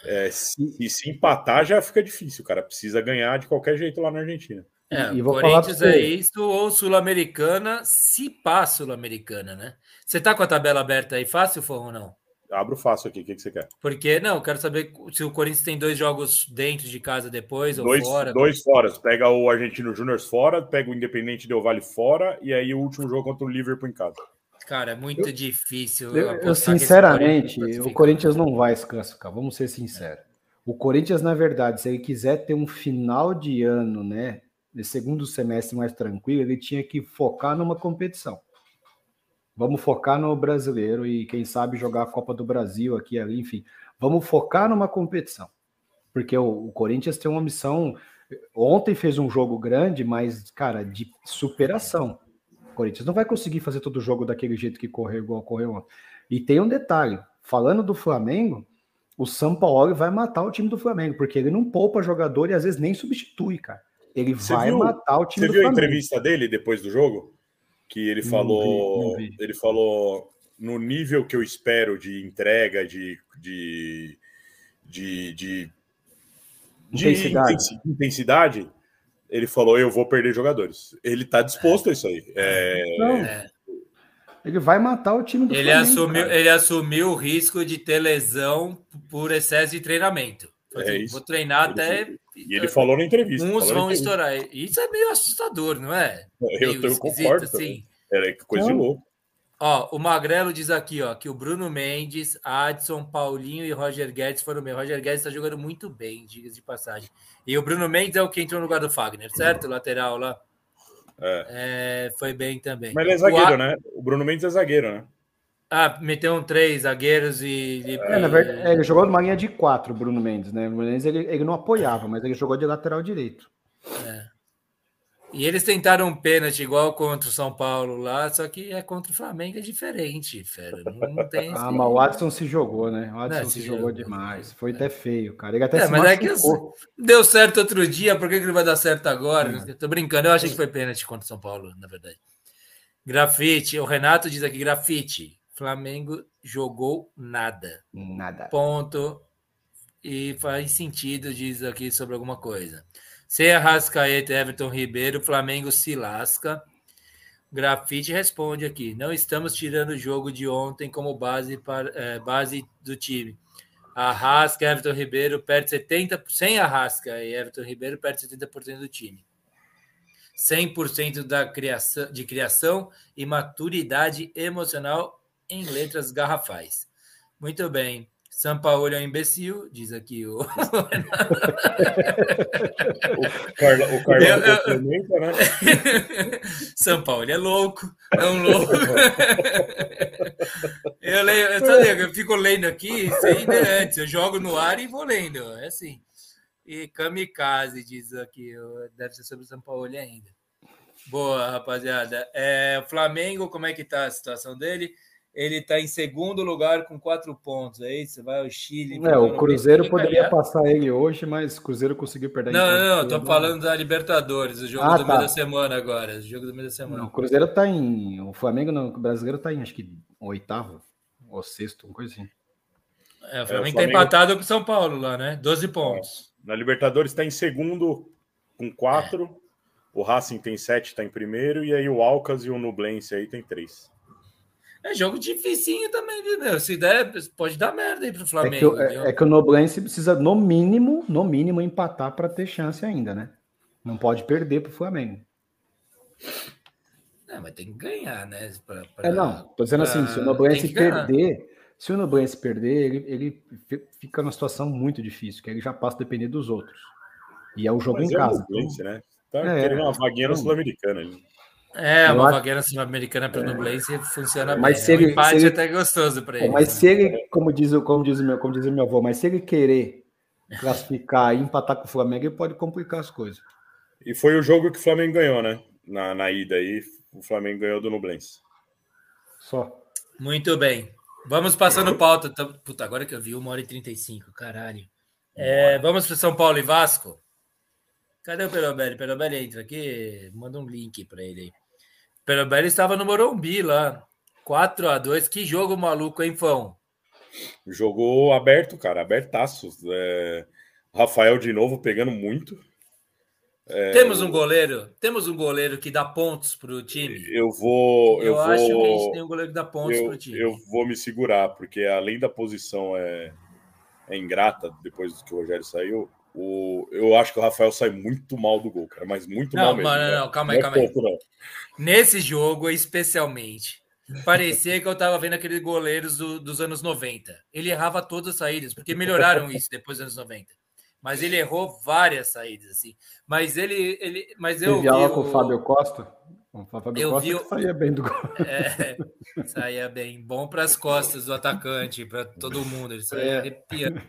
É, se, e se empatar, já fica difícil, o cara precisa ganhar de qualquer jeito lá na Argentina. É, e vou Corinthians é isso, ou Sul-Americana, se passa Sul-Americana, né? Você tá com a tabela aberta aí fácil, ou não? Abro fácil aqui, o que, que você quer? Porque, não, quero saber se o Corinthians tem dois jogos dentro de casa depois dois, ou fora. Dois fora. Pega o Argentino Júnior fora, pega o Independente Del Vale fora, e aí o último jogo contra o Liverpool em casa. Cara, é muito eu, difícil. Eu, eu sinceramente, o Corinthians não vai se classificar, vamos ser sinceros. O Corinthians, na verdade, se ele quiser ter um final de ano, né, de segundo semestre mais tranquilo, ele tinha que focar numa competição. Vamos focar no brasileiro e quem sabe jogar a Copa do Brasil aqui ali, enfim. Vamos focar numa competição. Porque o, o Corinthians tem uma missão. Ontem fez um jogo grande, mas, cara, de superação. O Corinthians não vai conseguir fazer todo o jogo daquele jeito que correu igual correu ontem. E tem um detalhe: falando do Flamengo, o São Paulo vai matar o time do Flamengo, porque ele não poupa jogador e às vezes nem substitui, cara. Ele você vai viu, matar o time do Flamengo. Você viu a entrevista dele depois do jogo? Que ele falou, vi, vi. ele falou no nível que eu espero de entrega, de, de, de, de, intensidade. de intensidade, ele falou: eu vou perder jogadores. Ele está disposto a isso aí. É... Não. É. Ele vai matar o time do ele Flamengo, assumiu, Ele assumiu o risco de ter lesão por excesso de treinamento. É isso. Vou treinar ele até. E ele falou na entrevista. Uns vão estourar. Isso é meio assustador, não é? Eu, eu concordo. Assim. Era coisa então, de louco. Ó, o Magrelo diz aqui, ó, que o Bruno Mendes, Adson, Paulinho e Roger Guedes foram bem. Roger Guedes está jogando muito bem, diga de passagem. E o Bruno Mendes é o que entrou no lugar do Fagner, certo? Lateral lá. É. É, foi bem também. Mas ele é zagueiro, o né? O Bruno Mendes é zagueiro, né? Ah, meteu um três zagueiros e. É, na verdade, é, ele jogou numa linha de quatro, Bruno Mendes, né? O Bruno Mendes ele, ele não apoiava, mas ele jogou de lateral direito. É. E eles tentaram um pênalti igual contra o São Paulo lá, só que é contra o Flamengo é diferente, fera. Não tem ah, mas o Adson se jogou, né? O Adson se, se, jogou, jogou demais. Foi é. até feio, cara. Ele até é, mas é que deu certo outro dia, por que, que ele vai dar certo agora? É. Tô brincando, eu achei que foi pênalti contra o São Paulo, na verdade. Grafite, o Renato diz aqui: grafite. Flamengo jogou nada. Nada. Ponto. E faz sentido, diz aqui sobre alguma coisa. Sem Arrascaeta e Everton Ribeiro, Flamengo se lasca. Grafite responde aqui: não estamos tirando o jogo de ontem como base, para, é, base do time. Arrasca, Everton Ribeiro perde 70%, sem Arrasca e Everton Ribeiro perde 70% do time. 100% da criação, de criação e maturidade emocional em letras garrafais. Muito bem. São Paulo é um imbecil, diz aqui o. o Carlos o complementa, né? São Paulo é louco, é um louco. eu, leio, eu, eu fico lendo aqui sem antes, eu jogo no ar e vou lendo, é assim. E kamikaze, diz aqui, deve ser sobre o São Paulo ainda. Boa, rapaziada. É, Flamengo, como é que tá a situação dele? Ele está em segundo lugar com quatro pontos. É isso? Vai ao Chile. É, o Cruzeiro poderia passar ele hoje, mas o Cruzeiro conseguiu perder. Não, não, estou falando da Libertadores, o jogo ah, do tá. meio da semana agora. O jogo do meio da semana. Não, o Cruzeiro está em. O Flamengo, não, o brasileiro está em acho que oitavo ou sexto, uma coisa assim. É, o Flamengo está é, empatado com o São Paulo lá, né? 12 pontos. É. Na Libertadores está em segundo com quatro. É. O Racing tem sete, está em primeiro, e aí o Alcas e o Nublense aí tem três. É jogo dificinho também, viu, meu? Se der, pode dar merda aí pro Flamengo. É que, é, é que o Noblense precisa, no mínimo, no mínimo, empatar para ter chance ainda, né? Não pode perder pro Flamengo. É, mas tem que ganhar, né? Pra, pra, é, não, tô dizendo pra... assim, se o Noblense perder, se o Noblense perder, ele, ele fica numa situação muito difícil, que ele já passa a depender dos outros. E é o jogo mas em é casa. Nublense, então... né? Tá é, querendo uma vaguinha no Sul-Americana. É, uma acho... vagueira sul-americana para o Nublense funciona mas bem. Se ele, um empate se ele... até gostoso para ele. Mas se ele, como diz, como diz, meu, como diz meu avô, mas se ele querer classificar e empatar com o Flamengo, ele pode complicar as coisas. E foi o jogo que o Flamengo ganhou, né? Na, na ida aí, o Flamengo ganhou do Nublense. Só. Muito bem. Vamos passando pauta. Puta, agora que eu vi, 1 hora e 35, caralho. É, vamos para São Paulo e Vasco? Cadê o Perobelli? Perobelli entra aqui, manda um link para ele aí. Perobelli estava no Morumbi lá. 4 a 2 Que jogo maluco, hein, Fão? Jogou aberto, cara, abertaço. É... Rafael de novo pegando muito. É... Temos um goleiro, temos um goleiro que dá pontos para o time. Eu vou. Eu, eu acho vou, que a gente tem um goleiro que dá pontos para o time. Eu vou me segurar, porque além da posição é, é ingrata, depois que o Rogério saiu, o, eu acho que o Rafael sai muito mal do gol, cara, mas muito não, mal mesmo. Não, não, não, calma aí, é calma aí. Pouco, Nesse jogo, especialmente, parecia que eu tava vendo aqueles goleiros do, dos anos 90. Ele errava todas as saídas, porque melhoraram isso depois dos anos 90. Mas ele errou várias saídas, assim. Mas ele. ele mas eu. Teve aula com o Fábio Costa? O Fábio eu Costa vi, saía bem do gol. É, saía bem. Bom para as costas do atacante, para todo mundo. Ele saía é. arrepiando.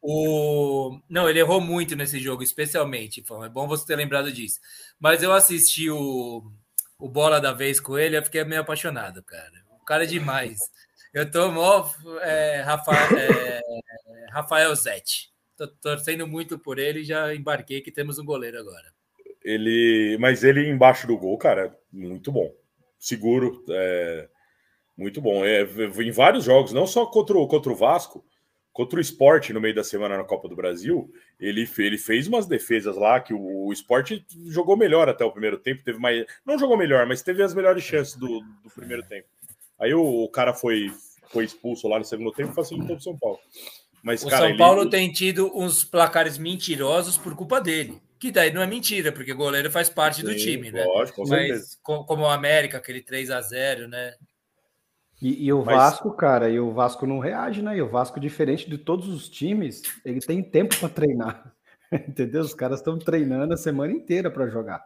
O... Não, ele errou muito nesse jogo, especialmente. É bom você ter lembrado disso. Mas eu assisti o, o Bola da Vez com ele, eu fiquei meio apaixonado, cara. O cara é demais. Eu tô mó é, Rafael, é, Rafael Zetti. Tô torcendo muito por ele já embarquei que temos um goleiro agora. Ele, mas ele embaixo do gol, cara, muito bom. Seguro, é, muito bom. É, em vários jogos, não só contra o, contra o Vasco, Contra o esporte no meio da semana na Copa do Brasil, ele, ele fez umas defesas lá que o, o esporte jogou melhor até o primeiro tempo. Teve mais. Não jogou melhor, mas teve as melhores chances do, do primeiro tempo. Aí o, o, cara foi, foi expulso lá no segundo tempo e facilitou o São Paulo. Mas, o cara, São Paulo ele... tem tido uns placares mentirosos por culpa dele. Que daí não é mentira, porque o goleiro faz parte Sim, do time, né? Lógico, com Mas como o América, aquele 3 a 0 né? E, e o Mas... Vasco, cara, e o Vasco não reage, né? E o Vasco, diferente de todos os times, ele tem tempo para treinar. Entendeu? Os caras estão treinando a semana inteira para jogar.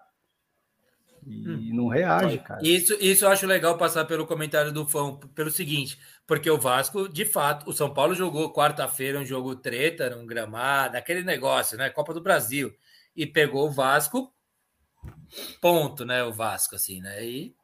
E hum. não reage, cara. Isso, isso eu acho legal passar pelo comentário do fã, pelo seguinte, porque o Vasco, de fato, o São Paulo jogou quarta-feira um jogo treta, um gramado, aquele negócio, né? Copa do Brasil. E pegou o Vasco, ponto, né? O Vasco, assim, né? E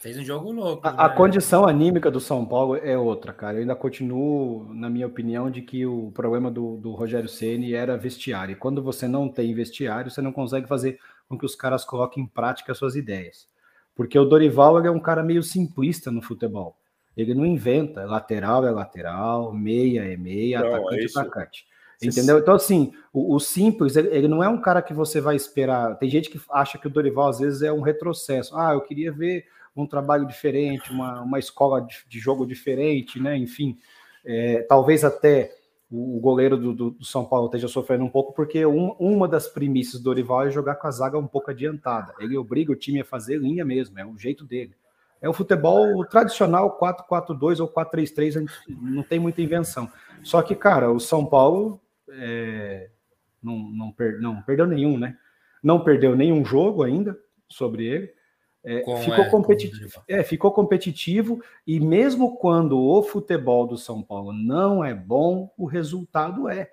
Fez um jogo louco. A, né? a, condição anímica do São Paulo é outra, cara. Eu ainda continuo, na minha opinião, de que o problema do, do Rogério Ceni era vestiário. E quando você não tem vestiário, você não consegue fazer com que os caras coloquem em prática as suas ideias. Porque o Dorival é um cara meio simplista no futebol. Ele não inventa. Lateral é lateral, meia é meia, não, atacante é atacante. Entendeu? Então, assim, o, o simples, ele, ele, não é um cara que você vai esperar. Tem gente que acha que o Dorival, às vezes, é um retrocesso. Ah, eu queria ver um trabalho diferente, uma, uma escola de, de jogo diferente, né? Enfim, é, talvez até o, goleiro do, do, do, São Paulo esteja sofrendo um pouco, porque um, uma das premissas do Dorival é jogar com a zaga um pouco adiantada. Ele obriga o time a fazer linha mesmo, é o jeito dele. É o futebol tradicional 4-4-2 ou 4-3-3, não tem muita invenção. Só que, cara, o São Paulo é, não, não, per, não perdeu nenhum, né? Não perdeu nenhum jogo ainda sobre ele. É, ficou, é, competitivo, é, ficou competitivo e mesmo quando o futebol do São Paulo não é bom, o resultado é.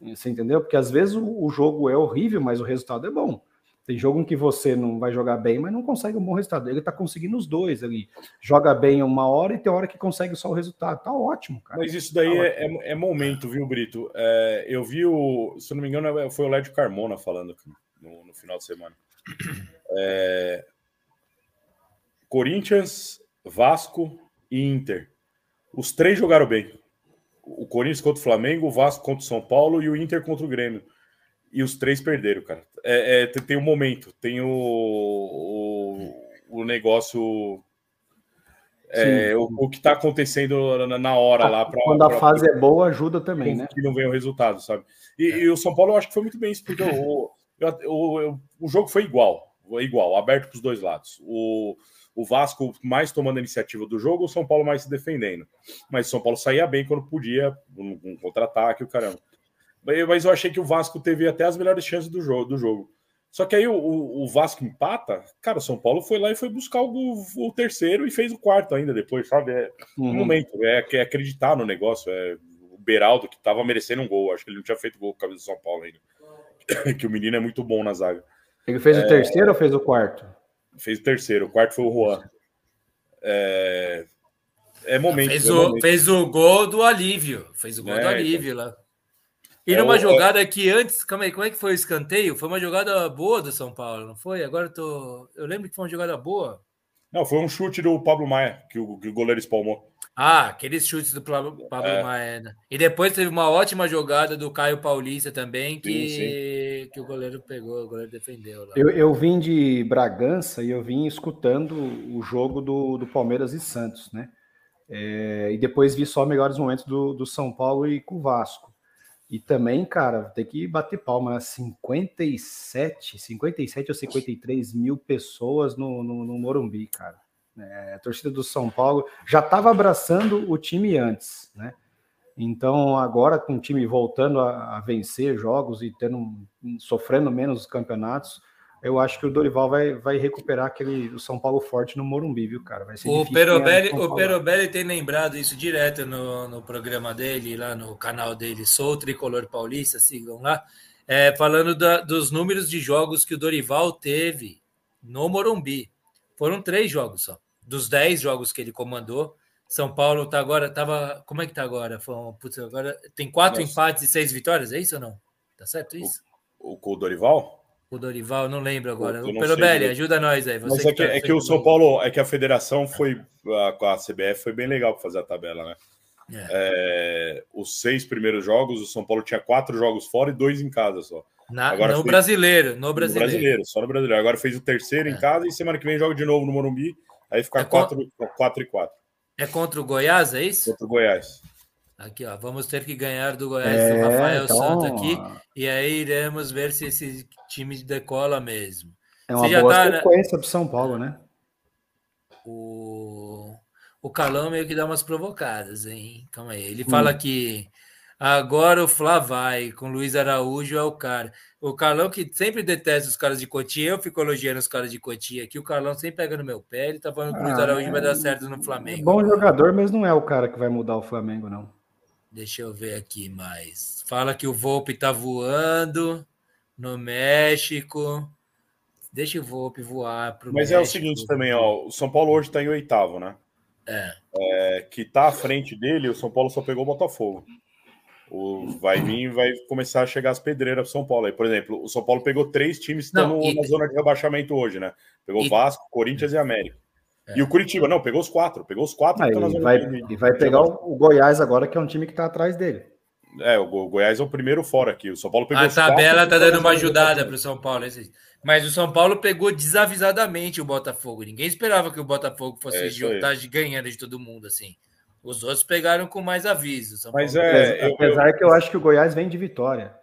Você entendeu? Porque às vezes o, o jogo é horrível, mas o resultado é bom. Tem jogo em que você não vai jogar bem, mas não consegue um bom resultado. Ele tá conseguindo os dois ali. Joga bem uma hora e tem hora que consegue só o resultado. Tá ótimo, cara. Mas isso daí tá é, é, é, momento, viu, Brito? É, eu vi o. Se não me engano, foi o Lédio Carmona falando no, no final de semana. Corinthians, Vasco e Inter. Os três jogaram bem. O Corinthians contra o Flamengo, o Vasco contra o São Paulo e o Inter contra o Grêmio. E os três perderam, cara. É, é tem o um momento, tem o, o, o negócio. É, o, o, que está acontecendo na, na hora lá. Pra, Quando a pra, fase pra, é boa, ajuda também, né? Que não vem o resultado, sabe? E, é. e, o São Paulo eu acho que foi muito bem isso, porque o, o, o, o jogo foi igual igual, aberto para os dois lados. O, o Vasco mais tomando a iniciativa do jogo, o São Paulo mais se defendendo. Mas o São Paulo saía bem quando podia, um, um contra-ataque, o caramba. Mas eu achei que o Vasco teve até as melhores chances do jogo. Do jogo. Só que aí o, o, Vasco empata, cara, o São Paulo foi lá e foi buscar o, o terceiro e fez o quarto ainda depois, sabe? É uhum. um momento, é, é, acreditar no negócio. É o Beraldo que tava merecendo um gol, acho que ele não tinha feito gol com a camisa do São Paulo ainda. que o menino é muito bom na zaga. Ele fez é... o terceiro ou fez o quarto? Fez o terceiro, o quarto foi o Juan. É, é momento. Fez, é o, momento. fez o gol do alívio. Fez o gol é, do alívio então. lá. E numa é, jogada que antes, calma aí, como é que foi o escanteio? Foi uma jogada boa do São Paulo, não foi? Agora eu tô. Eu lembro que foi uma jogada boa. Não, foi um chute do Pablo Maia, que o, que o goleiro espalmou. Ah, aqueles chutes do Pablo, é. Maia. Né? E depois teve uma ótima jogada do Caio Paulista também, que, sim, sim. que o goleiro pegou, o goleiro defendeu. Lá. Eu, eu vim de Bragança e eu vim escutando o jogo do, do Palmeiras e Santos, né? É, e depois vi só melhores momentos do, do São Paulo e com o Vasco. E também, cara, tem que bater palma, 57, né? 57 ou 53 mil pessoas no, no, no Morumbi, cara. É, a torcida do São Paulo já estava abraçando o time antes, né? Então, agora com o time voltando a, a vencer jogos e tendo, sofrendo menos campeonatos, eu acho que o Dorival vai, vai recuperar aquele o São Paulo forte no Morumbi, viu, cara? Vai ser o Perobelli, o Perobelli tem lembrado isso direto no, no programa dele, lá no canal dele, Sou Tricolor Paulista, sigam lá, é, falando da, dos números de jogos que o Dorival teve no Morumbi. Foram três jogos só. Dos dez jogos que ele comandou, São Paulo tá agora, tava. Como é que tá agora? Foi, putz, agora tem quatro Nossa. empates e seis vitórias, é isso ou não? Tá certo isso? O, o, o Dorival? o Dorival, não lembro agora. O Perobelli, ajuda nós aí. Mas é que, tá é que o São Paulo, é que a federação foi, a, a CBF foi bem legal para fazer a tabela, né? É. É, os seis primeiros jogos, o São Paulo tinha quatro jogos fora e dois em casa só. Na, Agora no fez, brasileiro, no brasileiro. No brasileiro, só no brasileiro. Agora fez o terceiro é. em casa e semana que vem joga de novo no Morumbi. Aí fica é quatro, quatro e quatro. É contra o Goiás, é isso? Contra o Goiás. Aqui, ó, vamos ter que ganhar do Goiás é, do Rafael então... Santos aqui, e aí iremos ver se esse time decola mesmo. É uma Você boa tá, sequência do São Paulo, né? O, o Calão meio que dá umas provocadas, hein? Calma aí. Ele hum. fala que agora o Flá vai, com Luiz Araújo é o cara. O Carlão, que sempre detesta os caras de Cotia, eu fico elogiando os caras de Cotia aqui. O Carlão sempre pega no meu pé, ele tá falando que o Luiz ah, Araújo ah, vai dar certo no Flamengo. É bom jogador, mas não é o cara que vai mudar o Flamengo, não. Deixa eu ver aqui mais. Fala que o Volpe tá voando no México. Deixa o Volpe voar pro Mas México. é o seguinte também, ó. O São Paulo hoje tá em oitavo, né? É. é. Que tá à frente dele, o São Paulo só pegou o Botafogo. O vai vir vai começar a chegar as pedreiras pro São Paulo. Aí, por exemplo, o São Paulo pegou três times que estão e... na zona de rebaixamento hoje, né? Pegou e... Vasco, Corinthians e América. É. E o Curitiba, não, pegou os quatro. Pegou os quatro. Ah, vai, de... e vai pegar o, Goiás agora, que é um time que está atrás dele. É, o Goiás é o primeiro fora aqui. O São Paulo pegou A tabela tá dando uma ajudada para o São Paulo. Mas o São Paulo pegou desavisadamente o Botafogo. Ninguém esperava que o Botafogo fosse é estar ganhando de todo mundo assim. Os outros pegaram com mais aviso. São Mas é, apesar eu, que eu acho que o Goiás vem de vitória.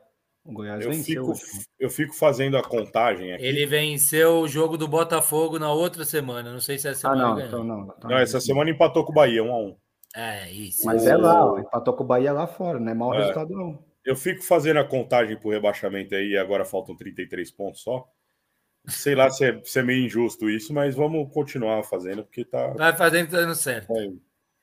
O Goiás eu venceu. Fico, eu fico fazendo a contagem aqui. Ele venceu o jogo do Botafogo na outra semana. Não sei se é essa semana. Ah, não, então não, não, não. essa semana empatou com o Bahia, um a um. É, isso. Mas é lá, empatou com o Bahia lá fora, não é mau é. resultado, não. Eu fico fazendo a contagem pro rebaixamento aí, agora faltam 33 pontos só. Sei lá se é, se é meio injusto isso, mas vamos continuar fazendo, porque tá. Vai fazendo, tá dando certo. É,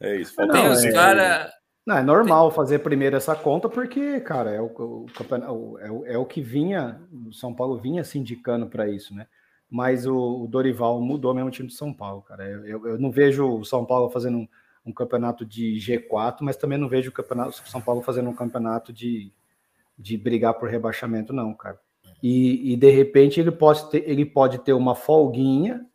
é isso. Falta Tem os é, caras. Não, é normal fazer primeiro essa conta, porque, cara, é o, o, é o, é o que vinha, o São Paulo vinha se indicando para isso, né? Mas o, o, Dorival mudou mesmo o time de São Paulo, cara. Eu, eu não vejo o São Paulo fazendo um, um, campeonato de G4, mas também não vejo o campeonato, São Paulo fazendo um campeonato de, de brigar por rebaixamento, não, cara. E, e de repente ele pode ter, ele pode ter uma folguinha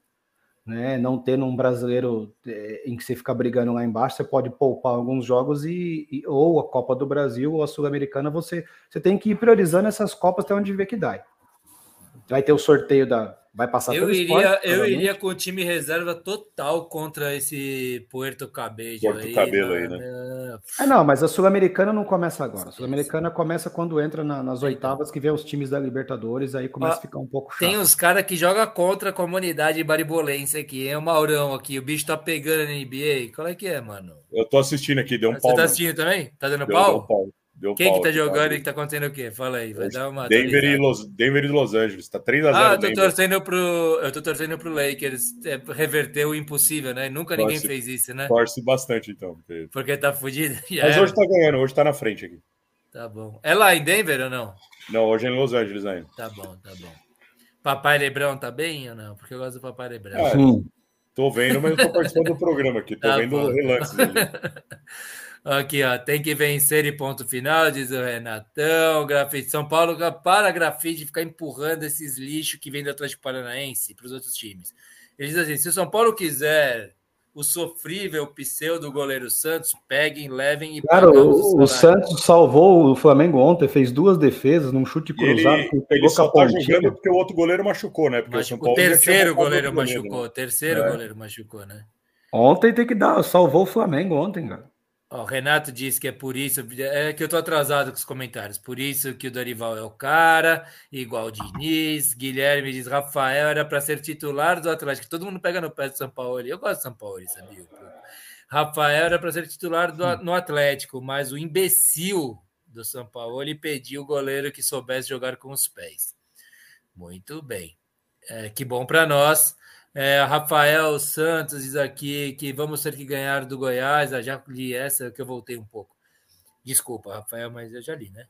né? Não tendo um brasileiro é, em que você fica brigando lá embaixo, você pode poupar alguns jogos e, e ou a Copa do Brasil ou a Sul-Americana, você, você tem que ir priorizando essas Copas até onde vê que dá. Vai ter o sorteio da, Vai passar eu iria, esporte, Eu iria com o time reserva total contra esse Puerto Cabello Puerto aí. Cabelo aí, né? É, não, mas a Sul-Americana não começa agora. A Sul-Americana começa quando entra na, nas oitavas, que vê os times da Libertadores, aí começa a ficar um pouco chato. Tem uns caras que jogam contra a comunidade baribolense aqui. É o Maurão aqui. O bicho tá pegando na NBA. Qual é que é, mano? Eu tô assistindo aqui, deu um Você pau. Você tá assistindo também? Tá dando deu, pau? Deu um pau. Deu Quem que tá jogando e que tá acontecendo o quê? Fala aí, vai dar uma. Denver e, Los, Denver e Los Angeles, tá 3x0. Ah, eu tô, torcendo pro, eu tô torcendo pro Lakers é, reverter o impossível, né? Nunca torce, ninguém fez isso, né? Torce bastante, então. Porque, porque tá fudido. Mas hoje tá ganhando, hoje tá na frente aqui. Tá bom. É lá em Denver ou não? Não, hoje é em Los Angeles ainda. Tá bom, tá bom. Papai Lebrão tá bem ou não? Porque eu gosto do Papai Lebrão. Ah, tô vendo, mas eu tô participando do programa aqui. Tô tá vendo o relance dele. Aqui, ó, tem que vencer e ponto final, diz o Renatão. Grafite São Paulo para grafite ficar empurrando esses lixos que vem do Atlético Paranaense para os outros times. Ele diz assim: se o São Paulo quiser o sofrível pseudo goleiro Santos, peguem, levem e Cara, o, o Santos salvou o Flamengo ontem, fez duas defesas num chute cruzado. Ele, ele, ele só tá jogando porque o outro goleiro machucou, né? Porque machucou, o, o terceiro goleiro machucou, né? terceiro é. goleiro machucou, né? Ontem tem que dar, salvou o Flamengo ontem, cara. O Renato disse que é por isso, é que eu tô atrasado com os comentários, por isso que o Dorival é o cara, igual o Diniz. Guilherme diz: Rafael era para ser titular do Atlético. Todo mundo pega no pé do São Paulo. Eu gosto do São Paulo, sabia? Rafael era para ser titular do, no Atlético, mas o imbecil do São Paulo pediu o goleiro que soubesse jogar com os pés. Muito bem. É, que bom para nós. É, Rafael Santos diz aqui que vamos ter que ganhar do Goiás. Ah, já li essa que eu voltei um pouco. Desculpa, Rafael, mas eu já li, né?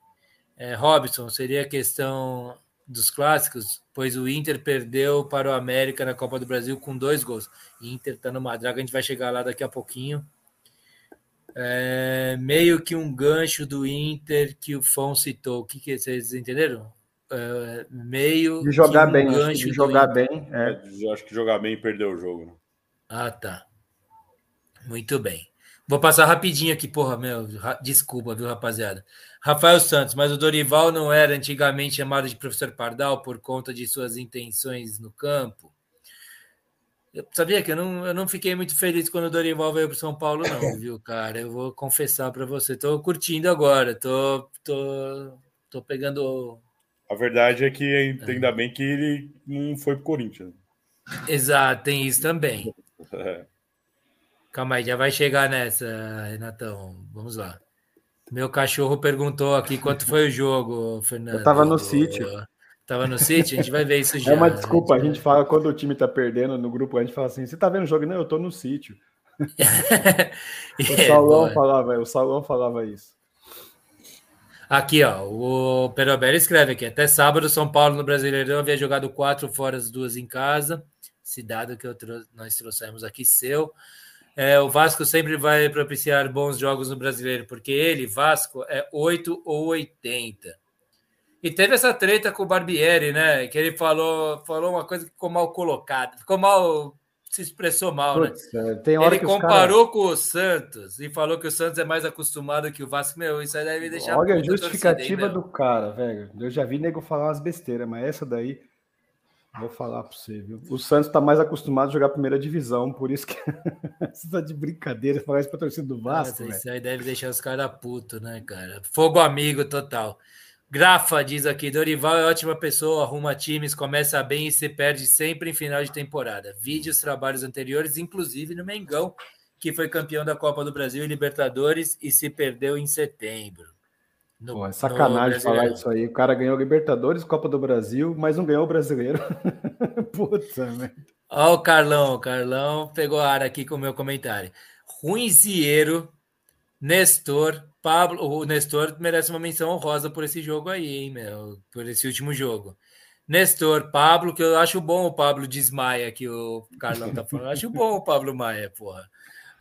É, Robson, seria questão dos clássicos, pois o Inter perdeu para o América na Copa do Brasil com dois gols. Inter tá numa draga, a gente vai chegar lá daqui a pouquinho. É, meio que um gancho do Inter que o Fon citou. O que, que vocês entenderam? Uh, meio. De jogar bem, um de jogar bem. É. Eu acho que jogar bem perdeu o jogo. Né? Ah, tá. Muito bem. Vou passar rapidinho aqui, porra, meu. Desculpa, viu, rapaziada. Rafael Santos, mas o Dorival não era antigamente chamado de professor Pardal por conta de suas intenções no campo? Eu sabia que eu não, eu não fiquei muito feliz quando o Dorival veio para São Paulo, não, viu, cara? Eu vou confessar para você. Tô curtindo agora, tô, tô, tô pegando a verdade é que é. ainda bem que ele não foi pro Corinthians. Exato, tem isso também. É. Calma aí, já vai chegar nessa, Renatão. Vamos lá. Meu cachorro perguntou aqui quanto foi o jogo, Fernando. Eu tava no sítio. Tava no sítio? A gente vai ver isso já. É uma desculpa, a gente fala quando o time tá perdendo no grupo, a gente fala assim: você tá vendo o jogo? Não, eu tô no sítio. o é, Saulão falava, o Saulão falava isso. Aqui, ó, o Perobel escreve aqui. Até sábado, São Paulo no Brasileirão havia jogado quatro fora, as duas em casa. Esse dado que trou nós trouxemos aqui seu. É, o Vasco sempre vai propiciar bons jogos no Brasileiro, porque ele, Vasco, é 8 ou 80. E teve essa treta com o Barbieri, né? Que ele falou, falou uma coisa que ficou mal colocada, ficou mal se expressou mal, né? Putz, né? Ele comparou cara... com o Santos e falou que o Santos é mais acostumado que o Vasco. Meu, isso aí deve deixar. Olha a justificativa do cara, velho. Eu já vi nego falar umas besteiras, mas essa daí. Vou falar para você, viu? O Santos está mais acostumado a jogar a primeira divisão, por isso que você tá de brincadeira falar isso para torcida do Vasco. Nossa, isso aí deve deixar os caras putos, né, cara? Fogo amigo total. Grafa diz aqui: Dorival é ótima pessoa, arruma times, começa bem e se perde sempre em final de temporada. Vide os trabalhos anteriores, inclusive no Mengão, que foi campeão da Copa do Brasil e Libertadores e se perdeu em setembro. No, Pô, é sacanagem falar isso aí. O cara ganhou Libertadores, Copa do Brasil, mas não ganhou o brasileiro. Puta merda. Ó, o Carlão, o Carlão pegou a área aqui com o meu comentário. Ruinzieiro, Nestor, Pablo, o Nestor merece uma menção honrosa por esse jogo aí, hein, meu, por esse último jogo. Nestor, Pablo, que eu acho bom o Pablo desmaia que o Carlão tá falando. Eu acho bom o Pablo Maia, porra.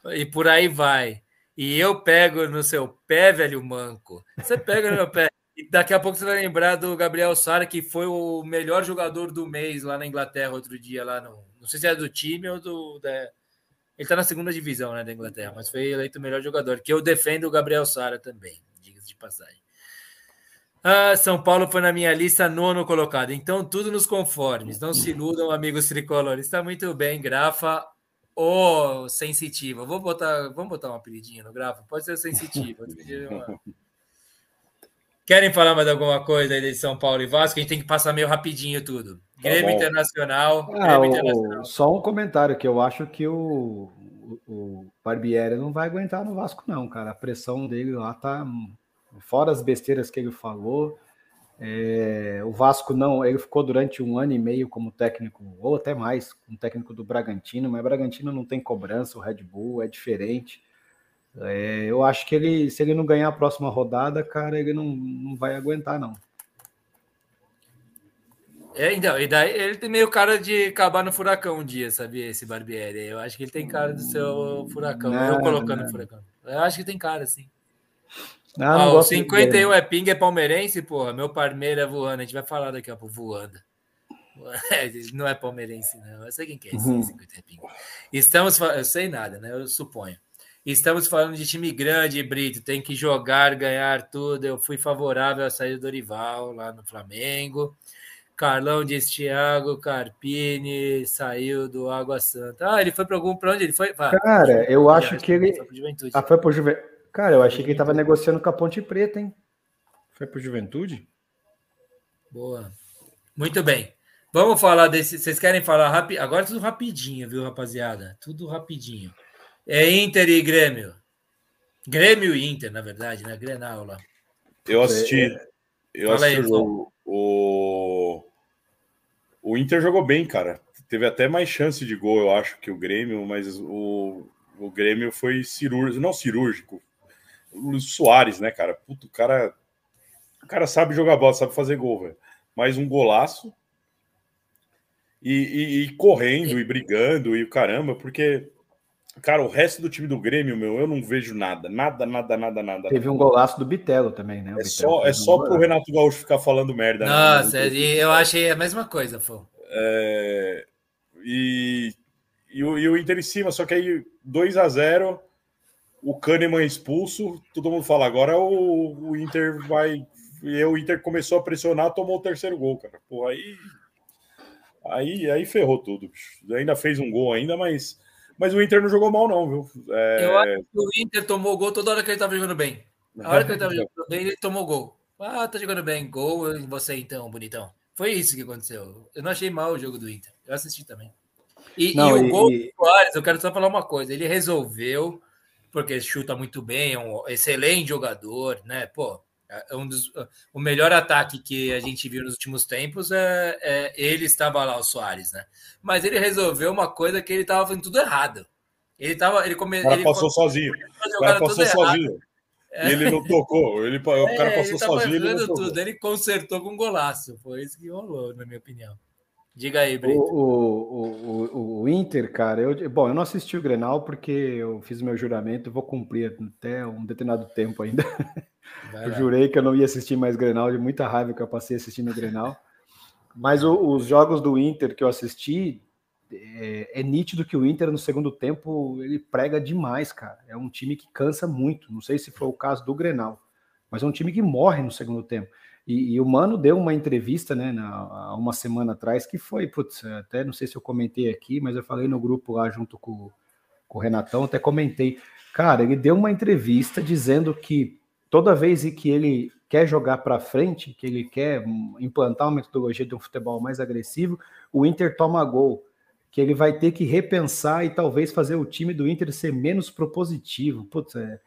E por aí vai. E eu pego no seu pé, velho manco. Você pega no meu pé. E daqui a pouco você vai lembrar do Gabriel Sara, que foi o melhor jogador do mês lá na Inglaterra outro dia, lá no. Não sei se é do time ou do. Da, ele está na segunda divisão né, da Inglaterra, mas foi eleito o melhor jogador. Que eu defendo o Gabriel Sara também, diga-se de passagem. Ah, São Paulo foi na minha lista nono colocado. Então, tudo nos conformes. Não se iludam, amigos tricolores. Está muito bem, Grafa. Ô, oh, sensitiva. Vou botar, vamos botar um apelidinho no Grafa? Pode ser sensitiva. Querem falar mais alguma coisa aí de São Paulo e Vasco? A gente tem que passar meio rapidinho tudo. Tá Grêmio tá Internacional. Ah, Grêmio o, Internacional. Só um comentário que eu acho que o, o Barbieri não vai aguentar no Vasco, não, cara. A pressão dele lá tá fora as besteiras que ele falou. É, o Vasco não, ele ficou durante um ano e meio como técnico, ou até mais, como técnico do Bragantino, mas Bragantino não tem cobrança, o Red Bull é diferente. É, eu acho que ele, se ele não ganhar a próxima rodada, cara, ele não, não vai aguentar, não. É, então, e daí ele tem meio cara de acabar no furacão um dia, sabia? Esse Barbieri. Eu acho que ele tem cara do seu furacão. Não, eu colocando no furacão. Eu acho que tem cara, sim. Ah, ah, o 51 é ping, é palmeirense, porra. Meu Parmeira voando. A gente vai falar daqui a pouco voando. Não é palmeirense, não. Eu sei quem que é esse uhum. 50 é ping. Estamos Eu sei nada, né? Eu suponho. Estamos falando de time grande, Brito. Tem que jogar, ganhar tudo. Eu fui favorável à saída do Dorival lá no Flamengo. Carlão diz Thiago Carpini saiu do Água Santa. Ah, ele foi para algum para onde ele foi? Cara, eu acho que ele foi Juventude. Ah, foi para Juventude. Cara, eu achei que ele estava negociando com a Ponte Preta, hein? Foi para Juventude? Boa. Muito bem. Vamos falar desse. Vocês querem falar rápido? Agora tudo rapidinho, viu, rapaziada? Tudo rapidinho. É Inter e Grêmio. Grêmio e Inter, na verdade, né? Grenal lá. Eu assisti. É, eu assisti aí, o jogo. O... O Inter jogou bem, cara. Teve até mais chance de gol, eu acho, que o Grêmio, mas o, o Grêmio foi cirúrgico, não cirúrgico. O Luiz Soares, né, cara? Puto, o cara, o cara sabe jogar bola, sabe fazer gol, velho. Mais um golaço. E, e, e correndo e brigando e o caramba, porque Cara, o resto do time do Grêmio, meu, eu não vejo nada. Nada, nada, nada, nada. Teve um golaço do Bitelo também, né? O é só, é só pro Renato Gaúcho ficar falando merda. Né? Nossa, né? eu achei a mesma coisa, pô. É... E... E, o, e o Inter em cima, só que aí 2 a 0 o Kahneman expulso, todo mundo fala, agora o, o Inter vai. E o Inter começou a pressionar, tomou o terceiro gol, cara. Pô, aí. Aí, aí ferrou tudo. Bicho. Ainda fez um gol ainda, mas mas o Inter não jogou mal, não, viu? É... Eu acho que o Inter tomou gol toda hora que ele estava jogando bem. A hora que ele estava jogando bem, ele tomou gol. Ah, tá jogando bem. Gol em você então, bonitão. Foi isso que aconteceu. Eu não achei mal o jogo do Inter. Eu assisti também. E, não, e o e, gol do Soares, eu quero só falar uma coisa. Ele resolveu, porque chuta muito bem, é um excelente jogador, né? Pô, um dos, o melhor ataque que a gente viu nos últimos tempos é, é, ele estava lá, o Soares, né? Mas ele resolveu uma coisa que ele estava fazendo tudo errado. Ele tava, ele come, o cara ele passou sozinho. O cara passou sozinho. É. Ele não tocou. Ele, o cara é, passou sozinho. Ele, tudo. ele consertou com um golaço. Foi isso que rolou, na minha opinião. Diga aí, Brito. O, o, o, o, Inter, cara, eu, bom, eu não assisti o Grenal porque eu fiz meu juramento, vou cumprir até um determinado tempo ainda. eu jurei que eu não ia assistir mais Grenal, de muita raiva que eu passei assistindo o Grenal. Mas o, os jogos do Inter que eu assisti, é, é, nítido que o Inter no segundo tempo ele prega demais, cara. É um time que cansa muito. Não sei se foi o caso do Grenal, mas é um time que morre no segundo tempo. E, e o Mano deu uma entrevista, né, na, uma semana atrás, que foi, putz, até não sei se eu comentei aqui, mas eu falei no grupo lá junto com, com o Renatão, até comentei. Cara, ele deu uma entrevista dizendo que toda vez que ele quer jogar para frente, que ele quer implantar uma metodologia de um futebol mais agressivo, o Inter toma gol. Que ele vai ter que repensar e talvez fazer o time do Inter ser menos propositivo. Putz, é,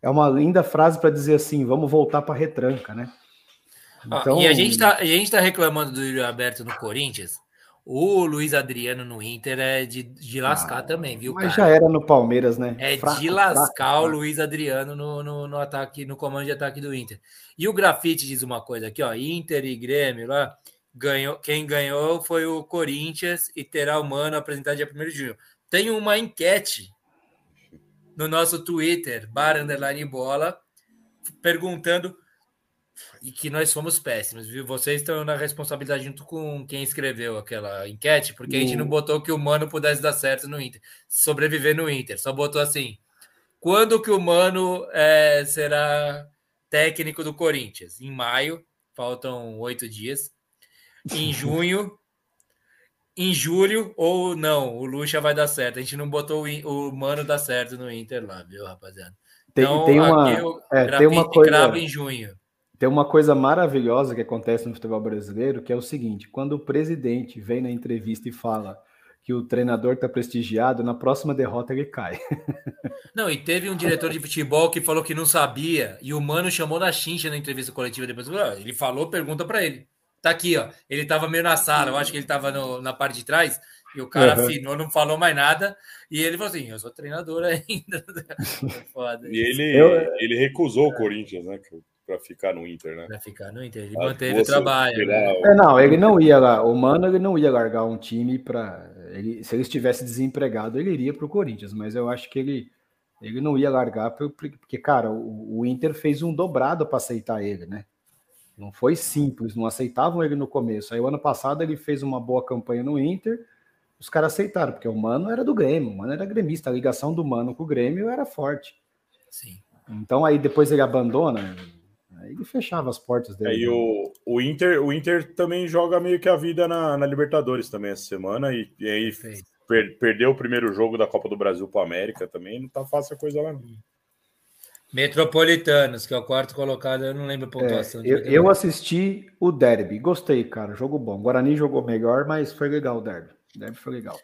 é uma linda frase para dizer assim: vamos voltar para retranca, né? Então... Ah, e a gente está tá reclamando do Yuri Aberto no Corinthians. O Luiz Adriano no Inter é de, de lascar ah, também, viu? Mas cara? já era no Palmeiras, né? É fraco, de lascar fraco, o Luiz Adriano no, no, no, ataque, no comando de ataque do Inter. E o Grafite diz uma coisa aqui, ó: Inter e Grêmio lá. Ganhou, quem ganhou foi o Corinthians e terá o Mano apresentado dia 1 de junho. Tem uma enquete no nosso Twitter, bar underline bola, perguntando e que nós fomos péssimos, viu? Vocês estão na responsabilidade junto com quem escreveu aquela enquete, porque a gente não botou que o Mano pudesse dar certo no Inter, sobreviver no Inter, só botou assim: quando que o Mano é, será técnico do Corinthians. Em maio, faltam oito dias. Em junho, em julho ou não, o Lucha vai dar certo. A gente não botou o, o Mano dar certo no Inter lá, viu, rapaziada? Tem, então, tem uma, é, tem uma coisa, em junho. Tem uma coisa maravilhosa que acontece no futebol brasileiro, que é o seguinte: quando o presidente vem na entrevista e fala que o treinador está prestigiado, na próxima derrota ele cai. Não, e teve um diretor de futebol que falou que não sabia, e o Mano chamou na chincha na entrevista coletiva depois. Ele falou, pergunta para ele. Tá aqui, ó. Ele tava meio na sala, eu acho que ele tava no, na parte de trás, e o cara uhum. afinou, não falou mais nada, e ele falou assim: Eu sou treinador ainda. Foda. E ele, eu... ele recusou o Corinthians, né? Para ficar no Inter, né? Para ficar no Inter. Ele ah, manteve o trabalho. Né? É, não, ele não ia lá. O Mano ele não ia largar um time para. Ele, se ele estivesse desempregado, ele iria para o Corinthians, mas eu acho que ele, ele não ia largar, porque, cara, o, o Inter fez um dobrado para aceitar ele, né? Não foi simples, não aceitavam ele no começo. Aí o ano passado ele fez uma boa campanha no Inter, os caras aceitaram, porque o Mano era do Grêmio, o Mano era gremista, a ligação do Mano com o Grêmio era forte. Sim. Então aí depois ele abandona, aí ele fechava as portas dele. Aí o, o, Inter, o Inter também joga meio que a vida na, na Libertadores também essa semana, e, e aí per, perdeu o primeiro jogo da Copa do Brasil para o América também, não tá fácil a coisa lá. Não. Metropolitanos, que é o quarto colocado, eu não lembro a pontuação. É, eu, eu, assisti o Derby, gostei, cara, jogo bom. Guarani jogou melhor, mas foi legal o Derby. O Derby foi legal.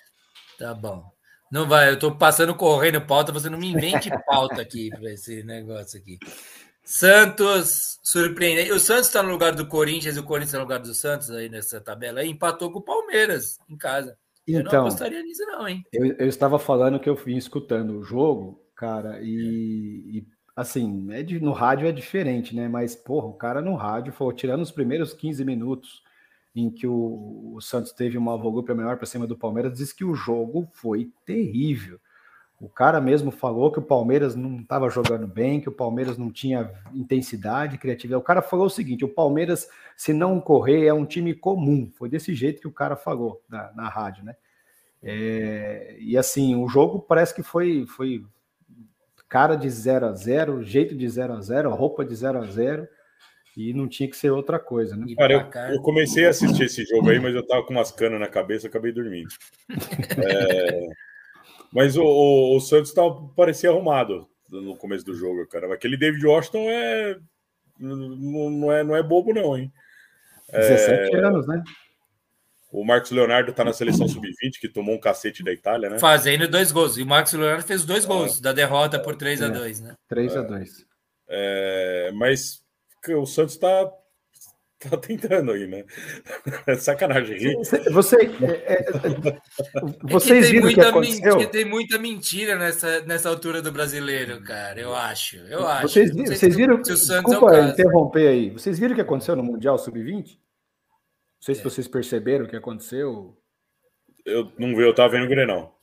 Tá bom. Não vai, eu tô passando correndo pauta, você não me invente pauta aqui para esse negócio aqui. Santos surpreendente. O Santos está no lugar do Corinthians e o Corinthians está no lugar do Santos aí nessa tabela. Aí empatou com o Palmeiras em casa. Então, eu não então, apostaria nisso, não, hein? Eu, eu estava falando que eu vim escutando o jogo, cara, e, e assim, é de, no rádio é diferente, né? Mas, porra, o cara no rádio falou, tirando os primeiros 15 minutos em que o, o Santos teve uma volúpia melhor para cima do Palmeiras, disse que o jogo foi terrível. O cara mesmo falou que o Palmeiras não estava jogando bem, que o Palmeiras não tinha intensidade, criatividade. O cara falou o seguinte: o Palmeiras, se não correr, é um time comum. Foi desse jeito que o cara falou na, na rádio, né? É, e assim, o jogo parece que foi, foi, cara de 0 a 0 jeito de 0 a 0 roupa de 0 a 0 e não tinha que ser outra coisa, né? Cara, eu, eu, comecei a assistir esse jogo aí, mas eu tava com umas canas na cabeça, acabei dormindo. É, mas o, o, o Santos tava, parecia arrumado no começo do jogo, cara. Aquele David Washington é não, não é não é bobo não, hein? 17 é, anos, né? O Marcos Leonardo tá na seleção sub-20, que tomou um cacete da Itália, né? Fazendo dois gols. E o Marcos Leonardo fez dois gols da derrota por 3 a 2 né? 3 a 2 é, Mas o Santos tá, tá tentando aí, né? É sacanagem. Você, é, é, vocês é viram o que aconteceu? Mentira, tem muita mentira nessa, nessa altura do brasileiro, cara. Eu acho. Eu acho. Vocês, vocês viram? Se o Santos desculpa é interromper aí. Vocês viram o que aconteceu no Mundial Sub-20? Não sei se é. vocês perceberam o que aconteceu. Eu não vi, eu tava vendo o Grenal.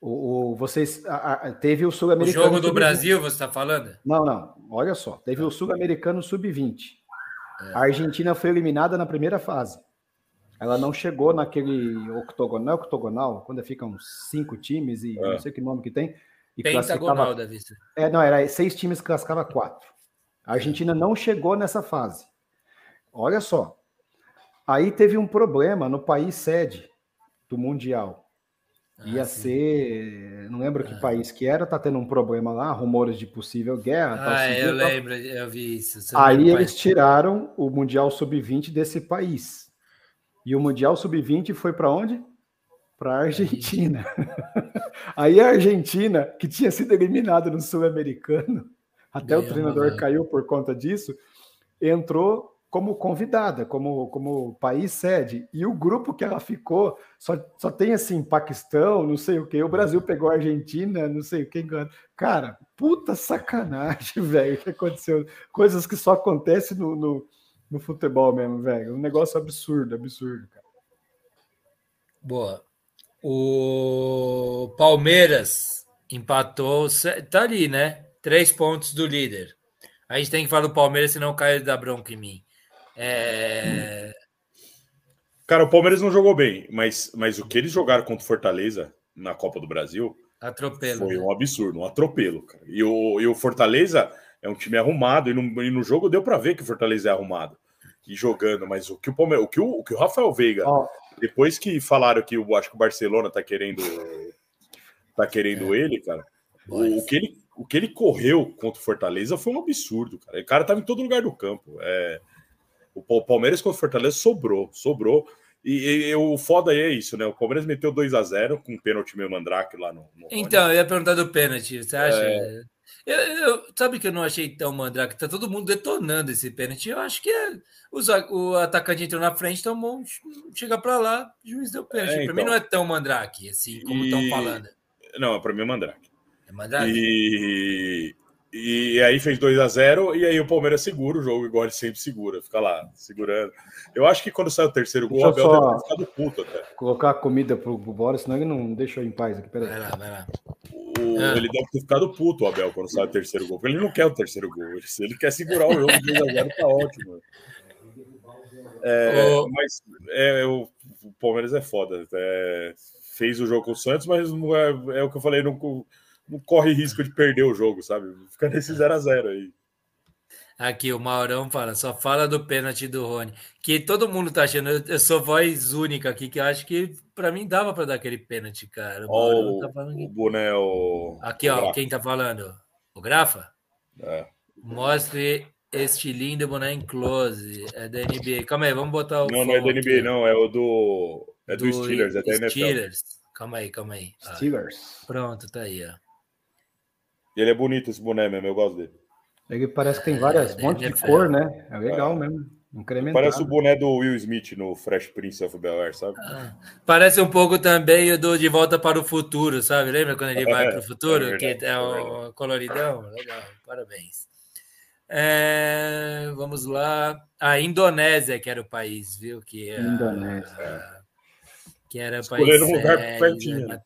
O, o, vocês a, a, teve o sul-americano. O jogo do Brasil, você está falando? Não, não. Olha só, teve o sul-americano sub-20. A Argentina foi eliminada na primeira fase. Ela não chegou naquele octogonal, é octogonal, quando ficam cinco times e é. não sei que nome que tem. E Pentagonal da vista. É, não, era seis times que classificava quatro. A Argentina não chegou nessa fase. Olha só, Aí teve um problema no país sede do Mundial. Ah, Ia sim. ser, não lembro que ah. país que era, tá tendo um problema lá, rumores de possível guerra. Ah, tal, eu lembro, eu vi isso. Aí eles tiraram o Mundial Sub-20 desse país. E o Mundial Sub-20 foi para onde? Para a Argentina. Aí a Argentina, que tinha sido eliminada no Sul-Americano, até o treinador caiu por conta disso, entrou como convidada, como, como país sede. E o grupo que ela ficou só, só tem assim, Paquistão, não sei o que. O Brasil pegou a Argentina, não sei o que. Cara, puta sacanagem, velho, que aconteceu. Coisas que só acontecem no, no, no futebol mesmo, velho. Um negócio absurdo, absurdo, cara. Boa. O Palmeiras empatou, tá ali, né? Três pontos do líder. A gente tem que falar do Palmeiras, senão cai da bronca em mim. É... Cara, o Palmeiras não jogou bem, mas, mas o que eles jogaram contra o Fortaleza na Copa do Brasil atropelo, foi né? um absurdo, um atropelo, cara. E o, e o Fortaleza é um time arrumado, e no, e no jogo deu para ver que o Fortaleza é arrumado e jogando, mas o que o, Palme... o, que o, o, que o Rafael Veiga, oh. depois que falaram que eu acho que o Barcelona tá querendo tá querendo é. ele, cara, o, o, que ele, o que ele correu contra o Fortaleza foi um absurdo, cara. O cara tava em todo lugar do campo. É, o Palmeiras contra o Fortaleza sobrou, sobrou. E, e, o foda aí é isso, né? O Palmeiras meteu 2 a 0 com o pênalti meio mandrake lá no. no então, eu ia perguntar do pênalti. Você acha? É... Eu, eu, sabe que eu não achei tão mandrake? Tá todo mundo detonando esse pênalti. Eu acho que é, os, o atacante entrou na frente, tomou, chega para lá, o juiz deu pênalti. É, então... Para mim não é tão mandrake assim como estão e... falando. Não, para mim é mandrake. É mandrake. E e aí fez 2 a 0 e aí o Palmeiras segura o jogo, igual ele sempre segura, fica lá, segurando. Eu acho que quando sai o terceiro gol, o Abel deve ter ficado puto até. Colocar comida pro, pro Boris, senão ele não deixa eu em paz aqui. Peraí. Vai lá, vai lá. O, ah. Ele deve ter ficado puto, o Abel, quando sai o terceiro gol, porque ele não quer o terceiro gol. Se ele quer segurar o jogo de 2 a 0 tá ótimo. É, oh. Mas é, o, o, Palmeiras é foda. É, fez o jogo com o Santos, mas é, é o que eu falei, não não corre risco de perder o jogo, sabe? Fica nesse 0 a 0 aí. Aqui, o Maurão fala, só fala do pênalti do Rony. Que todo mundo tá achando, eu, eu sou voz única aqui, que eu acho que para mim dava para dar aquele pênalti, cara. O, oh, tá o boné, o. Aqui, o ó, quem tá falando? O Grafa? É. Mostre este lindo boné em close. É da NBA. Calma aí, vamos botar o. Não, não é da NBA, aqui. não, é o do. É do, do Steelers, é da NFL. Steelers. Calma aí, calma aí. Steelers. Ah, pronto, tá aí, ó. Ele é bonito esse boné mesmo, eu gosto dele. Ele parece que tem várias, é, um monte de cor, né? É legal é. mesmo. Parece o boné do Will Smith no Fresh Prince of Bel Air, sabe? Ah, parece um pouco também o do De Volta para o Futuro, sabe? Lembra quando ele vai para o futuro? É que é o coloridão? Legal, parabéns. É, vamos lá. A Indonésia, que era o país, viu? Que é, Indonésia. Que era o país. um lugar pertinho. Né,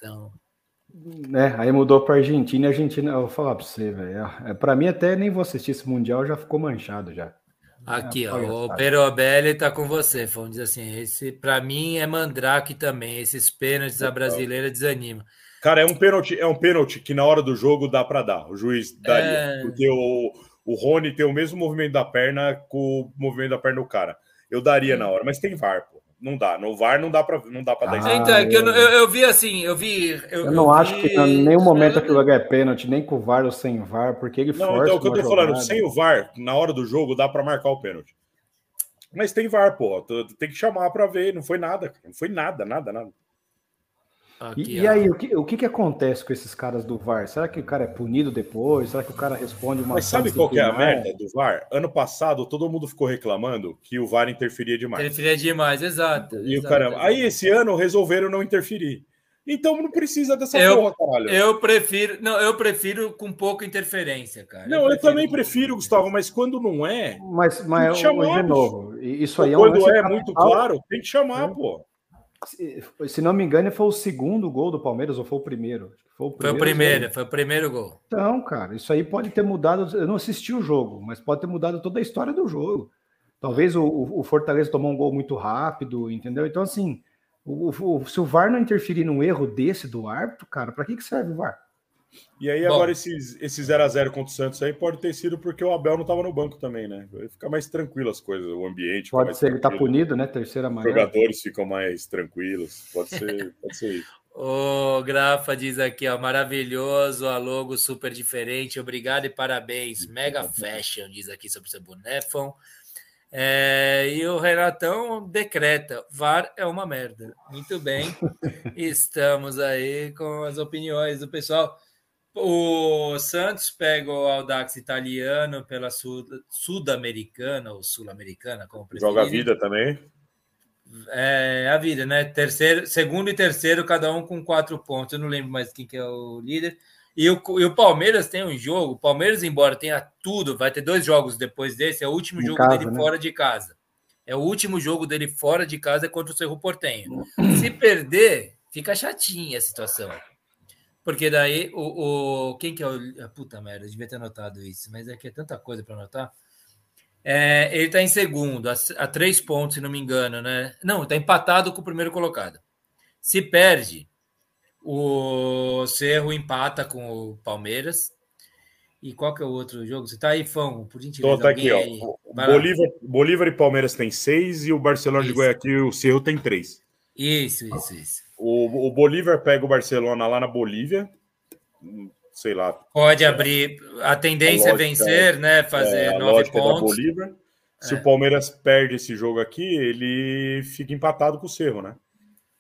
né? Aí mudou para Argentina e a Argentina, eu vou falar para você, velho. É, para mim, até nem vou assistir esse Mundial, já ficou manchado já. Aqui, é, ó, o Perobelli tá com você. Vamos dizer assim, esse para mim é mandrake também. Esses pênaltis a brasileira desanima. Cara, é um pênalti, é um pênalti que na hora do jogo dá para dar. O juiz daria, é... porque o, o Rony tem o mesmo movimento da perna com o movimento da perna do cara. Eu daria na hora, mas tem VAR, pô não dá. No VAR não dá para não dá para dar ah, então, é que eu, eu, eu, vi assim, eu vi. Eu, eu não eu acho vi... que em nenhum momento aquilo é pênalti, nem com o VAR ou sem VAR, porque ele não, Então, o que eu tô jogada. falando, sem o VAR, na hora do jogo, dá para marcar o pênalti. Mas tem VAR, pô. Tem que chamar para ver. Não foi nada, não foi nada, nada, nada. Aqui, e, e, aí, o que, o que, que acontece com esses caras do VAR? Será que o cara é punido depois? Será que o cara responde uma Mas sabe qual que é a merda do VAR? Ano passado, todo mundo ficou reclamando que o VAR interferia demais. Interferia demais, exato. E exato, o caramba. Exato. Aí, esse ano, resolveram não interferir. Então não precisa dessa eu, porra, caralho. Eu prefiro, não, eu prefiro com pouca interferência, cara. Não, eu, eu também prefiro, Gustavo, mas quando não é. Mas, mas chamar, de novo, isso aí é um Quando é muito claro, tem que chamar, é. pô. Se, se não me engano, foi o segundo gol do Palmeiras ou foi o primeiro? Foi o primeiro, foi o primeiro, foi o primeiro gol. Então, cara, isso aí pode ter mudado. Eu não assisti o jogo, mas pode ter mudado toda a história do jogo. Talvez o, o Fortaleza tomou um gol muito rápido, entendeu? Então, assim, o, o, se o VAR não interferir num erro desse do árbitro, cara, para que, que serve o VAR? E aí, Bom, agora, esse 0x0 contra o Santos aí pode ter sido porque o Abel não estava no banco também, né? Fica mais tranquilo as coisas, o ambiente. Pode ser, ele tá punido, né? Terceira amarela. Os jogadores ficam mais tranquilos. Pode ser, pode ser isso. O Grafa diz aqui, ó, maravilhoso, a logo super diferente, obrigado e parabéns. Mega Fashion, diz aqui sobre o seu bonefão. É, e o Renatão decreta: VAR é uma merda. Muito bem, estamos aí com as opiniões do pessoal. O Santos pega o Audax italiano pela Sul-Americana ou Sul-Americana, como preferir. Joga a vida também. É a vida, né? Terceiro, segundo e terceiro, cada um com quatro pontos. Eu não lembro mais quem que é o líder. E o, e o Palmeiras tem um jogo. O Palmeiras, embora tenha tudo, vai ter dois jogos depois desse. É o último em jogo casa, dele né? fora de casa. É o último jogo dele fora de casa contra o Cerro Portenho. Se perder, fica chatinha a situação. Porque daí o, o quem que é o. Puta merda, devia ter anotado isso, mas é que é tanta coisa para anotar. É, ele está em segundo, a, a, três pontos, se não me engano, né? Não, está empatado com o primeiro colocado. Se perde, o Cerro empata com o Palmeiras. E qual que é o outro jogo? Você tá aí, Fão, por gentileza. Tô, tá aqui, ó. Bolívar, Bolívar e Palmeiras tem seis e o Barcelona isso. de Guayaquil, o Cerro tem três. Isso, isso, isso. O, o Bolívar pega o Barcelona lá na Bolívia, sei lá. Pode abrir. A tendência a lógica, é vencer, né? Fazer é, nove pontos. Se é. o Palmeiras perde esse jogo aqui, ele fica empatado com o Cerro, né?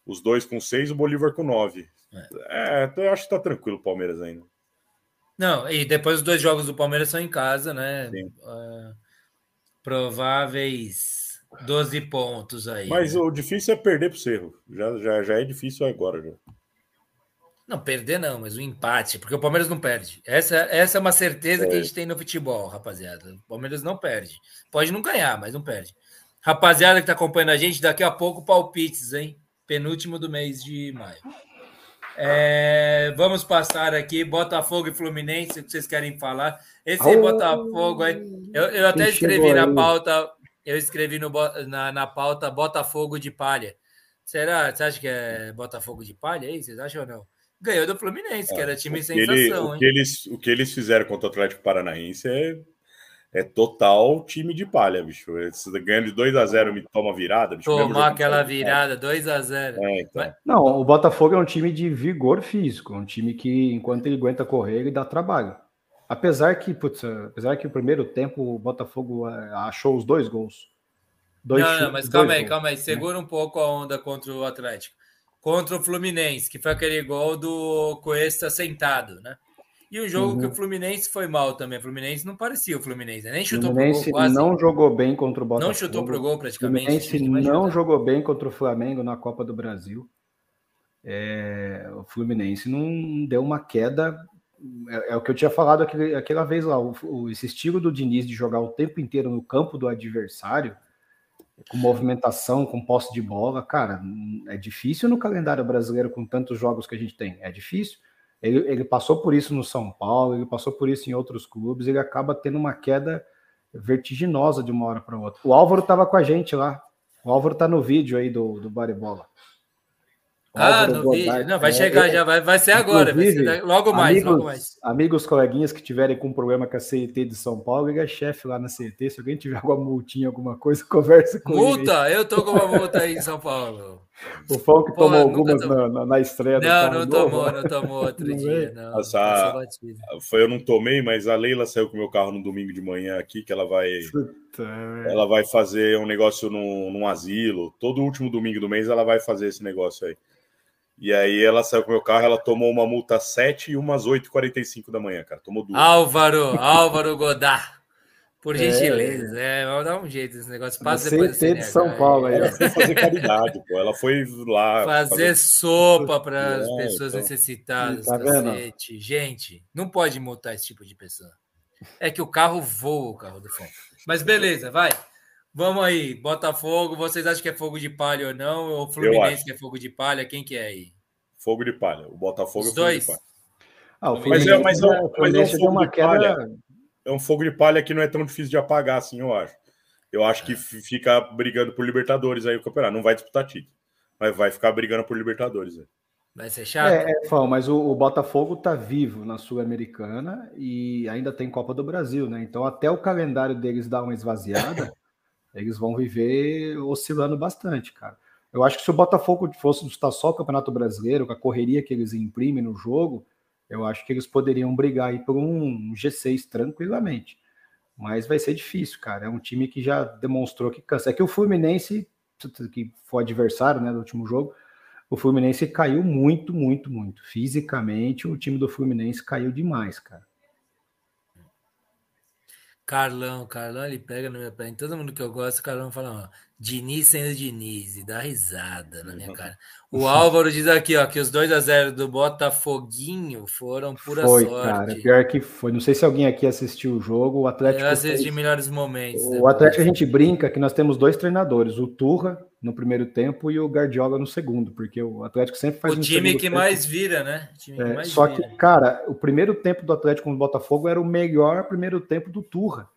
Os dois com seis, o Bolívar com nove. É, é eu acho que tá tranquilo o Palmeiras ainda. Não, e depois os dois jogos do Palmeiras são em casa, né? Uh, prováveis 12 pontos aí. Mas né? o difícil é perder pro Cerro. Já, já, já é difícil agora. Já. Não, perder não, mas o empate, porque o Palmeiras não perde. Essa, essa é uma certeza é. que a é. gente tem no futebol, rapaziada. O Palmeiras não perde. Pode não ganhar, mas não perde. Rapaziada que tá acompanhando a gente, daqui a pouco palpites, hein? Penúltimo do mês de maio. É, vamos passar aqui Botafogo e Fluminense, que vocês querem falar. Esse aí, Botafogo aí, eu, eu até escrevi na pauta, eu escrevi no, na, na pauta Botafogo de palha. Será? Você acha que é Botafogo de palha aí? Vocês acham ou não? Ganhou do Fluminense, é, que era time sensação. Ele, o, que eles, o que eles fizeram contra o Atlético Paranaense é é total time de palha, bicho. Ganhando de 2 a 0 me toma virada, bicho. Tomar aquela virada, 2 a 0 é, então. Não, o Botafogo é um time de vigor físico, um time que, enquanto ele aguenta correr, ele dá trabalho. Apesar que, putz, apesar que o primeiro tempo o Botafogo é, achou os dois gols. Dois não, não, mas calma aí, gols, calma aí. Né? Segura um pouco a onda contra o Atlético. Contra o Fluminense, que foi aquele gol do Cuesta sentado, né? E o jogo uhum. que o Fluminense foi mal também. O Fluminense não parecia o Fluminense, né? nem chutou Fluminense pro gol quase. não jogou bem contra o Botafogo. Não chutou pro gol praticamente. O Fluminense não jogou bem contra o Flamengo na Copa do Brasil. É, o Fluminense não deu uma queda. É, é, o que eu tinha falado aquele, aquela vez lá. O, o, esse estilo do Diniz de jogar o tempo inteiro no campo do adversário, com movimentação, com posse de bola, cara, é difícil no calendário brasileiro com tantos jogos que a gente tem. É difícil. Ele, ele passou por isso no São Paulo, ele passou por isso em outros clubes, ele acaba tendo uma queda vertiginosa de uma hora para outra. O Álvaro estava com a gente lá. O Álvaro está no vídeo aí do, do Baribola. Ah, no vídeo. Não, vai é, chegar é, já, vai, vai ser agora, vai ser logo mais, amigos, logo mais. Amigos, coleguinhas que tiverem com problema com a CET de São Paulo, é chefe lá na CET. Se alguém tiver alguma multinha, alguma coisa, conversa com multa? ele. Multa? Eu tô com uma multa aí em São Paulo. O Fão que tomou algumas na, na, na, estreia Não, não tomou, não tomou outro dia. Não, Nossa, foi eu não tomei, mas a Leila saiu com o meu carro no domingo de manhã aqui, que ela vai. Puta, ela vai fazer um negócio num, num asilo. Todo último domingo do mês ela vai fazer esse negócio aí. E aí ela saiu com o meu carro, ela tomou uma multa às 7 e umas 8h45 da manhã, cara. Tomou duas. Álvaro, Álvaro Godard. Por gentileza, é, é vamos dar um jeito nesse negócio. Passa depois CT de São Paulo aí. Ela foi fazer caridade, pô. Ela foi lá. Fazer, fazer... sopa para as é, pessoas então... necessitadas. Tá cacete. Gente, não pode multar esse tipo de pessoa. É que o carro voa, o carro do fundo. Mas beleza, vai. Vamos aí, Botafogo, vocês acham que é fogo de palha ou não? Ou Fluminense que é fogo de palha? Quem que é aí? Fogo de palha. O Botafogo Os é dois? fogo de palha. Ah, o mas, é, mas, é, mas é um fogo de palha. É um fogo de palha que não é tão difícil de apagar assim, eu acho. Eu acho que fica brigando por Libertadores aí o campeonato. Não vai disputar título, mas vai ficar brigando por Libertadores. Aí. Vai ser chato. É, é Fão, mas o, o, Botafogo tá vivo na Sul-Americana e ainda tem Copa do Brasil, né? Então até o calendário deles dar uma esvaziada, eles vão viver oscilando bastante, cara. Eu acho que se o Botafogo fosse disputar só o Campeonato Brasileiro, com a correria que eles imprimem no jogo, eu acho que eles poderiam brigar aí por um G6 tranquilamente. Mas vai ser difícil, cara. É um time que já demonstrou que cansa. É que o Fluminense, que foi adversário né, do último jogo, o Fluminense caiu muito, muito, muito. Fisicamente, o time do Fluminense caiu demais, cara. Carlão, Carlão, ele pega no meu pé. Em todo mundo que eu gosto, o Carlão fala, ó, Diniz sendo Diniz, e dá risada na minha cara. O Álvaro diz aqui, ó, que os 2 a 0 do Botafoguinho foram pura foi, sorte. Cara, pior que foi. Não sei se alguém aqui assistiu o jogo. O Atlético. Eu assisti fez... melhores momentos. O Atlético a gente brinca que nós temos dois treinadores, o Turra no primeiro tempo e o Guardiola no segundo, porque o Atlético sempre faz o time que tempo. mais vira, né? É, mais só vira. que, cara, o primeiro tempo do Atlético com o Botafogo era o melhor primeiro tempo do Turra.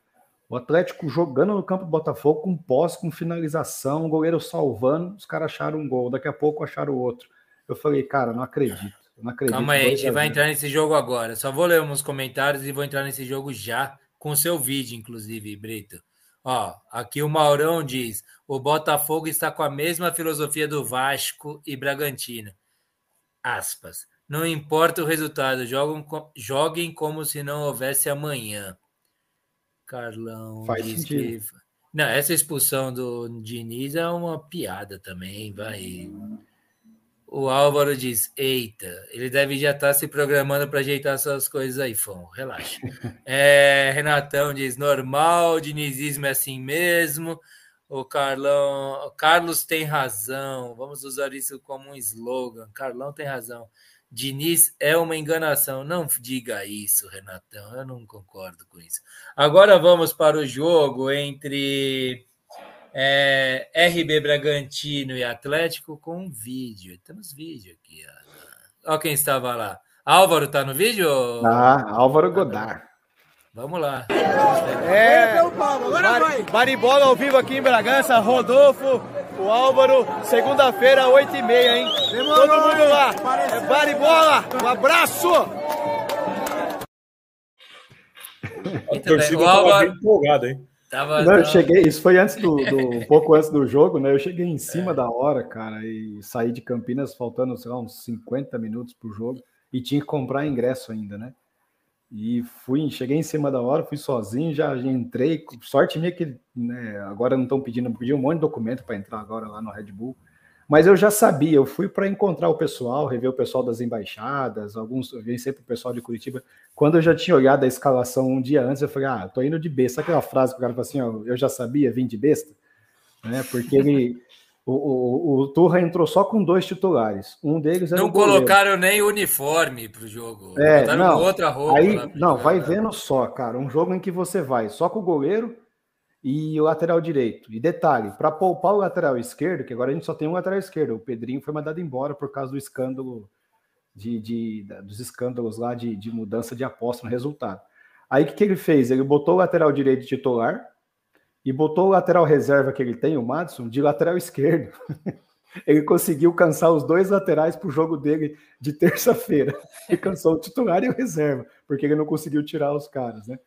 O Atlético jogando no campo do Botafogo com posse, com finalização, o goleiro salvando, os caras acharam um gol, daqui a pouco acharam outro. Eu falei, cara, não acredito. não acredito. Calma aí, a gente vai entrar nesse jogo agora. Só vou ler uns comentários e vou entrar nesse jogo já, com o seu vídeo, inclusive, Brito. Ó, aqui o Maurão diz: o Botafogo está com a mesma filosofia do Vasco e Bragantino. Aspas. Não importa o resultado, jogam, joguem como se não houvesse amanhã. Carlão Faz sentido. que. Não, essa expulsão do Diniz é uma piada também, vai. O Álvaro diz: Eita, ele deve já estar se programando para ajeitar essas coisas aí, Fão. Relaxa. É, Renatão diz: normal, dinizismo é assim mesmo. O Carlão, o Carlos tem razão. Vamos usar isso como um slogan. Carlão tem razão. Diniz é uma enganação. Não diga isso, Renatão. Eu não concordo com isso. Agora vamos para o jogo entre é, RB Bragantino e Atlético com um vídeo. Temos vídeo aqui. Olha quem estava lá. Álvaro está no vídeo? Ah, Álvaro Godard. Vamos lá. É, Bar Baribola ao vivo aqui em Bragança, Rodolfo, o Álvaro, segunda-feira, 8h30, hein? Todo mundo lá. É Baribola, um abraço! A torcida o Álvaro... bem empolgada, hein? Tava, não, eu cheguei, isso foi antes do, do, um pouco antes do jogo, né? Eu cheguei em cima é. da hora, cara, e saí de Campinas faltando, sei lá, uns 50 minutos pro jogo e tinha que comprar ingresso ainda, né? E fui, cheguei em cima da hora, fui sozinho, já, já entrei. Sorte minha que né, agora não estão pedindo, pedi um monte de documento para entrar agora lá no Red Bull. Mas eu já sabia, eu fui para encontrar o pessoal, rever o pessoal das embaixadas, alguns, eu vi sempre o pessoal de Curitiba. Quando eu já tinha olhado a escalação um dia antes, eu falei, ah, tô indo de besta. Sabe aquela frase que o cara fala assim, ó, eu já sabia, vim de besta? Né? Porque ele, o, o, o Turra entrou só com dois titulares. Um deles era Não colocaram nem uniforme para o jogo. É, não, outra roupa. Aí, não, vai vendo só, cara. Um jogo em que você vai só com o goleiro e o lateral direito. E detalhe, para poupar o lateral esquerdo, que agora a gente só tem um lateral esquerdo, o Pedrinho foi mandado embora por causa do escândalo de, de dos escândalos lá de, de mudança de aposta no resultado. Aí o que, que ele fez? Ele botou o lateral direito titular e botou o lateral reserva que ele tem, o Madison, de lateral esquerdo. ele conseguiu cansar os dois laterais para o jogo dele de terça-feira. E cansou o titular e o reserva, porque ele não conseguiu tirar os caras, né?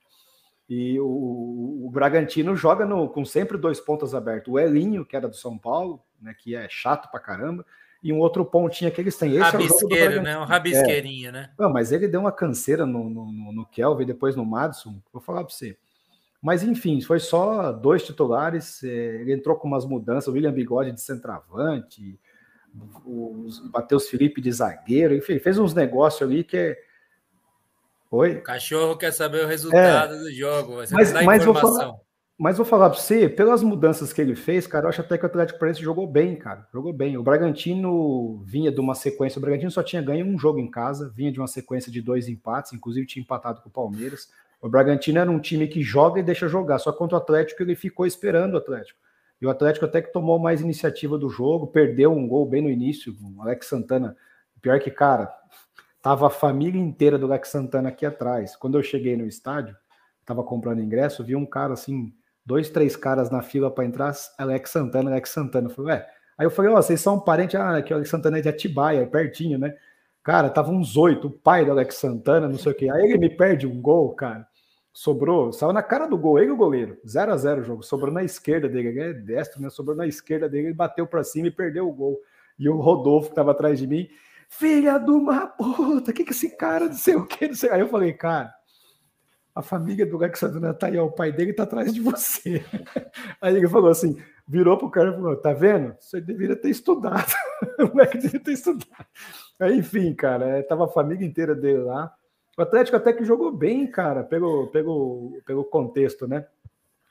E o, o Bragantino joga no, com sempre dois pontos abertos. O Elinho, que era do São Paulo, né, que é chato pra caramba, e um outro pontinha que eles têm. Esse Rabisqueiro, é né? Um rabisqueirinho, é. né? Não, mas ele deu uma canseira no, no, no Kelvin, depois no Madison. Vou falar para você. Mas enfim, foi só dois titulares. É, ele entrou com umas mudanças. O William Bigode de centroavante, o Matheus Felipe de zagueiro, enfim, fez uns negócios ali que é Oi? O cachorro quer saber o resultado é. do jogo. Você mas, mas vou falar, mas vou falar para você, pelas mudanças que ele fez, cara, eu acho até que o Atlético Paranaense jogou bem, cara. Jogou bem. O Bragantino vinha de uma sequência. O Bragantino só tinha ganho um jogo em casa, vinha de uma sequência de dois empates, inclusive tinha empatado com o Palmeiras. O Bragantino era um time que joga e deixa jogar, só contra o Atlético ele ficou esperando o Atlético. E o Atlético até que tomou mais iniciativa do jogo, perdeu um gol bem no início. O Alex Santana, pior que, cara, Tava a família inteira do Lex Santana aqui atrás. Quando eu cheguei no estádio, tava comprando ingresso, vi um cara assim, dois, três caras na fila para entrar, Alex Santana, Alex Santana. Eu falei, ué. Aí eu falei, ó, oh, vocês são parentes, ah, que o Alex Santana é de Atibaia, pertinho, né? Cara, tava uns oito, o pai do Alex Santana, não sei o quê. Aí ele me perde um gol, cara. Sobrou, saiu na cara do gol, ele o goleiro. 0 a 0 o jogo. Sobrou na esquerda dele, ele é destro, né? Sobrou na esquerda dele, ele bateu para cima e perdeu o gol. E o Rodolfo, que tava atrás de mim, filha de uma puta, que que esse cara, não sei o que, não sei. Aí eu falei, cara, a família do Lex Santana tá aí, ó, o pai dele tá atrás de você. Aí ele falou assim, virou pro cara e falou, tá vendo? Você deveria ter estudado. o moleque deveria ter estudado. Aí, enfim, cara, é, tava a família inteira dele lá. O Atlético até que jogou bem, cara, pelo, pelo, pelo contexto, né?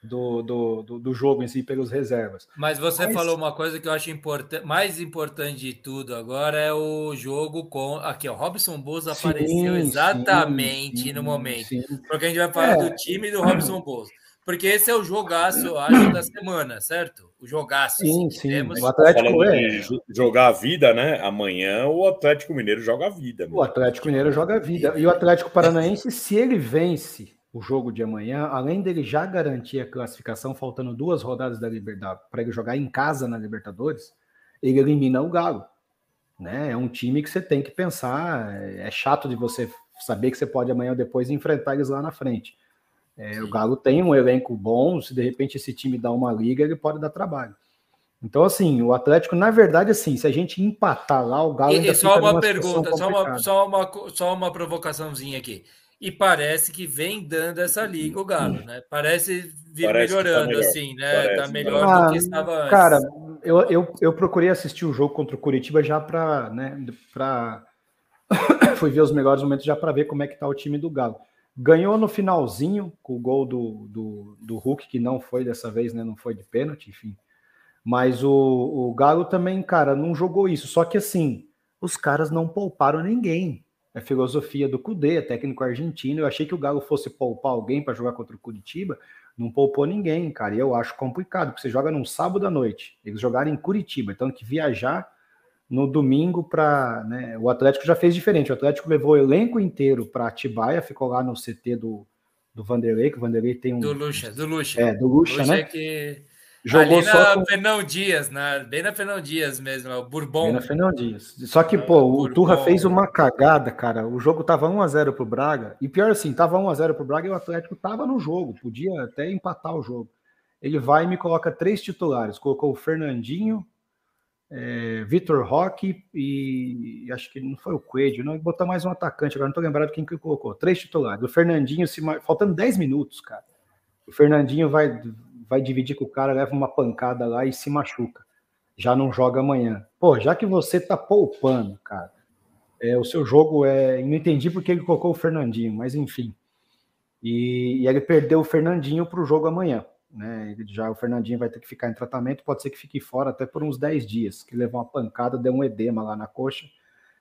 do, do, do, do, jogo em si pelos reservas. Mas você Mas... falou uma coisa que eu acho importante, mais importante de tudo agora é o jogo com. Aqui, ó, Robson Bozo apareceu exatamente sim, no momento. Sim. Porque a gente vai falar é. do time do Robson Bozo. Porque esse é o jogaço, eu acho, da semana, certo? O jogaço. Sim, sim. Temos... O Atlético é. jogar a vida, né? Amanhã o Atlético Mineiro joga a vida. O Atlético Mineiro joga a vida. E o Atlético Paranaense, se ele vence o jogo de amanhã, além dele já garantir a classificação, faltando duas rodadas da Libertadores, para ele jogar em casa na Libertadores, ele elimina o Galo. Né? É um time que você tem que pensar. É chato de você saber que você pode amanhã ou depois enfrentar eles lá na frente. É, o Galo tem um elenco bom, se de repente esse time dá uma liga, ele pode dar trabalho. Então, assim, o Atlético, na verdade, assim, se a gente empatar lá, o Galo. E, e só uma pergunta, só uma, só, uma, só uma provocaçãozinha aqui. E parece que vem dando essa liga o Galo, né? Parece vir parece tá melhorando, tá melhor. assim, né? Parece. Tá melhor ah, do que estava antes. Cara, eu, eu, eu procurei assistir o jogo contra o Curitiba já para, né, para fui ver os melhores momentos já para ver como é que tá o time do Galo. Ganhou no finalzinho com o gol do, do, do Hulk, que não foi dessa vez, né? Não foi de pênalti, enfim. Mas o, o Galo também, cara, não jogou isso. Só que assim, os caras não pouparam ninguém. É filosofia do Cudê, é técnico argentino. Eu achei que o Galo fosse poupar alguém para jogar contra o Curitiba. Não poupou ninguém, cara. E eu acho complicado, porque você joga num sábado à noite. Eles jogaram em Curitiba, então que viajar no domingo para. Né, o Atlético já fez diferente. O Atlético levou o elenco inteiro para Atibaia, ficou lá no CT do, do Vanderlei, que o Vanderlei tem um. Do Lucha, do Lucha. É, do Lucha, Lucha né? É que Jogou Ali na com... Fernão Dias, na, bem na Fernão Dias mesmo, é o Bourbon. Bem na Fernão Dias. Só que, pô, o, o Turra fez uma cagada, cara. O jogo tava 1x0 pro Braga. E pior assim, tava 1x0 pro Braga e o Atlético tava no jogo. Podia até empatar o jogo. Ele vai e me coloca três titulares. Colocou o Fernandinho, é, Vitor Roque e acho que não foi o Coelho, não. Botar mais um atacante. Agora não tô lembrado quem que colocou. Três titulares. O Fernandinho, se, faltando 10 minutos, cara. O Fernandinho vai vai dividir com o cara, leva uma pancada lá e se machuca. Já não joga amanhã. Pô, já que você tá poupando, cara, é, o seu jogo é. Não entendi porque ele colocou o Fernandinho, mas enfim. E, e ele perdeu o Fernandinho para o jogo amanhã. Né? Ele, já o Fernandinho vai ter que ficar em tratamento, pode ser que fique fora até por uns 10 dias, que levou uma pancada, deu um edema lá na coxa.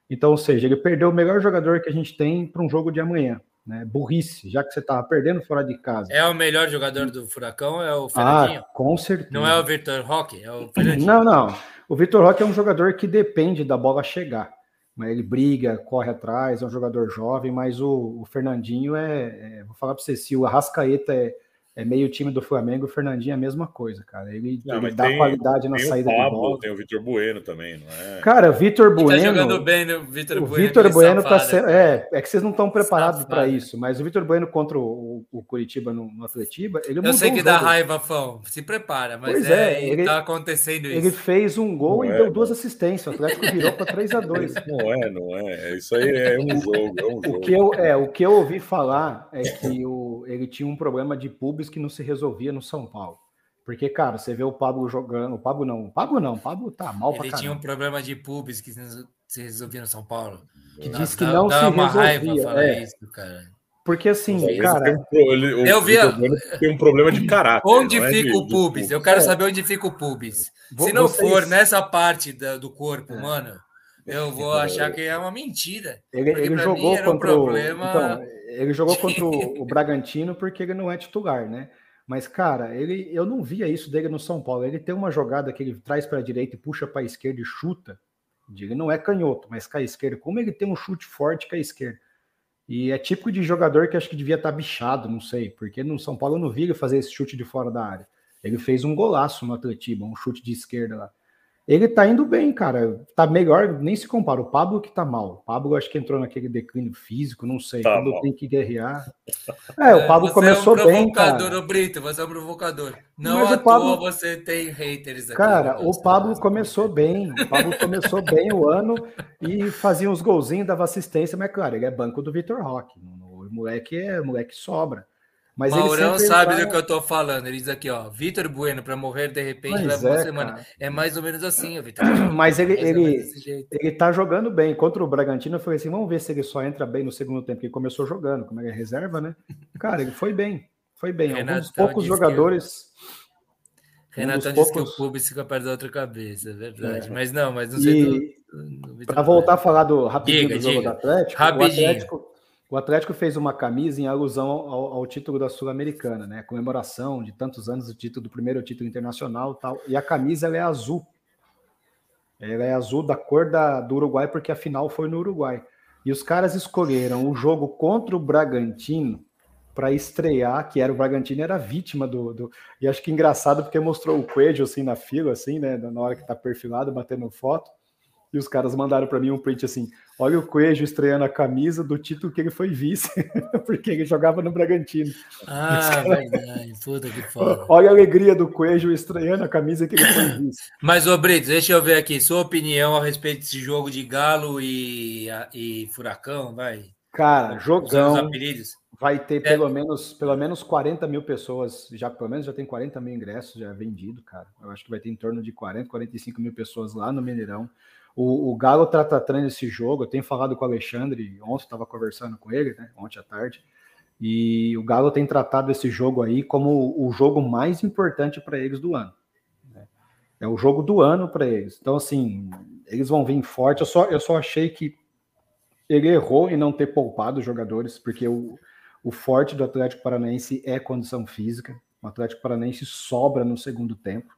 Então, ou seja, ele perdeu o melhor jogador que a gente tem para um jogo de amanhã. Né? Burrice, já que você estava perdendo fora de casa. É o melhor jogador do Furacão? É o Fernandinho? Ah, com certeza. Não é o Vitor Roque? É o Fernandinho. Não, não. O Vitor Roque é um jogador que depende da bola chegar. Ele briga, corre atrás, é um jogador jovem, mas o, o Fernandinho é, é, Vou falar para você, se o Arrascaeta é, é meio time do Flamengo, o Fernandinho é a mesma coisa, cara. Ele, não, ele dá tem, qualidade na saída Pablo, de bola. Tem o Vitor Bueno também, não é? Cara, Vitor Bueno. Tá jogando bem, né? Vitor Bueno. O Vitor Bueno tá sendo. É, é que vocês não estão preparados para isso, mas o Vitor Bueno contra o, o Curitiba no, no Atletiba, ele Eu sei que dá raiva, Fão. Se prepara, mas pois é, é ele, tá acontecendo isso. Ele fez um gol não e é, deu duas assistências. O Atlético virou para 3 a 2 Não é, não é. Isso aí é um jogo. É um jogo. O, que eu, é, o que eu ouvi falar é que o, ele tinha um problema de que não se resolvia no São Paulo. Porque, cara, você vê o Pablo jogando. O Pablo não, o Pablo não, o Pablo tá mal Ele pra caramba. tinha um problema de pubs que se resolvia no São Paulo. Que disse que não dá, se uma resolvia. Raiva falar é. isso, cara. Porque assim, cara. Um, ele, eu vi. Tem um problema de caráter. Onde é fica de, o pubis? Eu quero é. saber onde fica o pubis. Se não Vocês... for nessa parte da, do corpo, é. mano, eu vou achar que é uma mentira. Ele, ele jogou contra um problema... o. Então, ele jogou contra o Bragantino porque ele não é titular, né? Mas, cara, ele, eu não via isso dele no São Paulo. Ele tem uma jogada que ele traz para a direita e puxa para a esquerda e chuta. Ele não é canhoto, mas com a esquerda. Como ele tem um chute forte com a esquerda. E é típico de jogador que acho que devia estar tá bichado, não sei, porque no São Paulo eu não vi ele fazer esse chute de fora da área. Ele fez um golaço no Atletiba, um chute de esquerda lá. Ele tá indo bem, cara. Tá melhor, nem se compara. O Pablo que tá mal. O Pablo acho que entrou naquele declínio físico, não sei. Tá quando tem que guerrear. É, o Pablo você começou é um bem, cara. Provocador, Brito, você é um provocador. Não Mas à Pablo... toa você tem haters aqui. Cara, o Pablo começou bem. O Pablo começou bem o ano e fazia uns golzinhos, dava assistência, mas claro, ele é banco do Vitor Roque. O moleque é o moleque sobra. Mas Maurão sabe vai... do que eu tô falando. Ele diz aqui, ó, Vitor Bueno para morrer de repente Mas leva é, uma semana. Cara. É mais ou menos assim, Vitor. Mas ele, ele, ele tá jogando bem. Contra o Bragantino, eu falei assim: vamos ver se ele só entra bem no segundo tempo, que ele começou jogando, como é, é reserva, né? Cara, ele foi bem. Foi bem. Alguns poucos jogadores. Renato um poucos... disse que o público fica perto da outra cabeça, é verdade. É. Mas não, mas não sei. E... Para voltar a falar do rapidinho diga, do jogo diga. do Atlético, rapidinho. o Atlético o Atlético fez uma camisa em alusão ao, ao título da Sul-Americana, né? Comemoração de tantos anos do título, do primeiro título internacional tal. E a camisa é azul. Ela é azul da cor da, do Uruguai, porque a final foi no Uruguai. E os caras escolheram o jogo contra o Bragantino para estrear, que era o Bragantino, era vítima do, do, E acho que engraçado porque mostrou o Coelho assim na fila, assim, né? Na hora que tá perfilado, batendo foto. E os caras mandaram para mim um print assim: olha o Coelho estreando a camisa do título que ele foi vice, porque ele jogava no Bragantino. Ah, verdade, puta que foda. Olha a alegria do Coelho estreando a camisa que ele foi vice. Mas, ô Brito, deixa eu ver aqui, sua opinião a respeito desse jogo de Galo e, e Furacão, vai. Cara, jogão. Vai ter é. pelo, menos, pelo menos 40 mil pessoas, já pelo menos já tem 40 mil ingressos já vendido, cara. Eu acho que vai ter em torno de 40, 45 mil pessoas lá no Mineirão. O, o Galo está tratando esse jogo. Eu tenho falado com o Alexandre, ontem estava conversando com ele, né? Ontem à tarde. E o Galo tem tratado esse jogo aí como o jogo mais importante para eles do ano. Né? É o jogo do ano para eles. Então, assim, eles vão vir forte. Eu só, eu só achei que ele errou em não ter poupado os jogadores, porque o, o forte do Atlético Paranaense é condição física. O Atlético Paranaense sobra no segundo tempo.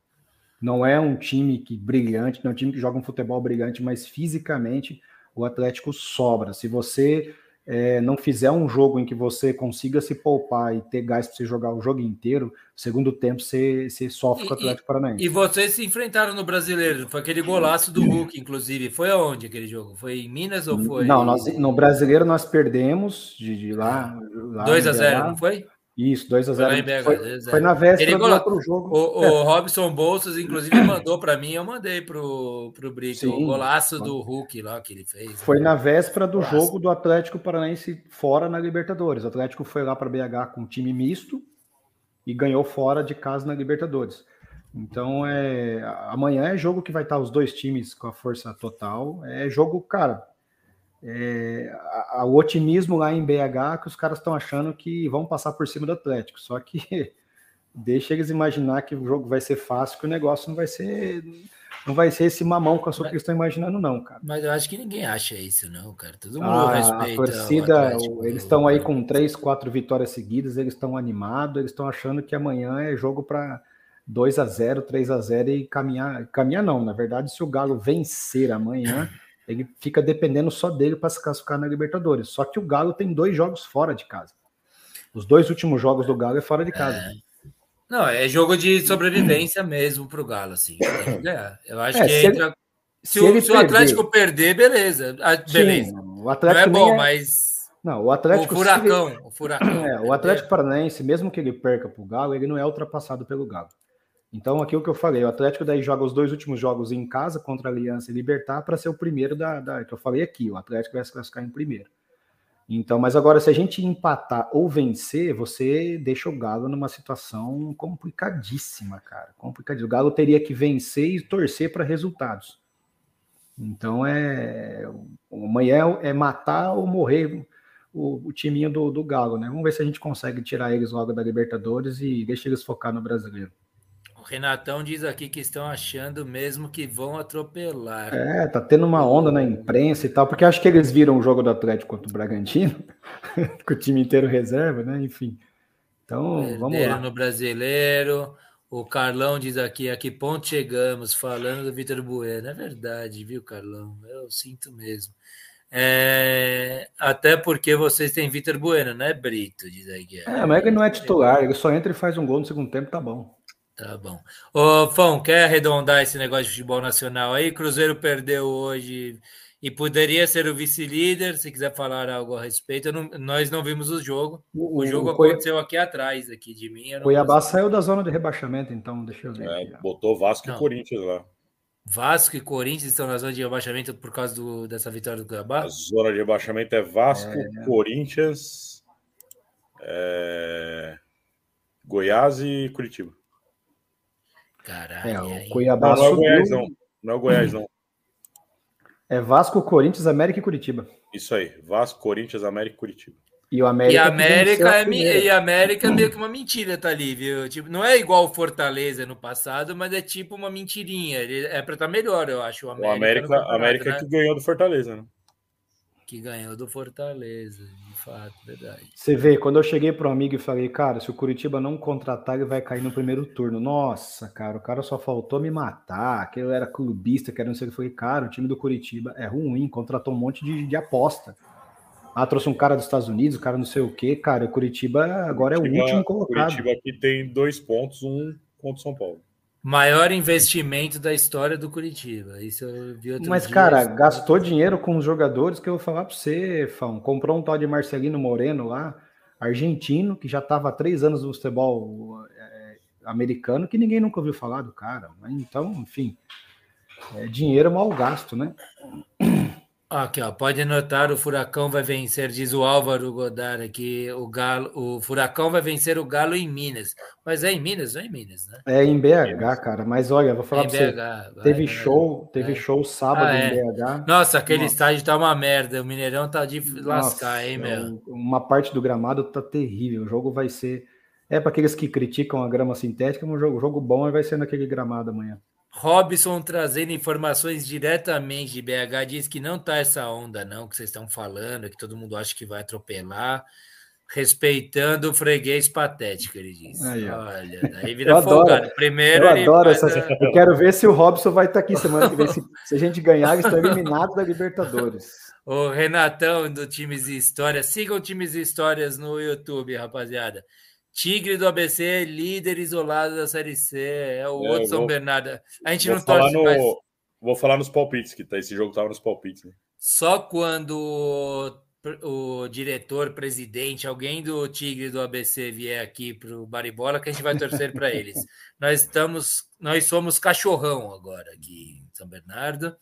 Não é um time que brilhante, não é um time que joga um futebol brilhante, mas fisicamente o Atlético sobra. Se você é, não fizer um jogo em que você consiga se poupar e ter gás para você jogar o jogo inteiro, segundo tempo você, você sofre com o Atlético Paranaense. E vocês se enfrentaram no Brasileiro, foi aquele golaço do Hulk, inclusive. Foi aonde aquele jogo? Foi em Minas ou foi? Não, nós, no Brasileiro nós perdemos de, de lá. lá 2 a 0 não foi? Isso, 2 a 0 foi, foi, foi, na véspera do outro jogo. O, o Robson Bolsas, inclusive, mandou para mim, eu mandei pro, pro Brito, Sim, o golaço do Hulk lá que ele fez. Foi né? na véspera do golaço. jogo do Atlético Paranaense fora na Libertadores. O Atlético foi lá para BH com um time misto e ganhou fora de casa na Libertadores. Então, é, amanhã é jogo que vai estar os dois times com a força total. É jogo, cara, é, a, a, o otimismo lá em BH que os caras estão achando que vão passar por cima do Atlético. Só que deixa eles imaginar que o jogo vai ser fácil, que o negócio não vai ser não vai ser esse mamão com a sua que eles estão imaginando, não, cara. Mas eu acho que ninguém acha isso, não, cara. Todo mundo ah, respeita. A torcida, eles estão aí com três, quatro vitórias seguidas, eles estão animados, eles estão achando que amanhã é jogo para 2 a 0 3 a 0 e caminhar. Caminhar não, na verdade, se o Galo vencer amanhã. Ele fica dependendo só dele para se classificar na Libertadores. Só que o Galo tem dois jogos fora de casa. Os dois últimos jogos do Galo é fora de casa. É. Não, é jogo de sobrevivência mesmo para o Galo, assim. Eu acho é, que se entra. Ele, se, se, o, se o, Atlético perder, beleza. Ah, beleza. Sim, o Atlético não é bom, é... mas. Não, o Atlético. O furacão. O furacão. É, o Atlético Paranaense, mesmo que ele perca para o Galo, ele não é ultrapassado pelo Galo. Então, aquilo que eu falei, o Atlético daí joga os dois últimos jogos em casa contra a Aliança e Libertar para ser o primeiro da, da, que eu falei aqui. O Atlético vai se classificar em primeiro. Então, mas agora, se a gente empatar ou vencer, você deixa o Galo numa situação complicadíssima, cara. Complicadíssima. O Galo teria que vencer e torcer para resultados. Então é. Amanhã é matar ou morrer o, o timinho do, do Galo, né? Vamos ver se a gente consegue tirar eles logo da Libertadores e deixa eles focar no brasileiro. Renatão diz aqui que estão achando mesmo que vão atropelar. É, tá tendo uma onda na imprensa e tal, porque acho que eles viram o jogo do Atlético contra o Bragantino, com o time inteiro reserva, né? Enfim. Então, vamos lá. no brasileiro. O Carlão diz aqui, a que ponto chegamos falando do Vitor Bueno. É verdade, viu, Carlão? Eu sinto mesmo. É, até porque vocês têm Vitor Bueno, né, Brito? Diz aí. É, mas ele não é titular, ele só entra e faz um gol no segundo tempo, tá bom. Tá bom. Ô, Fão, quer arredondar esse negócio de futebol nacional aí? Cruzeiro perdeu hoje e poderia ser o vice-líder, se quiser falar algo a respeito. Não, nós não vimos o jogo. O, o jogo o aconteceu aqui atrás, aqui de mim. O Cuiabá saiu da zona de rebaixamento, então, deixa eu ver. É, botou Vasco não. e Corinthians lá. Vasco e Corinthians estão na zona de rebaixamento por causa do, dessa vitória do Cuiabá? A zona de rebaixamento é Vasco, é... Corinthians, é... Goiás e Curitiba. Caralho. É, o Cuiabá não, não é o Goiás, não. Não é o Goiás, não. É Vasco, Corinthians, América e Curitiba. Isso aí. Vasco, Corinthians, América e Curitiba. E o América, e América, é, e América é meio que uma mentira, tá ali, viu? Tipo, não é igual o Fortaleza no passado, mas é tipo uma mentirinha. Ele é para estar tá melhor, eu acho. O América, o América, América né? que ganhou do Fortaleza, né? Que ganhou do Fortaleza fato, verdade. Você vê, quando eu cheguei para um amigo e falei, cara, se o Curitiba não contratar, ele vai cair no primeiro turno. Nossa, cara, o cara só faltou me matar, que eu era clubista, que era não sei o que. Eu falei, cara, o time do Curitiba é ruim, contratou um monte de, de aposta. Ah, trouxe um cara dos Estados Unidos, o cara não sei o que, cara. O Curitiba agora é o último colocado. Curitiba aqui tem dois pontos, um contra o São Paulo. Maior investimento da história do Curitiba. Isso eu vi outro Mas, dia, cara, isso- gastou dinheiro com os jogadores que eu vou falar para você, Fão. Comprou um tal de Marcelino Moreno lá, argentino, que já estava há três anos no futebol é, americano, que ninguém nunca ouviu falar do cara. Então, enfim, é dinheiro mal gasto, né? Aqui, ó, pode anotar, o Furacão vai vencer, diz o Álvaro Godard aqui, o Galo, o Furacão vai vencer o Galo em Minas. Mas é em Minas, não é em Minas, né? É em BH, cara. Mas olha, vou falar É em para você. BH. vai, Teve vai, show, teve vai. show sábado Ah, em é. BH. Nossa, aquele Nossa. estádio tá uma merda. O Mineirão tá de lascar, Nossa, hein, meu? o- Uma parte do gramado tá terrível. O jogo vai ser. É para aqueles que criticam a grama sintética, um jogo, jogo bom vai ser naquele gramado amanhã. Robson trazendo informações diretamente de BH diz que não tá essa onda, não, que vocês estão falando, que todo mundo acha que vai atropelar, respeitando o freguês patético, ele diz. Aí. Olha, daí vira Eu adoro. folgado. Primeiro Eu adoro faz essas. a- Eu quero ver se o Robson vai estar aqui semana que vem. Se, se a gente ganhar, eles estão eliminados da Libertadores. O Renatão do Times e Histórias. Sigam Times e Histórias no YouTube, rapaziada. Tigre do ABC, líder isolado da Série C. É o É, outro São vou- Bernardo. A gente não torce no, mais. vou falar nos palpites, que tá, esse jogo tava nos palpites. Né? Só quando o, o diretor, presidente, alguém do Tigre do ABC vier aqui para o Baribola, que a gente vai torcer para eles. Nós estamos, nós somos cachorrão agora aqui em São Bernardo.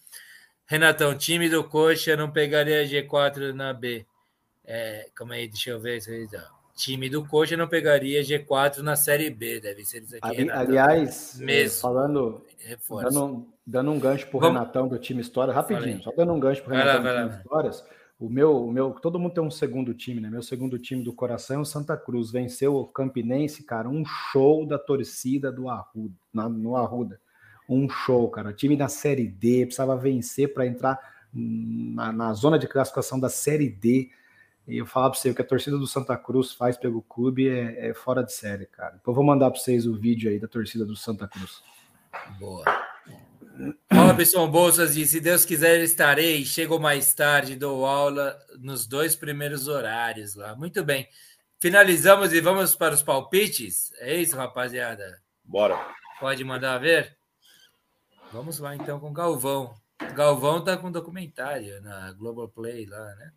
Renatão, time do Coxa não pegaria G4 na B. É, calma aí, deixa eu ver. se aí tá. Time do Coxa não pegaria G4 na Série B. Deve ser isso aqui, Ali- Renatão. aliás, Mesmo. falando, dando, dando um gancho pro Vamos- Renatão do time História, rapidinho, Falei. só dando um gancho Vai lá, Renatão do time lá. Histórias. O meu, o meu, todo mundo tem um segundo time, né? Meu segundo time do coração é o Santa Cruz. Venceu o Campinense, cara, um show da torcida do Arruda, na- no Arruda. Um show, cara. O time da Série D precisava vencer para entrar na, na zona de classificação da Série D. E eu falar para você, o que a torcida do Santa Cruz faz pelo clube é, é fora de série, cara. Então eu vou mandar para vocês o vídeo aí da torcida do Santa Cruz. Boa. Robson Bolsas disse: se Deus quiser, estarei. Chego mais tarde, dou aula nos dois primeiros horários lá. Muito bem. Finalizamos e vamos para os palpites? É isso, rapaziada? Bora. Pode mandar ver? Vamos lá então com o Galvão. Galvão tá com documentário na Globoplay lá, né?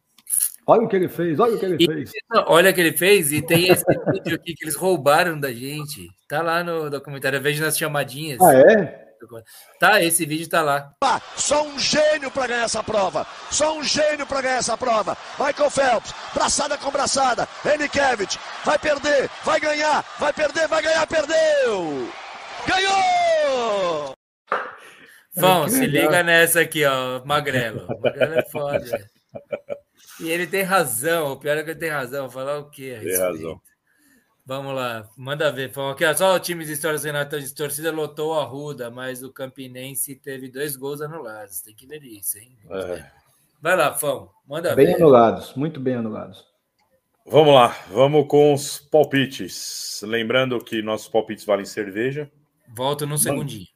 Olha o que ele fez, olha o que ele E- fez. Não, Olha o que ele fez e tem esse vídeo aqui que eles roubaram da gente. Tá lá no documentário. Eu vejo nas chamadinhas. Ah, é? Tá, esse vídeo tá lá. Só um gênio para ganhar essa prova. Só um gênio para ganhar essa prova. Michael Phelps, braçada com braçada. Enikevich, vai perder, vai ganhar, vai perder, vai ganhar, perdeu! Ganhou! Vão, que se legal. liga nessa aqui, ó, Magrelo. Magrelo é foda. E ele tem razão, o pior é que ele tem razão. Falar o quê? a Tem razão. Vamos lá, manda ver. Fão. Aqui, ó, só o time de histórias Renatão de torcida lotou a Ruda, mas o Campinense teve dois gols anulados. Tem que ver isso, hein? É. Vai lá, Fão, manda Bem ver. anulados, muito bem anulados. Vamos lá, vamos com os palpites. Lembrando que nossos palpites valem cerveja. Volto num segundinho.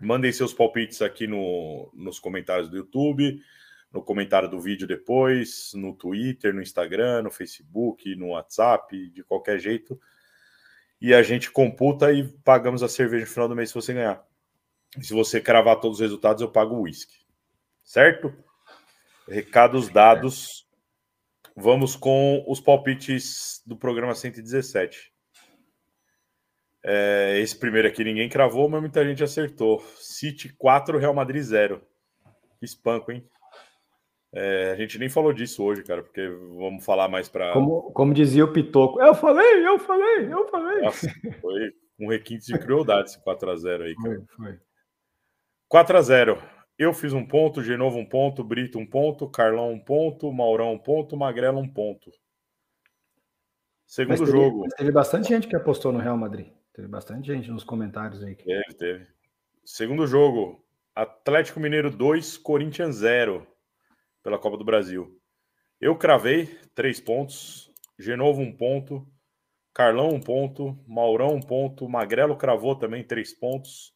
Mandem seus palpites aqui no, nos comentários do YouTube, no comentário do vídeo depois, no Twitter, no Instagram, no Facebook, no WhatsApp, de qualquer jeito. E a gente computa e pagamos a cerveja no final do mês se você ganhar. E se você cravar todos os resultados, eu pago o uísque. Certo? Recados dados. Vamos com os palpites do programa 117. É, esse primeiro aqui ninguém cravou, mas muita gente acertou. City 4, Real Madrid 0. Que espanco, hein? É, a gente nem falou disso hoje, cara, porque vamos falar mais para. Como, como dizia o Pitoco, eu falei, eu falei, eu falei. Nossa, foi um requinte de crueldade esse 4x0 aí, cara. Foi, foi. 4x0. Eu fiz um ponto, Genovo um ponto, Brito um ponto, Carlão um ponto, Maurão um ponto, Magrelo um ponto. Segundo teve, jogo. teve bastante gente que apostou no Real Madrid. Teve bastante gente nos comentários aí. Teve, teve. Segundo jogo, Atlético Mineiro 2, Corinthians 0 pela Copa do Brasil. Eu cravei três pontos, Genovo um ponto, Carlão um ponto, Maurão um ponto, Magrelo cravou também três pontos.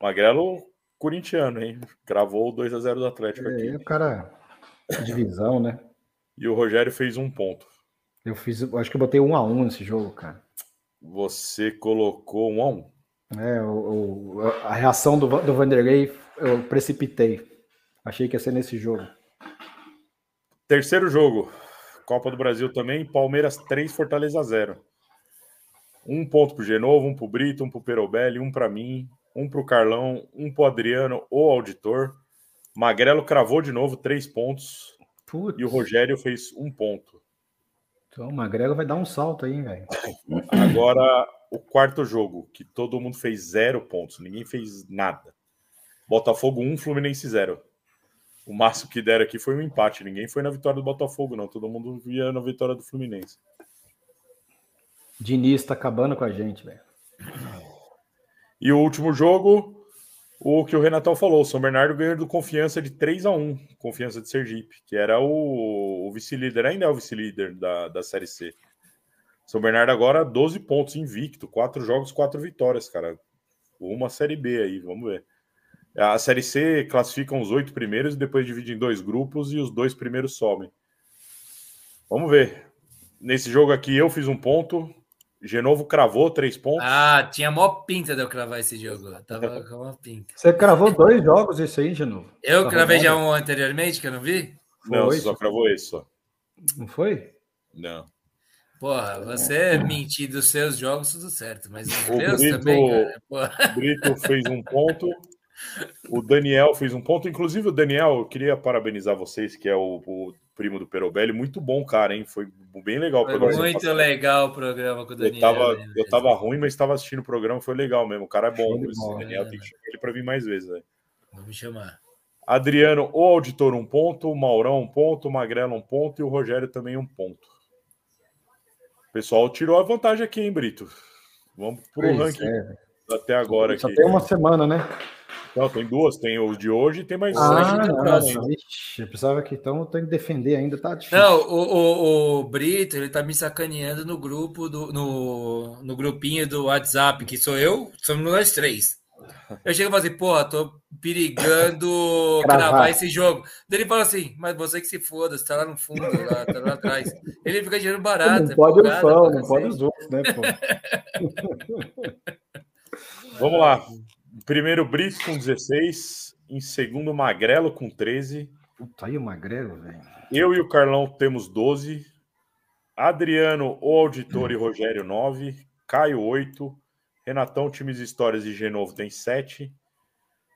Magrelo corintiano, hein? Cravou 2 a 0 do Atlético É, aqui. o cara, divisão, né? E o Rogério fez um ponto. Eu fiz, acho que eu botei um a um nesse jogo, cara. Você colocou um a um. É, o, o, a reação do, do Vanderlei eu precipitei. Achei que ia ser nesse jogo. Terceiro jogo. Copa do Brasil também. Palmeiras 3, Fortaleza 0. Um ponto pro Genovo, um pro Brito, um pro Perobelli, um para mim, um pro Carlão, um pro Adriano, o auditor. Magrelo cravou de novo três pontos. Putz. E o Rogério fez um ponto. Então o Magrelo vai dar um salto aí, velho. Agora, o quarto jogo, que todo mundo fez zero pontos, ninguém fez nada. Botafogo 1, Fluminense 0. O máximo que deram aqui foi um empate. Ninguém foi na vitória do Botafogo, não. Todo mundo via na vitória do Fluminense. Diniz tá acabando com a gente, velho. E o último jogo, o que o Renatão falou, São Bernardo ganhou do Confiança de 3 a 1 Confiança de Sergipe, que era o, o vice-líder, ainda é o vice-líder da, da Série C. São Bernardo agora 12 pontos invicto, 4 jogos, 4 vitórias, cara. Uma Série B aí, vamos ver. A Série C classificam os oito primeiros e depois divide em dois grupos e os dois primeiros sobem. Vamos ver. Nesse jogo aqui eu fiz um ponto, Genovo cravou três pontos. Ah, tinha mó pinta de eu cravar esse jogo. Tava com uma pinta. Você cravou dois jogos isso aí, Genovo? Eu tá cravei já um anteriormente, que eu não vi? Não, foi, só cravou esse só. Não foi? Não. Porra, você mentir dos seus jogos, tudo certo, mas os o meus Brito, também, cara. Porra. O Brito fez um ponto, o Daniel fez um ponto. Inclusive, o Daniel, eu queria parabenizar vocês, que é o, o primo do Perobelli. Muito bom, cara, hein? Foi bem legal o programa. Muito legal o programa com o Daniel. Eu tava, né? eu tava ruim, mas estava assistindo o programa, foi legal mesmo. O cara é bom. o Daniel tem que chamar ele para vir mais vezes. Né? Vamos chamar. Adriano, o auditor, um ponto. O Maurão, um ponto. O Magrelo, um ponto. E o Rogério também, um ponto. O pessoal tirou a vantagem aqui, hein, Brito? Vamos pro pois ranking é. até agora. Só aqui. tem uma semana, né? Não, tem duas. Tem os de hoje e tem mais ah, não, Ixi, eu pensava que então eu tenho que defender ainda, tá difícil. Não, o, o, o, Brito, ele tá me sacaneando no grupo, do, no, no grupinho do WhatsApp, que sou eu, somos nós três. Eu chego e falo assim, porra, tô perigando gravar esse jogo. Daí ele fala assim, mas você que se foda, você tá lá no fundo, lá, tá lá atrás. Ele fica dinheiro barato. Não pode o fã, não pode os outros, né, pô? Vamos lá. Primeiro Brito com 16, em segundo Magrelo com 13. Puta, aí o Magrelo, velho. Eu e o Carlão temos 12. Adriano, o Auditor e Rogério 9. Caio 8. Renatão, Times Histórias e Genovo tem 7.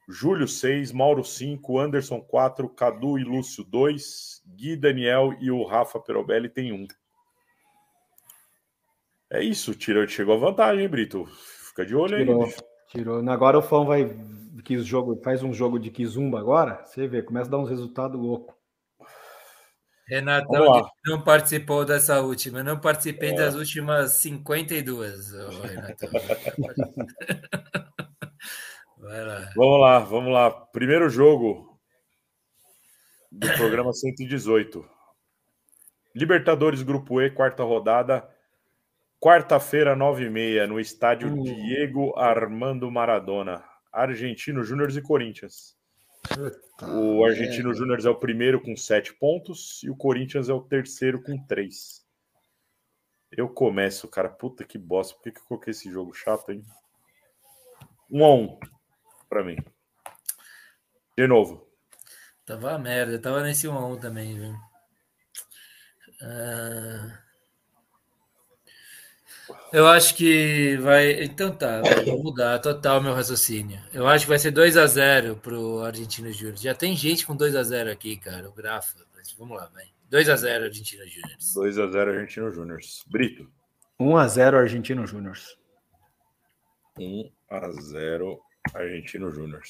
Júlio 6, Mauro 5, Anderson 4, Cadu e Lúcio 2, Gui, Daniel e o Rafa Perobelli tem 1. É isso, tirou, chegou a vantagem, hein, Brito? Fica de olho Tirou. aí. Tirou. Agora o fã vai que jogo faz um jogo de Kizumba agora, você vê, começa a dar uns resultados loucos. Renatão não participou dessa última, eu não participei é. das últimas 52. Renatão. Vai lá. Vamos lá, vamos lá. Primeiro jogo do programa 118. Libertadores Grupo E, quarta rodada. Quarta-feira, nove e meia, no estádio uh. Diego Armando Maradona. Argentino Júnior e Corinthians. o Argentino é. Júnior é o primeiro com sete pontos e o Corinthians é o terceiro com três. Eu começo, cara. Puta que bosta. Por que, que eu coloquei esse jogo chato, hein? Um a um pra mim. De novo. Tava merda. Tava nesse um a um também, viu? Uh... Eu acho que vai. Então tá, vou mudar total meu raciocínio. Eu acho que vai ser 2 a 0 pro Argentino Júnior. Já tem gente com 2 a 0 aqui, cara. O Grafa. Vamos lá, vai. 2 a 0 Argentino Júnior. 2 a 0 Argentino Júnior. Brito. 1 a 0 Argentino Júnior. 1 a 0 Argentino Júnior.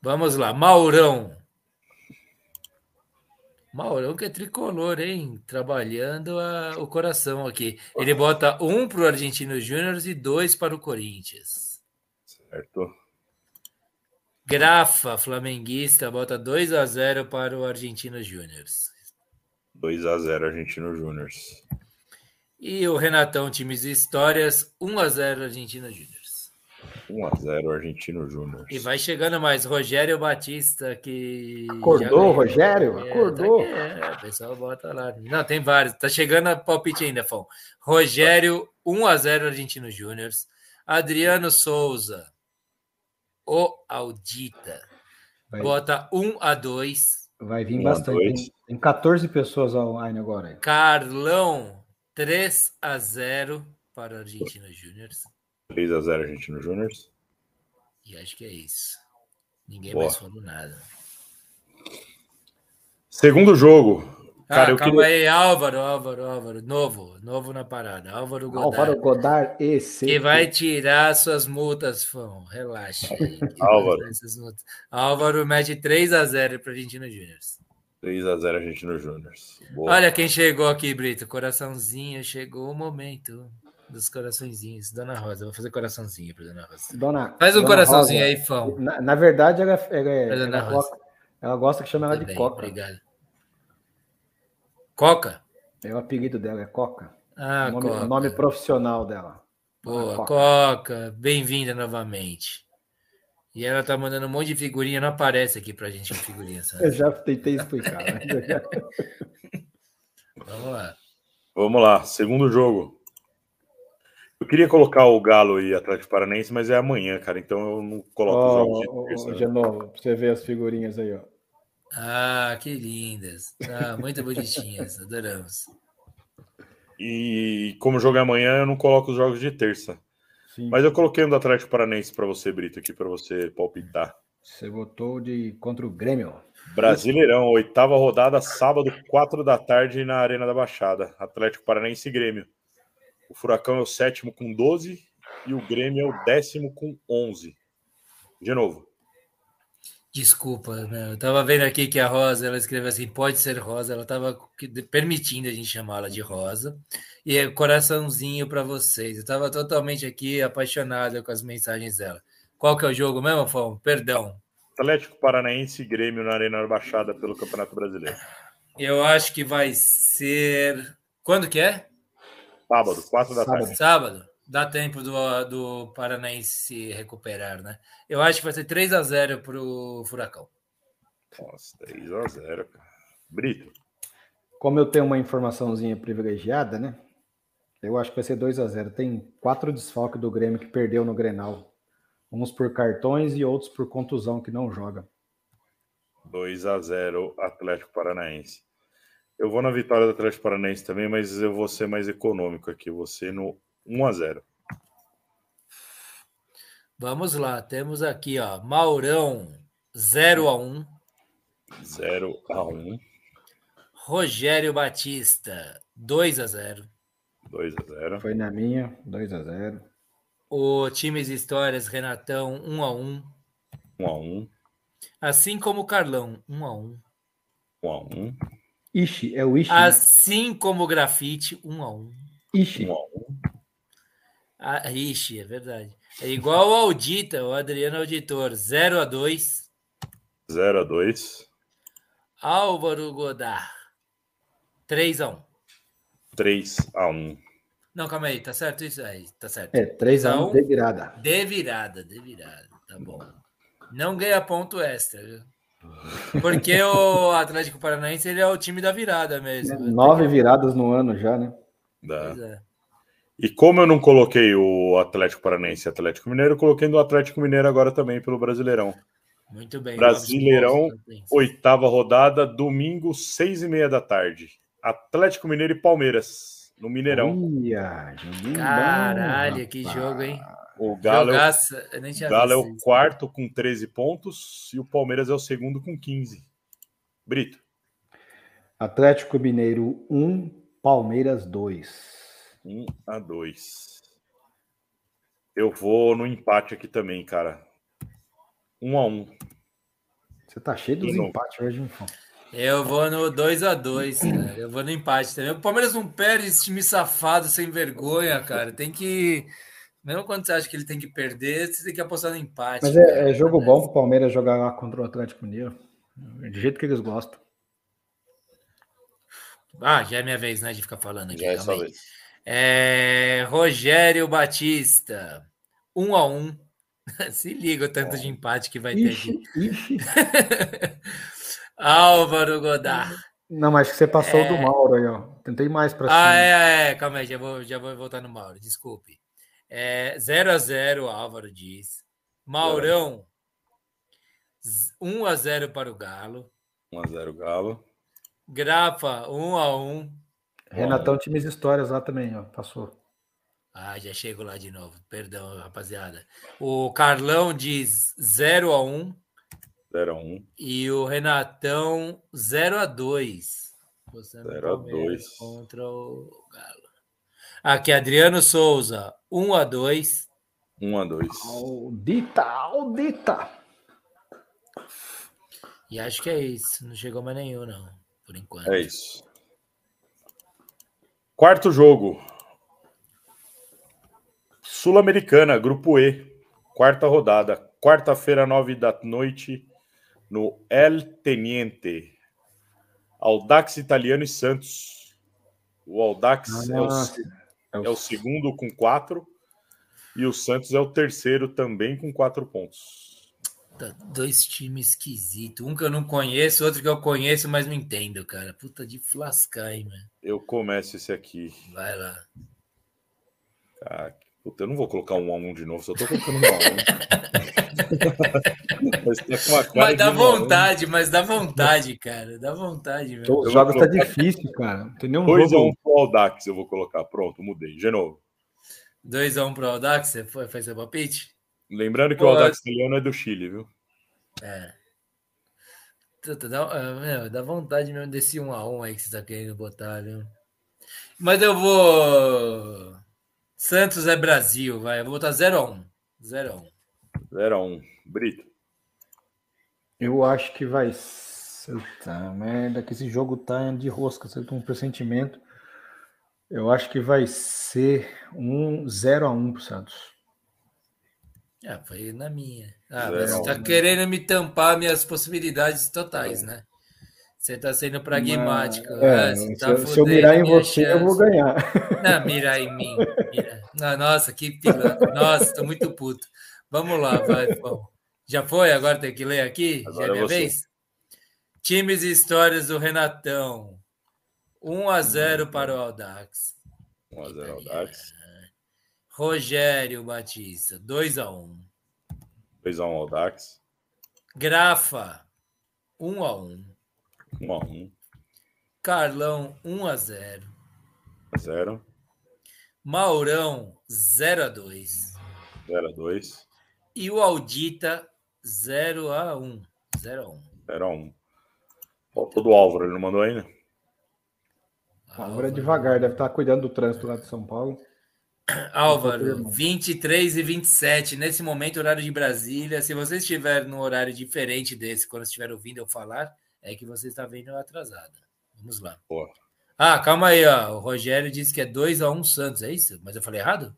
Vamos lá, Maurão. Maurão que é tricolor, hein? Trabalhando a, o coração aqui. Ele bota um para o Argentino Júnior e dois para o Corinthians. Certo. Grafa, flamenguista, bota 2 a 0 para o Argentino Júnior. 2 a 0 Argentino Júnior. E o Renatão, times de histórias, 1 a 0 Argentino Júnior. 1x0 Argentino Júnior. E vai chegando mais. Rogério Batista, que. Acordou, Rogério? É, Acordou. Tá é, o pessoal bota lá. Não, tem vários. Tá chegando a palpite ainda, Fão. Rogério, 1x0 Argentino Júnior. Adriano Souza. O Audita. Vai, Bota 1 a 2. vai vir bastante. Tem, tem 14 pessoas online agora. Carlão 3 a 0 para Argentina Júnior. 3x0 Argentino Júnior. E acho que é isso. Ninguém Boa. mais falou nada. Segundo jogo. Cara, ah, eu calma queria. aí, Álvaro, Álvaro, Álvaro. Novo, novo na parada. Álvaro Godard. Álvaro Godard e Que vai tirar suas multas, Fão. Relaxa. aí, Álvaro. Álvaro mete 3 a 0 para a Argentina Júnior. 3x0 Argentino Júnior. Olha quem chegou aqui, Brito. Coraçãozinho, chegou o momento dos coraçõezinhos. Dona Rosa, vou fazer coraçãozinho para Dona Rosa. Dona, Faz um Dona coraçãozinho Rosa, aí, Fão. Na, na verdade, ela, ela, é- Pra Dona ela, Rosa. gosta, ela gosta que chama ela Tudo de bem, Coca. Obrigado. Coca? É o apelido dela, é Coca. Ah, o, nome, Coca. o nome profissional dela. Boa, Coca. Coca. Bem-vinda novamente. E ela tá mandando um monte de figurinha, não aparece aqui pra gente com figurinha, Eu sabe? já tentei explicar. eu Vamos lá. Vamos lá, segundo jogo. Eu queria colocar o Galo e Atlético Paranaense, mas é amanhã, cara. Então eu não coloco os Ó, jogos de ó, terça, né? de novo, pra você ver as figurinhas aí, ó. Ah, que lindas. Ah, muito bonitinhas. Adoramos. E como o jogo é amanhã, eu não coloco os jogos de terça. Sim. Mas eu coloquei um do Atlético Paranaense para você, Brito, aqui para você palpitar. Você votou de contra o Grêmio. Brasileirão, oitava rodada, sábado, quatro da tarde, na Arena da Baixada. Atlético Paranaense e Grêmio. O Furacão é o sétimo com 12 e o Grêmio é o décimo com 11. De novo. Desculpa, né? eu tava vendo aqui que a Rosa, ela escreveu assim, pode ser Rosa, ela tava que- permitindo a gente chamá-la de Rosa. E é coraçãozinho para vocês. Eu tava totalmente aqui apaixonado com as mensagens dela. Qual que é o jogo mesmo, Fão? Perdão. Atlético Paranaense e Grêmio na Arena da Baixada pelo Campeonato Brasileiro. Eu acho que vai ser. Quando que é? Sábado, quatro da Sábado. tarde. Sábado. Dá tempo do, do Paranaense se recuperar, né? Eu acho que vai ser 3 a 0 pro Furacão. Nossa, 3x0, cara. Brito. Como eu tenho uma informaçãozinha privilegiada, né? Eu acho que vai ser 2 a 0 Tem quatro desfalques do Grêmio que perdeu no Grenal. Uns por cartões e outros por contusão que não joga. 2 a 0 Atlético Paranaense. Eu vou na vitória do Atlético Paranaense também, mas eu vou ser mais econômico aqui. Ser no 1 a 0 Vamos lá, temos aqui, ó, Maurão 0 a 1, 0 a 1 Rogério Batista 2 a 0. 2 a 0 Foi na minha, 2 a 0 O Times Histórias Renatão 1 a 1, 1 a 1 assim como o Carlão 1 a 1, 1 a 1 Ixi, é o Ixi. assim como o Grafite 1 a 1. Ixi. 1 a 1 Ah, ixi, é verdade. É igual ao Audita, o Adriano Auditor 0 a 2, 0 a 2 Álvaro Godard 3 a 1. 3 a 1 Não, calma aí, tá certo isso aí, tá certo. É, 3 a 1 Então- de virada. De virada, de virada, tá bom. Não ganha ponto extra, viu? Porque o Atlético Paranaense ele é o time da virada mesmo. Nove viradas no ano já, né? Dá. Pois é. E como eu não coloquei o Atlético Paranaense e Atlético Mineiro, eu coloquei no Atlético Mineiro agora também pelo Brasileirão. Muito bem. Brasileirão. Oitava rodada, domingo, seis e meia da tarde. Atlético Mineiro e Palmeiras, no Mineirão. Ia, Caralho, bom, que jogo, hein? O Galo, é o, Galo é o quarto com 13 pontos e o Palmeiras é o segundo com 15. Brito, Atlético Mineiro 1, Palmeiras 2. 1 a 2. Eu vou no empate aqui também, cara. 1 a 1. Você tá cheio dos empates hoje, hein, Fão? Eu vou no 2x2, cara. Eu vou no empate também. O Palmeiras não perde esse time safado, sem vergonha, cara. Tem que. Mesmo quando você acha que ele tem que perder, você tem que apostar no empate. Mas cara. é, é jogo bom pro Palmeiras jogar lá contra o Atlético Mineiro. De jeito que eles gostam. Ah, já é minha vez, né, de ficar falando aqui. Já é calma vez. É, Rogério Batista, 1 a 1 Se liga o tanto de empate que vai ter Ixi, aqui. ixi. Álvaro Godard. Não, mas que você passou É. do Mauro aí, ó. Tentei mais pra Ah, cima. é, é, calma aí, já vou, já vou voltar no Mauro, desculpe. É, 0 a 0 Álvaro diz. Maurão, 1 a 0 para o Galo. 1 a 0 Galo. Grafa, 1 a 1 Renatão Times Histórias lá também, ó. Passou. Ah, já chego lá de novo. Perdão, rapaziada. O Carlão diz 0 a 1 0 a 1 E o Renatão 0 a 2 0 a 2 contra o Galo. Aqui, Adriano Souza, 1 a 2 1 a 2 Audita, audita. E acho que é isso. Não chegou mais nenhum, não. Por enquanto. É isso. Quarto jogo. Sul-Americana, Grupo E. Quarta rodada. Quarta-feira, nove da noite, no El Teniente. Aldax Italiano e Santos. O Aldax é, o, é, o, é o segundo com quatro e o Santos é o terceiro também com quatro pontos. Tá, dois times esquisitos. Um que eu não conheço, outro que eu conheço, mas não entendo, cara. Puta de flascar, hein, mano. Eu começo esse aqui. Vai lá. Cara, puta, eu não vou colocar um a um de novo, só tô colocando um a um. mas, tá mas dá vontade, mas dá vontade, cara. Dá vontade, velho. Os jogos tá difícil, cara. Não tem nenhum 2 a 1 um pro Aldax, eu vou colocar. Pronto, mudei. De novo. 2x1 um pro Aldax, você foi, foi seu palpite? Lembrando que Pô, o Aldax italiano é do Chile, viu? É. Dá, é, dá vontade mesmo desse 1 a 1 aí que você tá querendo botar, viu? Mas eu vou. Santos é Brasil, vai. Eu vou botar 0 a 1 0 a 1 0 a 1 Brito. Eu acho que vai. Puta merda, que esse jogo tá de rosca, você tem um pressentimento. Eu acho que vai ser um 0 a 1 pro Santos. Ah, foi na minha. Ah, mas você tá querendo me tampar minhas possibilidades totais, né? Você tá sendo pragmático. É, ah, se, tá eu, se, eu mirar em você, chance. eu vou ganhar. Não, mirar em mim. Mira. Não, nossa, que pilantra. Nossa, tô muito puto. Vamos lá, vai. Vamos. Já foi? Agora tem que ler aqui? Agora Já é minha vez? Times e histórias do Renatão. 1 a 0 para o Aldax. 1 a 0 Aldax. Rogério Batista, 2 a 1. 2 a 1 Aldax. Grafa, 1 a 1. 1 a 1. Carlão, 1 a 0. 0. Maurão, 0 a 2. 0 a 2. E o Audita, 0 a 1. 0 a 1. 0 a 1. Faltou do Álvaro, ele não mandou ainda? Álvaro é devagar, deve estar cuidando do trânsito lá de São Paulo. Álvaro, 23 e 27, nesse momento, horário de Brasília. Se você estiver no horário diferente desse, quando estiver ouvindo eu falar, é que você está vendo atrasada. Vamos lá. Porra. Ah, calma aí, ó. O Rogério disse que é 2x1 Santos, é isso? Mas eu falei errado?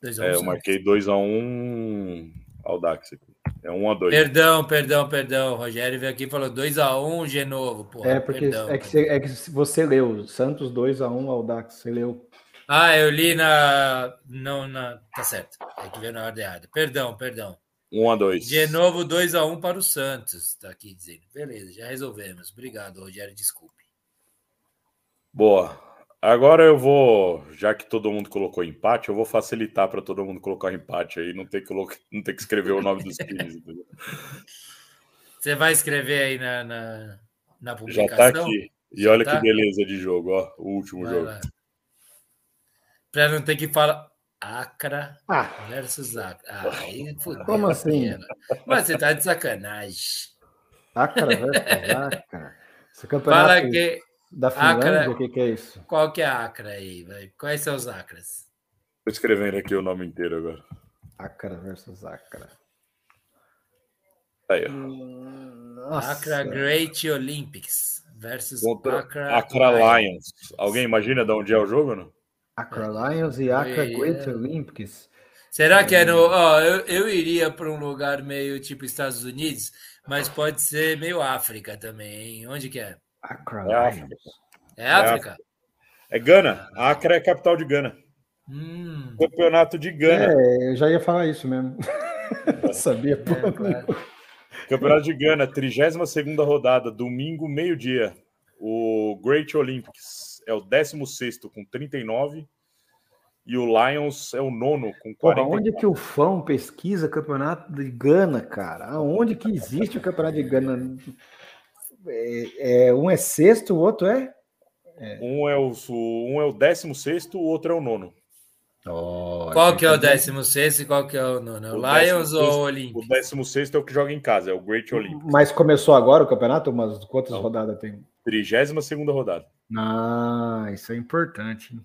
2 a 1 é, eu marquei 2x1 Audax aqui. É 1 a 2 Perdão, perdão, perdão. O Rogério veio aqui e falou 2x1 Genovo. Porra, é, porque perdão, é, que você, é que você leu. Santos 2x1 Audax, você leu. Ah, eu li na. Não, na. Tá certo. É que veio na ordem errada. Perdão, perdão. 1 a 2 Genovo 2 a 1 para o Santos. Tá aqui dizendo. Beleza, já resolvemos. Obrigado, Rogério. Desculpe. Boa. Agora eu vou, já que todo mundo colocou empate, eu vou facilitar para todo mundo colocar empate aí, não ter que, não ter que escrever o nome dos times. Você vai escrever aí na, na, na publicação? Já está aqui. E olha tá? que beleza de jogo, ó, o último vai jogo. Para não ter que falar Acra ah. versus Acra. Ah, aí fudeu. Como assim? Mas você tá de sacanagem. Acra versus Acra. Esse campeonato... Fala que da Finlândia, Acra, o que, que, é isso? Qual que é a Acra aí? Vai? Quais são os Acras? Estou escrevendo aqui o nome inteiro agora. Acra versus Acra. Aí, ó. Acra Great Olympics versus Contra Acra, Acra Lions. Lions. Alguém imagina de onde é o jogo, não? Acra Lions e Acra Great Olympics. Será que é no. Ó, eu, eu iria para um lugar meio tipo Estados Unidos, mas pode ser meio África também, hein? Onde que é? Accra é África. É África? É, Gana. Acre é a capital de Gana. Hum. Campeonato de Gana. É, eu já ia falar isso mesmo. Sabia, pô. É, claro. Campeonato de Gana, 32 rodada, domingo, meio-dia. O Great Olympics é o 16 com 39 e o Lions é o nono com 40. Porra, onde que o Fão pesquisa campeonato de Gana, cara? Aonde que existe o campeonato de Gana? É, é, um é sexto, o outro é? é. Um é o um é o décimo sexto, o outro é o nono. Oh, qual que é o décimo sexto e qual que é o nono? É o, o Lions ou o Olympic? O décimo sexto é o que joga em casa, é o Great Olympic. Mas começou agora o campeonato? Mas quantas Não. rodadas tem? Trigésima segunda rodada. Ah, isso é importante.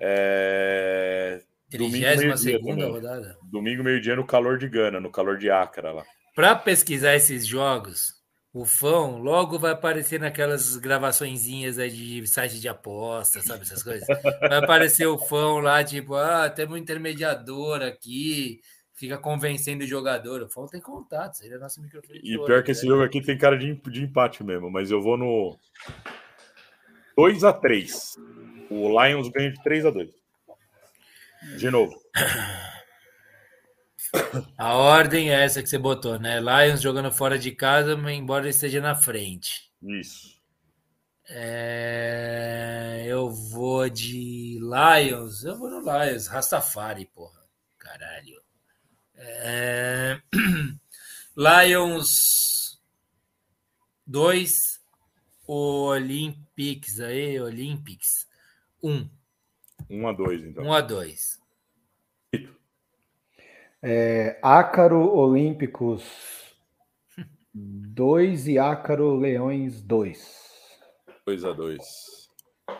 É... Trigésima segunda rodada? Domingo, meio-dia, no calor de Gana, no calor de Acre lá. Para pesquisar esses jogos, o fã logo vai aparecer naquelas gravaçõezinhas aí de site de aposta, sabe essas coisas? Vai aparecer o fã lá, tipo, ah, temos um intermediador aqui, fica convencendo o jogador. O fã tem contato, ele é nosso microfone. E pior que esse né? jogo aqui tem cara de, de empate mesmo, mas eu vou no 2 a 3 O Lions ganha de 3 a 2 De novo. A ordem é essa que você botou, né? Lions jogando fora de casa, embora esteja na frente. Isso. É... Eu vou de Lions. Eu vou no Lions. Rastafari, porra. Caralho. É... Lions 2. Olympics aí. Olympics 1. Um. 1 um a 2, então. 1 um a 2. É, Ácaro Olímpicos 2 e Ácaro Leões 2. 2 a 2.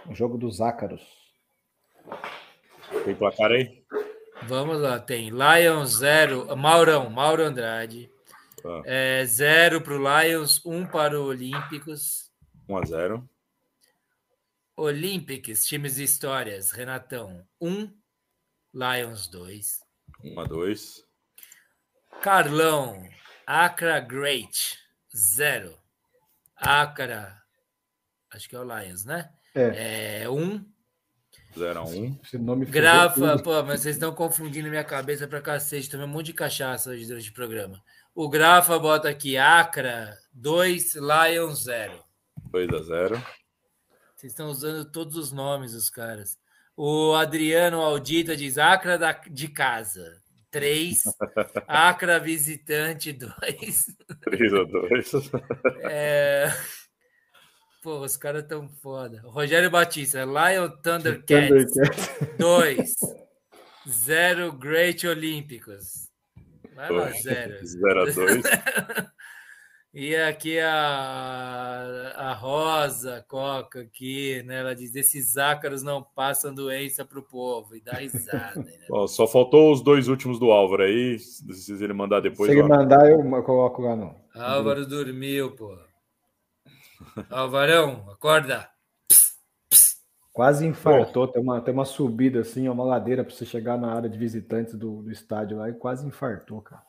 O jogo dos Ácaros. Tem placar aí? Vamos lá, tem Lions 0, Maurão, Mauro Andrade. 0 para o Lions, 1 um para o Olímpicos. 1 um a 0. Olympics, times de histórias, Renatão 1, um, Lions 2. 1 a 2. Carlão, Acra Great, 0. Acra, acho que é o Lions, né? É 1. Um. 0 a 1. Um. Esse nome Grafa, pô, mas vocês estão confundindo minha cabeça pra cacete. Tomei um monte de cachaça hoje durante o programa. O Grafa bota aqui Acra 2, Lions 0. 2 a 0. Vocês estão usando todos os nomes dos caras. O Adriano Audita diz Acra da, de casa. 3. Acra visitante 2. 3 a 2. É... Pô, os caras tão foda. Rogério Batista, Lion Thundercats 2. 0 Great Olímpicos. Vai lá, 0. 0 a 2. E aqui a, a Rosa Coca aqui, né? Ela diz: esses ácaros não passam doença para o povo e dá risada. Né? Bom, só faltou os dois últimos do Álvaro aí. Se ele mandar depois. Se ele mandar, eu coloco lá não. Álvaro dormiu, pô. Alvarão, acorda. Quase infartou. Tem uma, tem uma subida assim, uma ladeira para você chegar na área de visitantes do, do estádio lá e quase infartou, cara.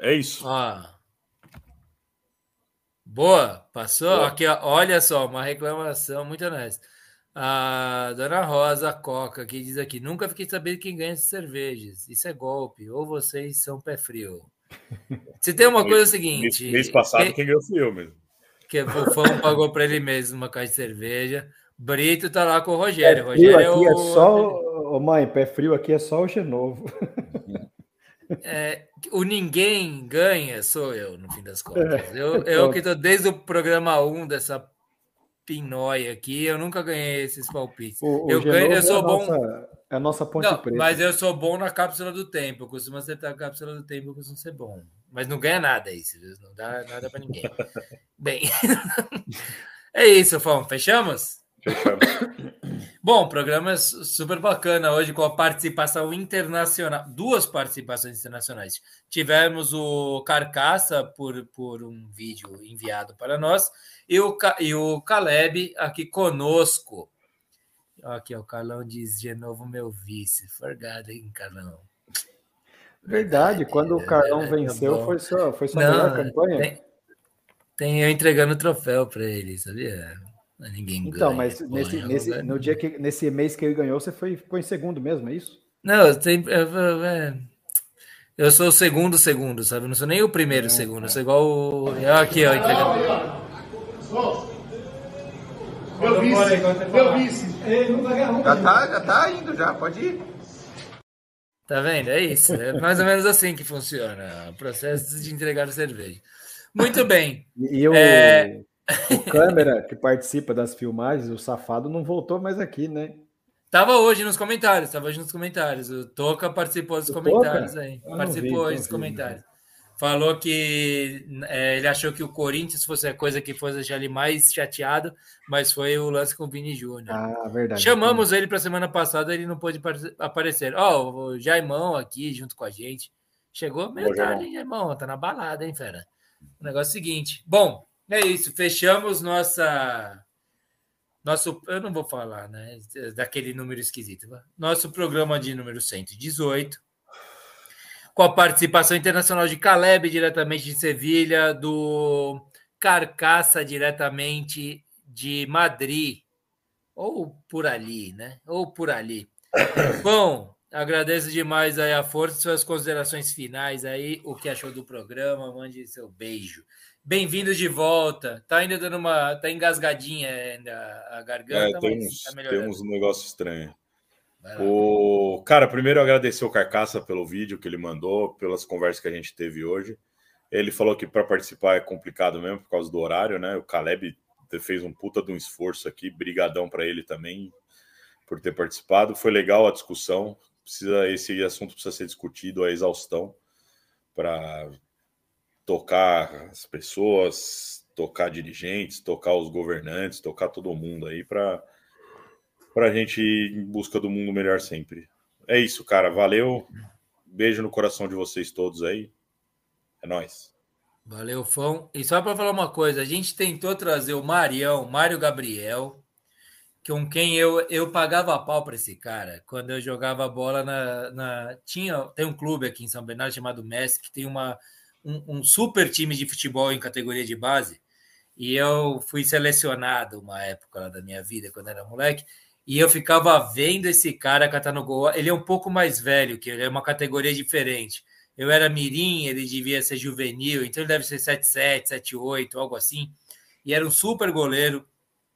É isso. Ah. Boa, passou. Boa. Aqui, olha só, uma reclamação muito honesta. A dona Rosa Coca, que diz aqui: nunca fiquei sabendo quem ganha essas cervejas. Isso é golpe, ou vocês são pé frio. Se tem uma coisa é o seguinte: mês, mês passado, quem, quem ganhou fui eu mesmo. Que o Fofão pagou para ele mesmo uma caixa de cerveja. Brito tá lá com o Rogério. Rogério é aqui é, o... é só. Ô, mãe, pé frio aqui é só o Genovo. É, o ninguém ganha sou eu, no fim das contas. É, eu, eu que estou desde o programa 1 dessa pinóia aqui, eu nunca ganhei esses palpites. O, o eu, ganho, eu sou é bom. Nossa, é a nossa ponte não, preta. Mas eu sou bom na cápsula do tempo. Eu costumo acertar a cápsula do tempo, eu costumo ser bom. Mas não ganha nada isso, não dá nada para ninguém. Bem, é isso, Fão. Fechamos? Bom, programa super bacana hoje com a participação internacional, duas participações internacionais. Tivemos o Carcaça por, por um vídeo enviado para nós e o, e o Caleb aqui conosco. Aqui, ó, o Carlão diz de novo meu vice. Forgado, hein, Carlão? Verdade, quando o Carlão é, venceu, foi só, foi sua melhor campanha. Tem, tem eu entregando o troféu para ele, sabia? Ninguém então, ganha. mas nesse, nesse, no dia que, nesse mês que ele ganhou, você foi, ficou em segundo mesmo, é isso? Não, eu, eu, é, eu sou o segundo segundo, sabe? Eu não sou nem o primeiro é, segundo, eu sou igual o. Aqui, ó, entregando. Meu vice, meu vice. Já tá, já tá indo, já, pode ir. Tá vendo? É isso. É mais ou menos assim que funciona o processo de entregar a cerveja. Muito bem. E o, é... o câmera que participa das filmagens, o safado, não voltou mais aqui, né? Tava hoje nos comentários, tava hoje nos comentários. O Toca participou dos o comentários Toca? aí. Eu participou hoje dos comentários. Falou que é, ele achou que o Corinthians fosse a coisa que fosse deixar ele mais chateado, mas foi o lance com o Vini Júnior. Ah, verdade. Chamamos ele para semana passada, ele não pôde aparecer. Ó, oh, o Jaimão aqui junto com a gente. Chegou meio tarde, Jaimão, tá na balada, hein, fera? O negócio é o seguinte. Bom, é isso. Fechamos nossa nosso, eu não vou falar, né? Daquele número esquisito. Nosso programa de número 118, com a participação internacional de Caleb, diretamente de Sevilha, do Carcaça, diretamente de Madrid, ou por ali, né? Ou por ali. Bom, agradeço demais aí a força, suas considerações finais aí, o que achou do programa, mande seu beijo. Bem-vindo de volta. Tá ainda dando uma. Tá engasgadinha ainda a garganta. É, tem, uns, tá tem uns um negócio estranho. O... Cara, primeiro agradecer o Carcaça pelo vídeo que ele mandou, pelas conversas que a gente teve hoje. Ele falou que para participar é complicado mesmo por causa do horário, né? O Caleb fez um puta de um esforço aqui, brigadão para ele também por ter participado. Foi legal a discussão. Precisa esse assunto precisa ser discutido a exaustão para tocar as pessoas, tocar dirigentes, tocar os governantes, tocar todo mundo aí para para a gente ir em busca do mundo melhor sempre. É isso, cara. Valeu. Beijo no coração de vocês todos aí. É nós. Valeu, Fão. E só para falar uma coisa, a gente tentou trazer o Marião, Mário Gabriel, com quem eu, eu pagava pau para esse cara quando eu jogava bola na, na, tinha tem um clube aqui em São Bernardo chamado Messi que tem uma um, um, super time de futebol em categoria de base. E eu fui selecionado uma época lá da minha vida, quando era moleque, e eu ficava vendo esse cara catar no gol. Ele é um pouco mais velho, que ele é uma categoria diferente. Eu era mirim, ele devia ser juvenil, então ele deve ser 77, 78, algo assim. E era um super goleiro,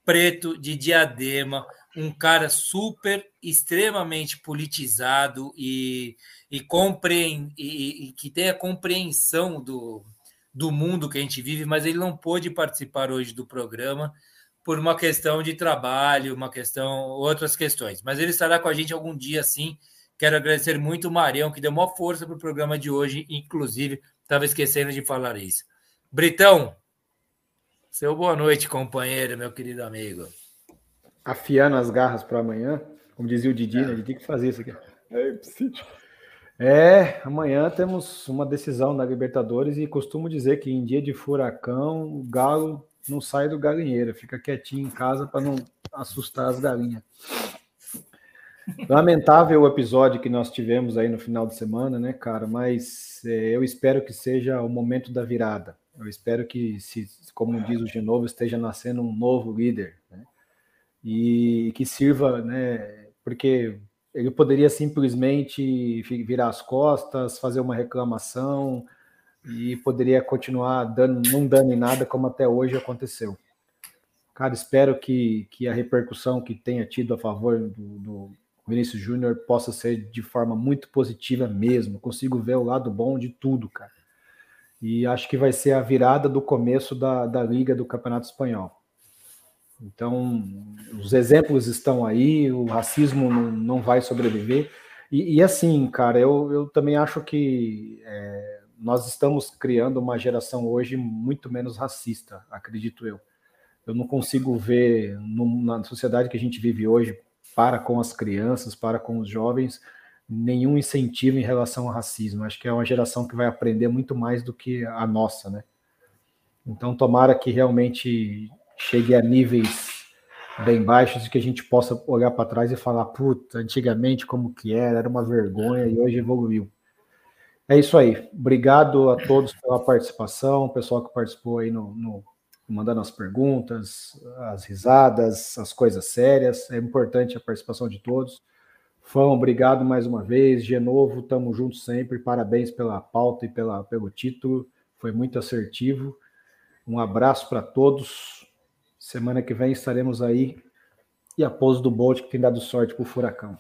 preto, de diadema, um cara super, extremamente politizado e e, compre e, e que tenha compreensão do, do mundo que a gente vive, mas ele não pôde participar hoje do programa por uma questão de trabalho, uma questão, outras questões. Mas ele estará com a gente algum dia, sim. Quero agradecer muito o Marião, que deu uma força para o programa de hoje, inclusive, estava esquecendo de falar isso. Britão, seu boa noite, companheiro, meu querido amigo. Afiando as garras para amanhã, como dizia o Didi, é. né? Ele tem que fazer isso aqui. É, é, amanhã temos uma decisão da Libertadores e costumo dizer que em dia de furacão, o galo não sai do galinheiro, fica quietinho em casa para não assustar as galinhas. Lamentável o episódio que nós tivemos aí no final de semana, né, cara? Mas é, eu espero que seja o momento da virada. Eu espero que, se, como diz o Genovo, esteja nascendo um novo líder? E que sirva, né? Porque ele poderia simplesmente virar as costas, fazer uma reclamação e poderia continuar dando, não dando em nada como até hoje aconteceu. Cara, espero que, que a repercussão que tenha tido a favor do, do Vinícius Júnior possa ser de forma muito positiva mesmo. Consigo ver o lado bom de tudo, cara. E acho que vai ser a virada do começo da, da Liga do Campeonato Espanhol. Então, os exemplos estão aí, o racismo não, não vai sobreviver. E, e, assim, cara, eu, eu também acho que é, nós estamos criando uma geração hoje muito menos racista, acredito eu. Eu não consigo ver no, na sociedade que a gente vive hoje, para com as crianças, para com os jovens, nenhum incentivo em relação ao racismo. Acho que é uma geração que vai aprender muito mais do que a nossa, né? Então, tomara que realmente chegue a níveis bem baixos e que a gente possa olhar para trás e falar, puta, antigamente como que era, era uma vergonha e hoje evoluiu. É isso aí. Obrigado a todos pela participação, o pessoal que participou aí no, no mandando as perguntas, as risadas, as coisas sérias. É importante a participação de todos. Fão, obrigado mais uma vez. De novo, estamos juntos sempre. Parabéns pela pauta e pela, pelo título. Foi muito assertivo. Um abraço para todos. Semana que vem estaremos aí e a pose do Bolt que tem dado sorte pro Furacão.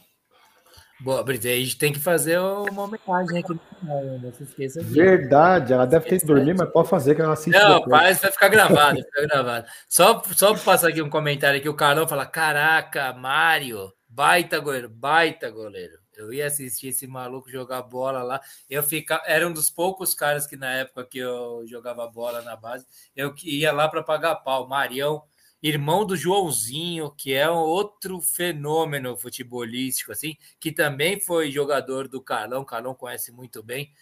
Boa, a gente tem que fazer uma homenagem aqui no final, né? não se esqueça disso. Verdade, ela deve ter que dormir, mas pode fazer que ela assiste. Não, depois. vai ficar gravado, ficar gravado. Só, só passar aqui um comentário que o Carlão fala: Caraca, Mário, baita goleiro, baita goleiro. Eu ia assistir esse maluco jogar bola lá. Eu ficava, era um dos poucos caras que na época que eu jogava bola na base, eu ia lá para pagar pau. Marião, irmão do Joãozinho, que é um outro fenômeno futebolístico, assim, que também foi jogador do Carlão. O Carlão conhece muito bem.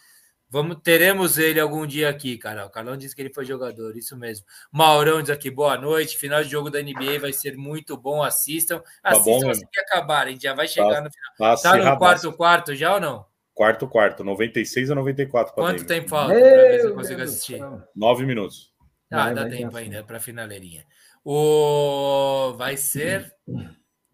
Vamos, teremos ele algum dia aqui, cara. O Carlão disse que ele foi jogador, isso mesmo. Maurão diz aqui, boa noite. Final de jogo da NBA vai ser muito bom. Assistam. Assistam tá assim que acabar, a gente já vai chegar tá, no final. Tá, tá no quarto quarto já ou não? Quarto quarto, 96 a 94. Quanto tempo falta para ver se eu consigo assistir? Nove minutos. Ah, vai, dá vai tempo ainda para finaleirinha. O vai ser.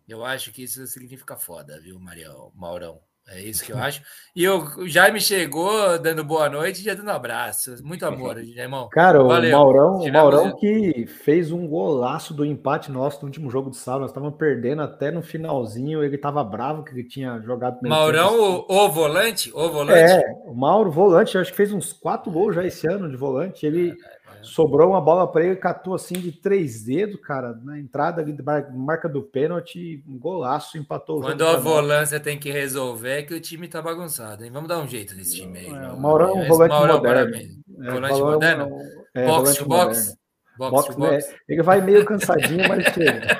Eu acho que isso significa foda, viu, Marião, Maurão? É isso que eu acho. E o Jaime chegou dando boa noite e já dando abraço. Muito amor, irmão. Cara, Valeu. o Maurão, o Maurão que fez um golaço do empate nosso no último jogo de sábado. Nós estávamos perdendo até no finalzinho. Ele estava bravo que ele tinha jogado. Maurão, o, o, volante? O volante? É, o Mauro, volante. Acho que fez uns quatro gols já esse ano de volante. Ele. Sobrou uma bola para ele, catou assim de três dedos, cara, na entrada ali, marca do pênalti, um golaço, empatou o Quando a volância tem que resolver, é que o time tá bagunçado, hein? Vamos dar um jeito nesse time aí. É, Maurão, um volante Maurão moderno. É, volante moderno? É, box to box? Box, box, box. Né? Ele vai meio cansadinho, mas chega.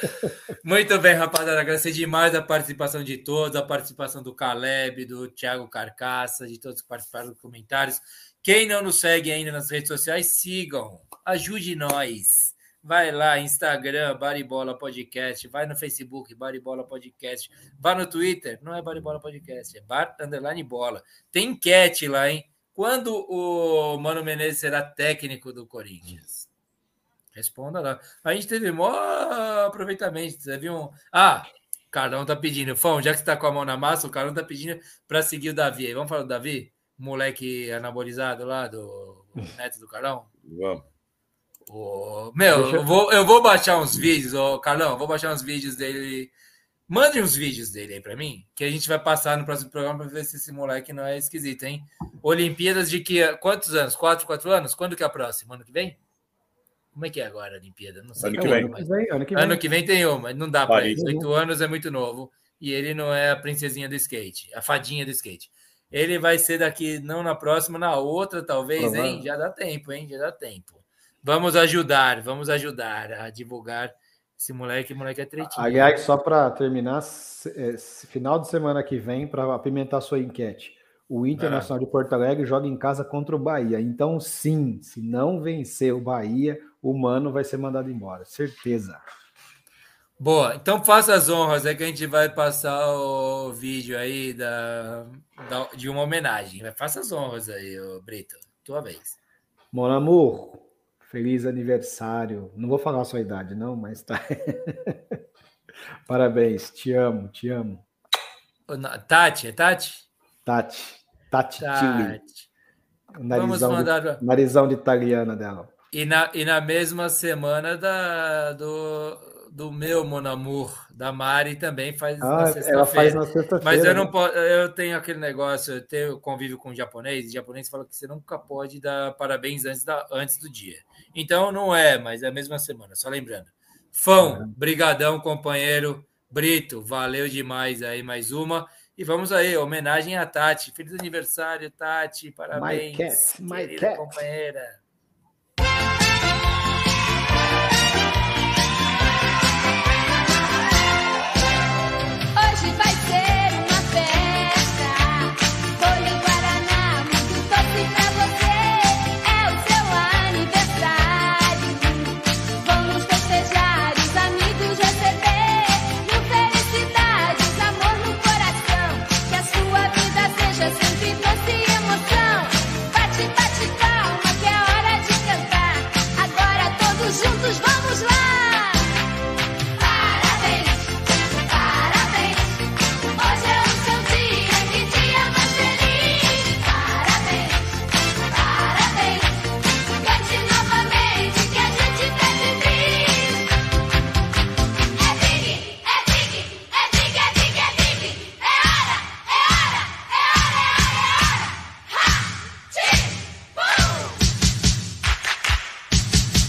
Muito bem, rapaziada. Agradecer demais a participação de todos, a participação do Caleb, do Thiago Carcaça, de todos que participaram dos comentários. Quem não nos segue ainda nas redes sociais, sigam. Ajude nós. Vai lá, Instagram, Baribola Podcast. Vai no Facebook, Baribola Podcast. Vai no Twitter, não é Baribola Podcast, é Bar Underline Bola. Tem enquete lá, hein? Quando o Mano Menezes será técnico do Corinthians? Responda lá. A gente teve maior aproveitamento. Viu um. Ah, Carlão tá pedindo. Fão, já que você tá com a mão na massa, o Carlão tá pedindo para seguir o Davi. Vamos falar do Davi? Moleque anabolizado lá do neto do Carlão? Vamos. Oh, meu, eu... vou, eu vou baixar uns vídeos, oh, Carlão, vou baixar uns vídeos dele. Mande uns vídeos dele aí para mim, que a gente vai passar no próximo programa para ver se esse moleque não é esquisito, hein? Olimpíadas de que quantos anos? Quatro, quatro anos? Quando que é a próxima? Ano que vem? Como é que é agora a Olimpíada? Não sei. Ano que, vem. Mas... Ano, que vem. ano que vem tem uma, não dá para isso. Oito anos é muito novo e ele não é a princesinha do skate, a fadinha do skate. Ele vai ser daqui, não na próxima, na outra, talvez, hein? Já dá tempo, hein? Já dá tempo. Vamos ajudar, vamos ajudar a divulgar esse moleque, moleque é tretinho. Aliás, só para terminar, é, final de semana que vem, para apimentar sua enquete, o Internacional ah. de Porto Alegre joga em casa contra o Bahia. Então, sim, se não vencer o Bahia, o Mano vai ser mandado embora, certeza. Boa, então faça as honras, é que a gente vai passar o vídeo aí da, da de uma homenagem. Faça as honras aí, Brito, tua vez. Mon amour, feliz aniversário. Não vou falar a sua idade, não, mas tá. Parabéns, te amo, te amo. Tati, é Tati? Tati, Tati, Tati. Narizão Vamos mandar... de, narizão de italiana dela. E na, e na mesma semana da, do, do meu Monamur, da Mari, também faz ah, na sexta-feira. Ela faz na sexta-feira. Mas eu não posso, eu tenho aquele negócio, eu tenho convívio com japonês, e japonês fala que você nunca pode dar parabéns antes, da, antes do dia. Então não é, mas é a mesma semana, só lembrando. Fão, uhum. brigadão, companheiro. Brito, valeu demais aí, mais uma. E vamos aí, homenagem a Tati. Feliz aniversário, Tati. Parabéns. My cat, my cat. companheira.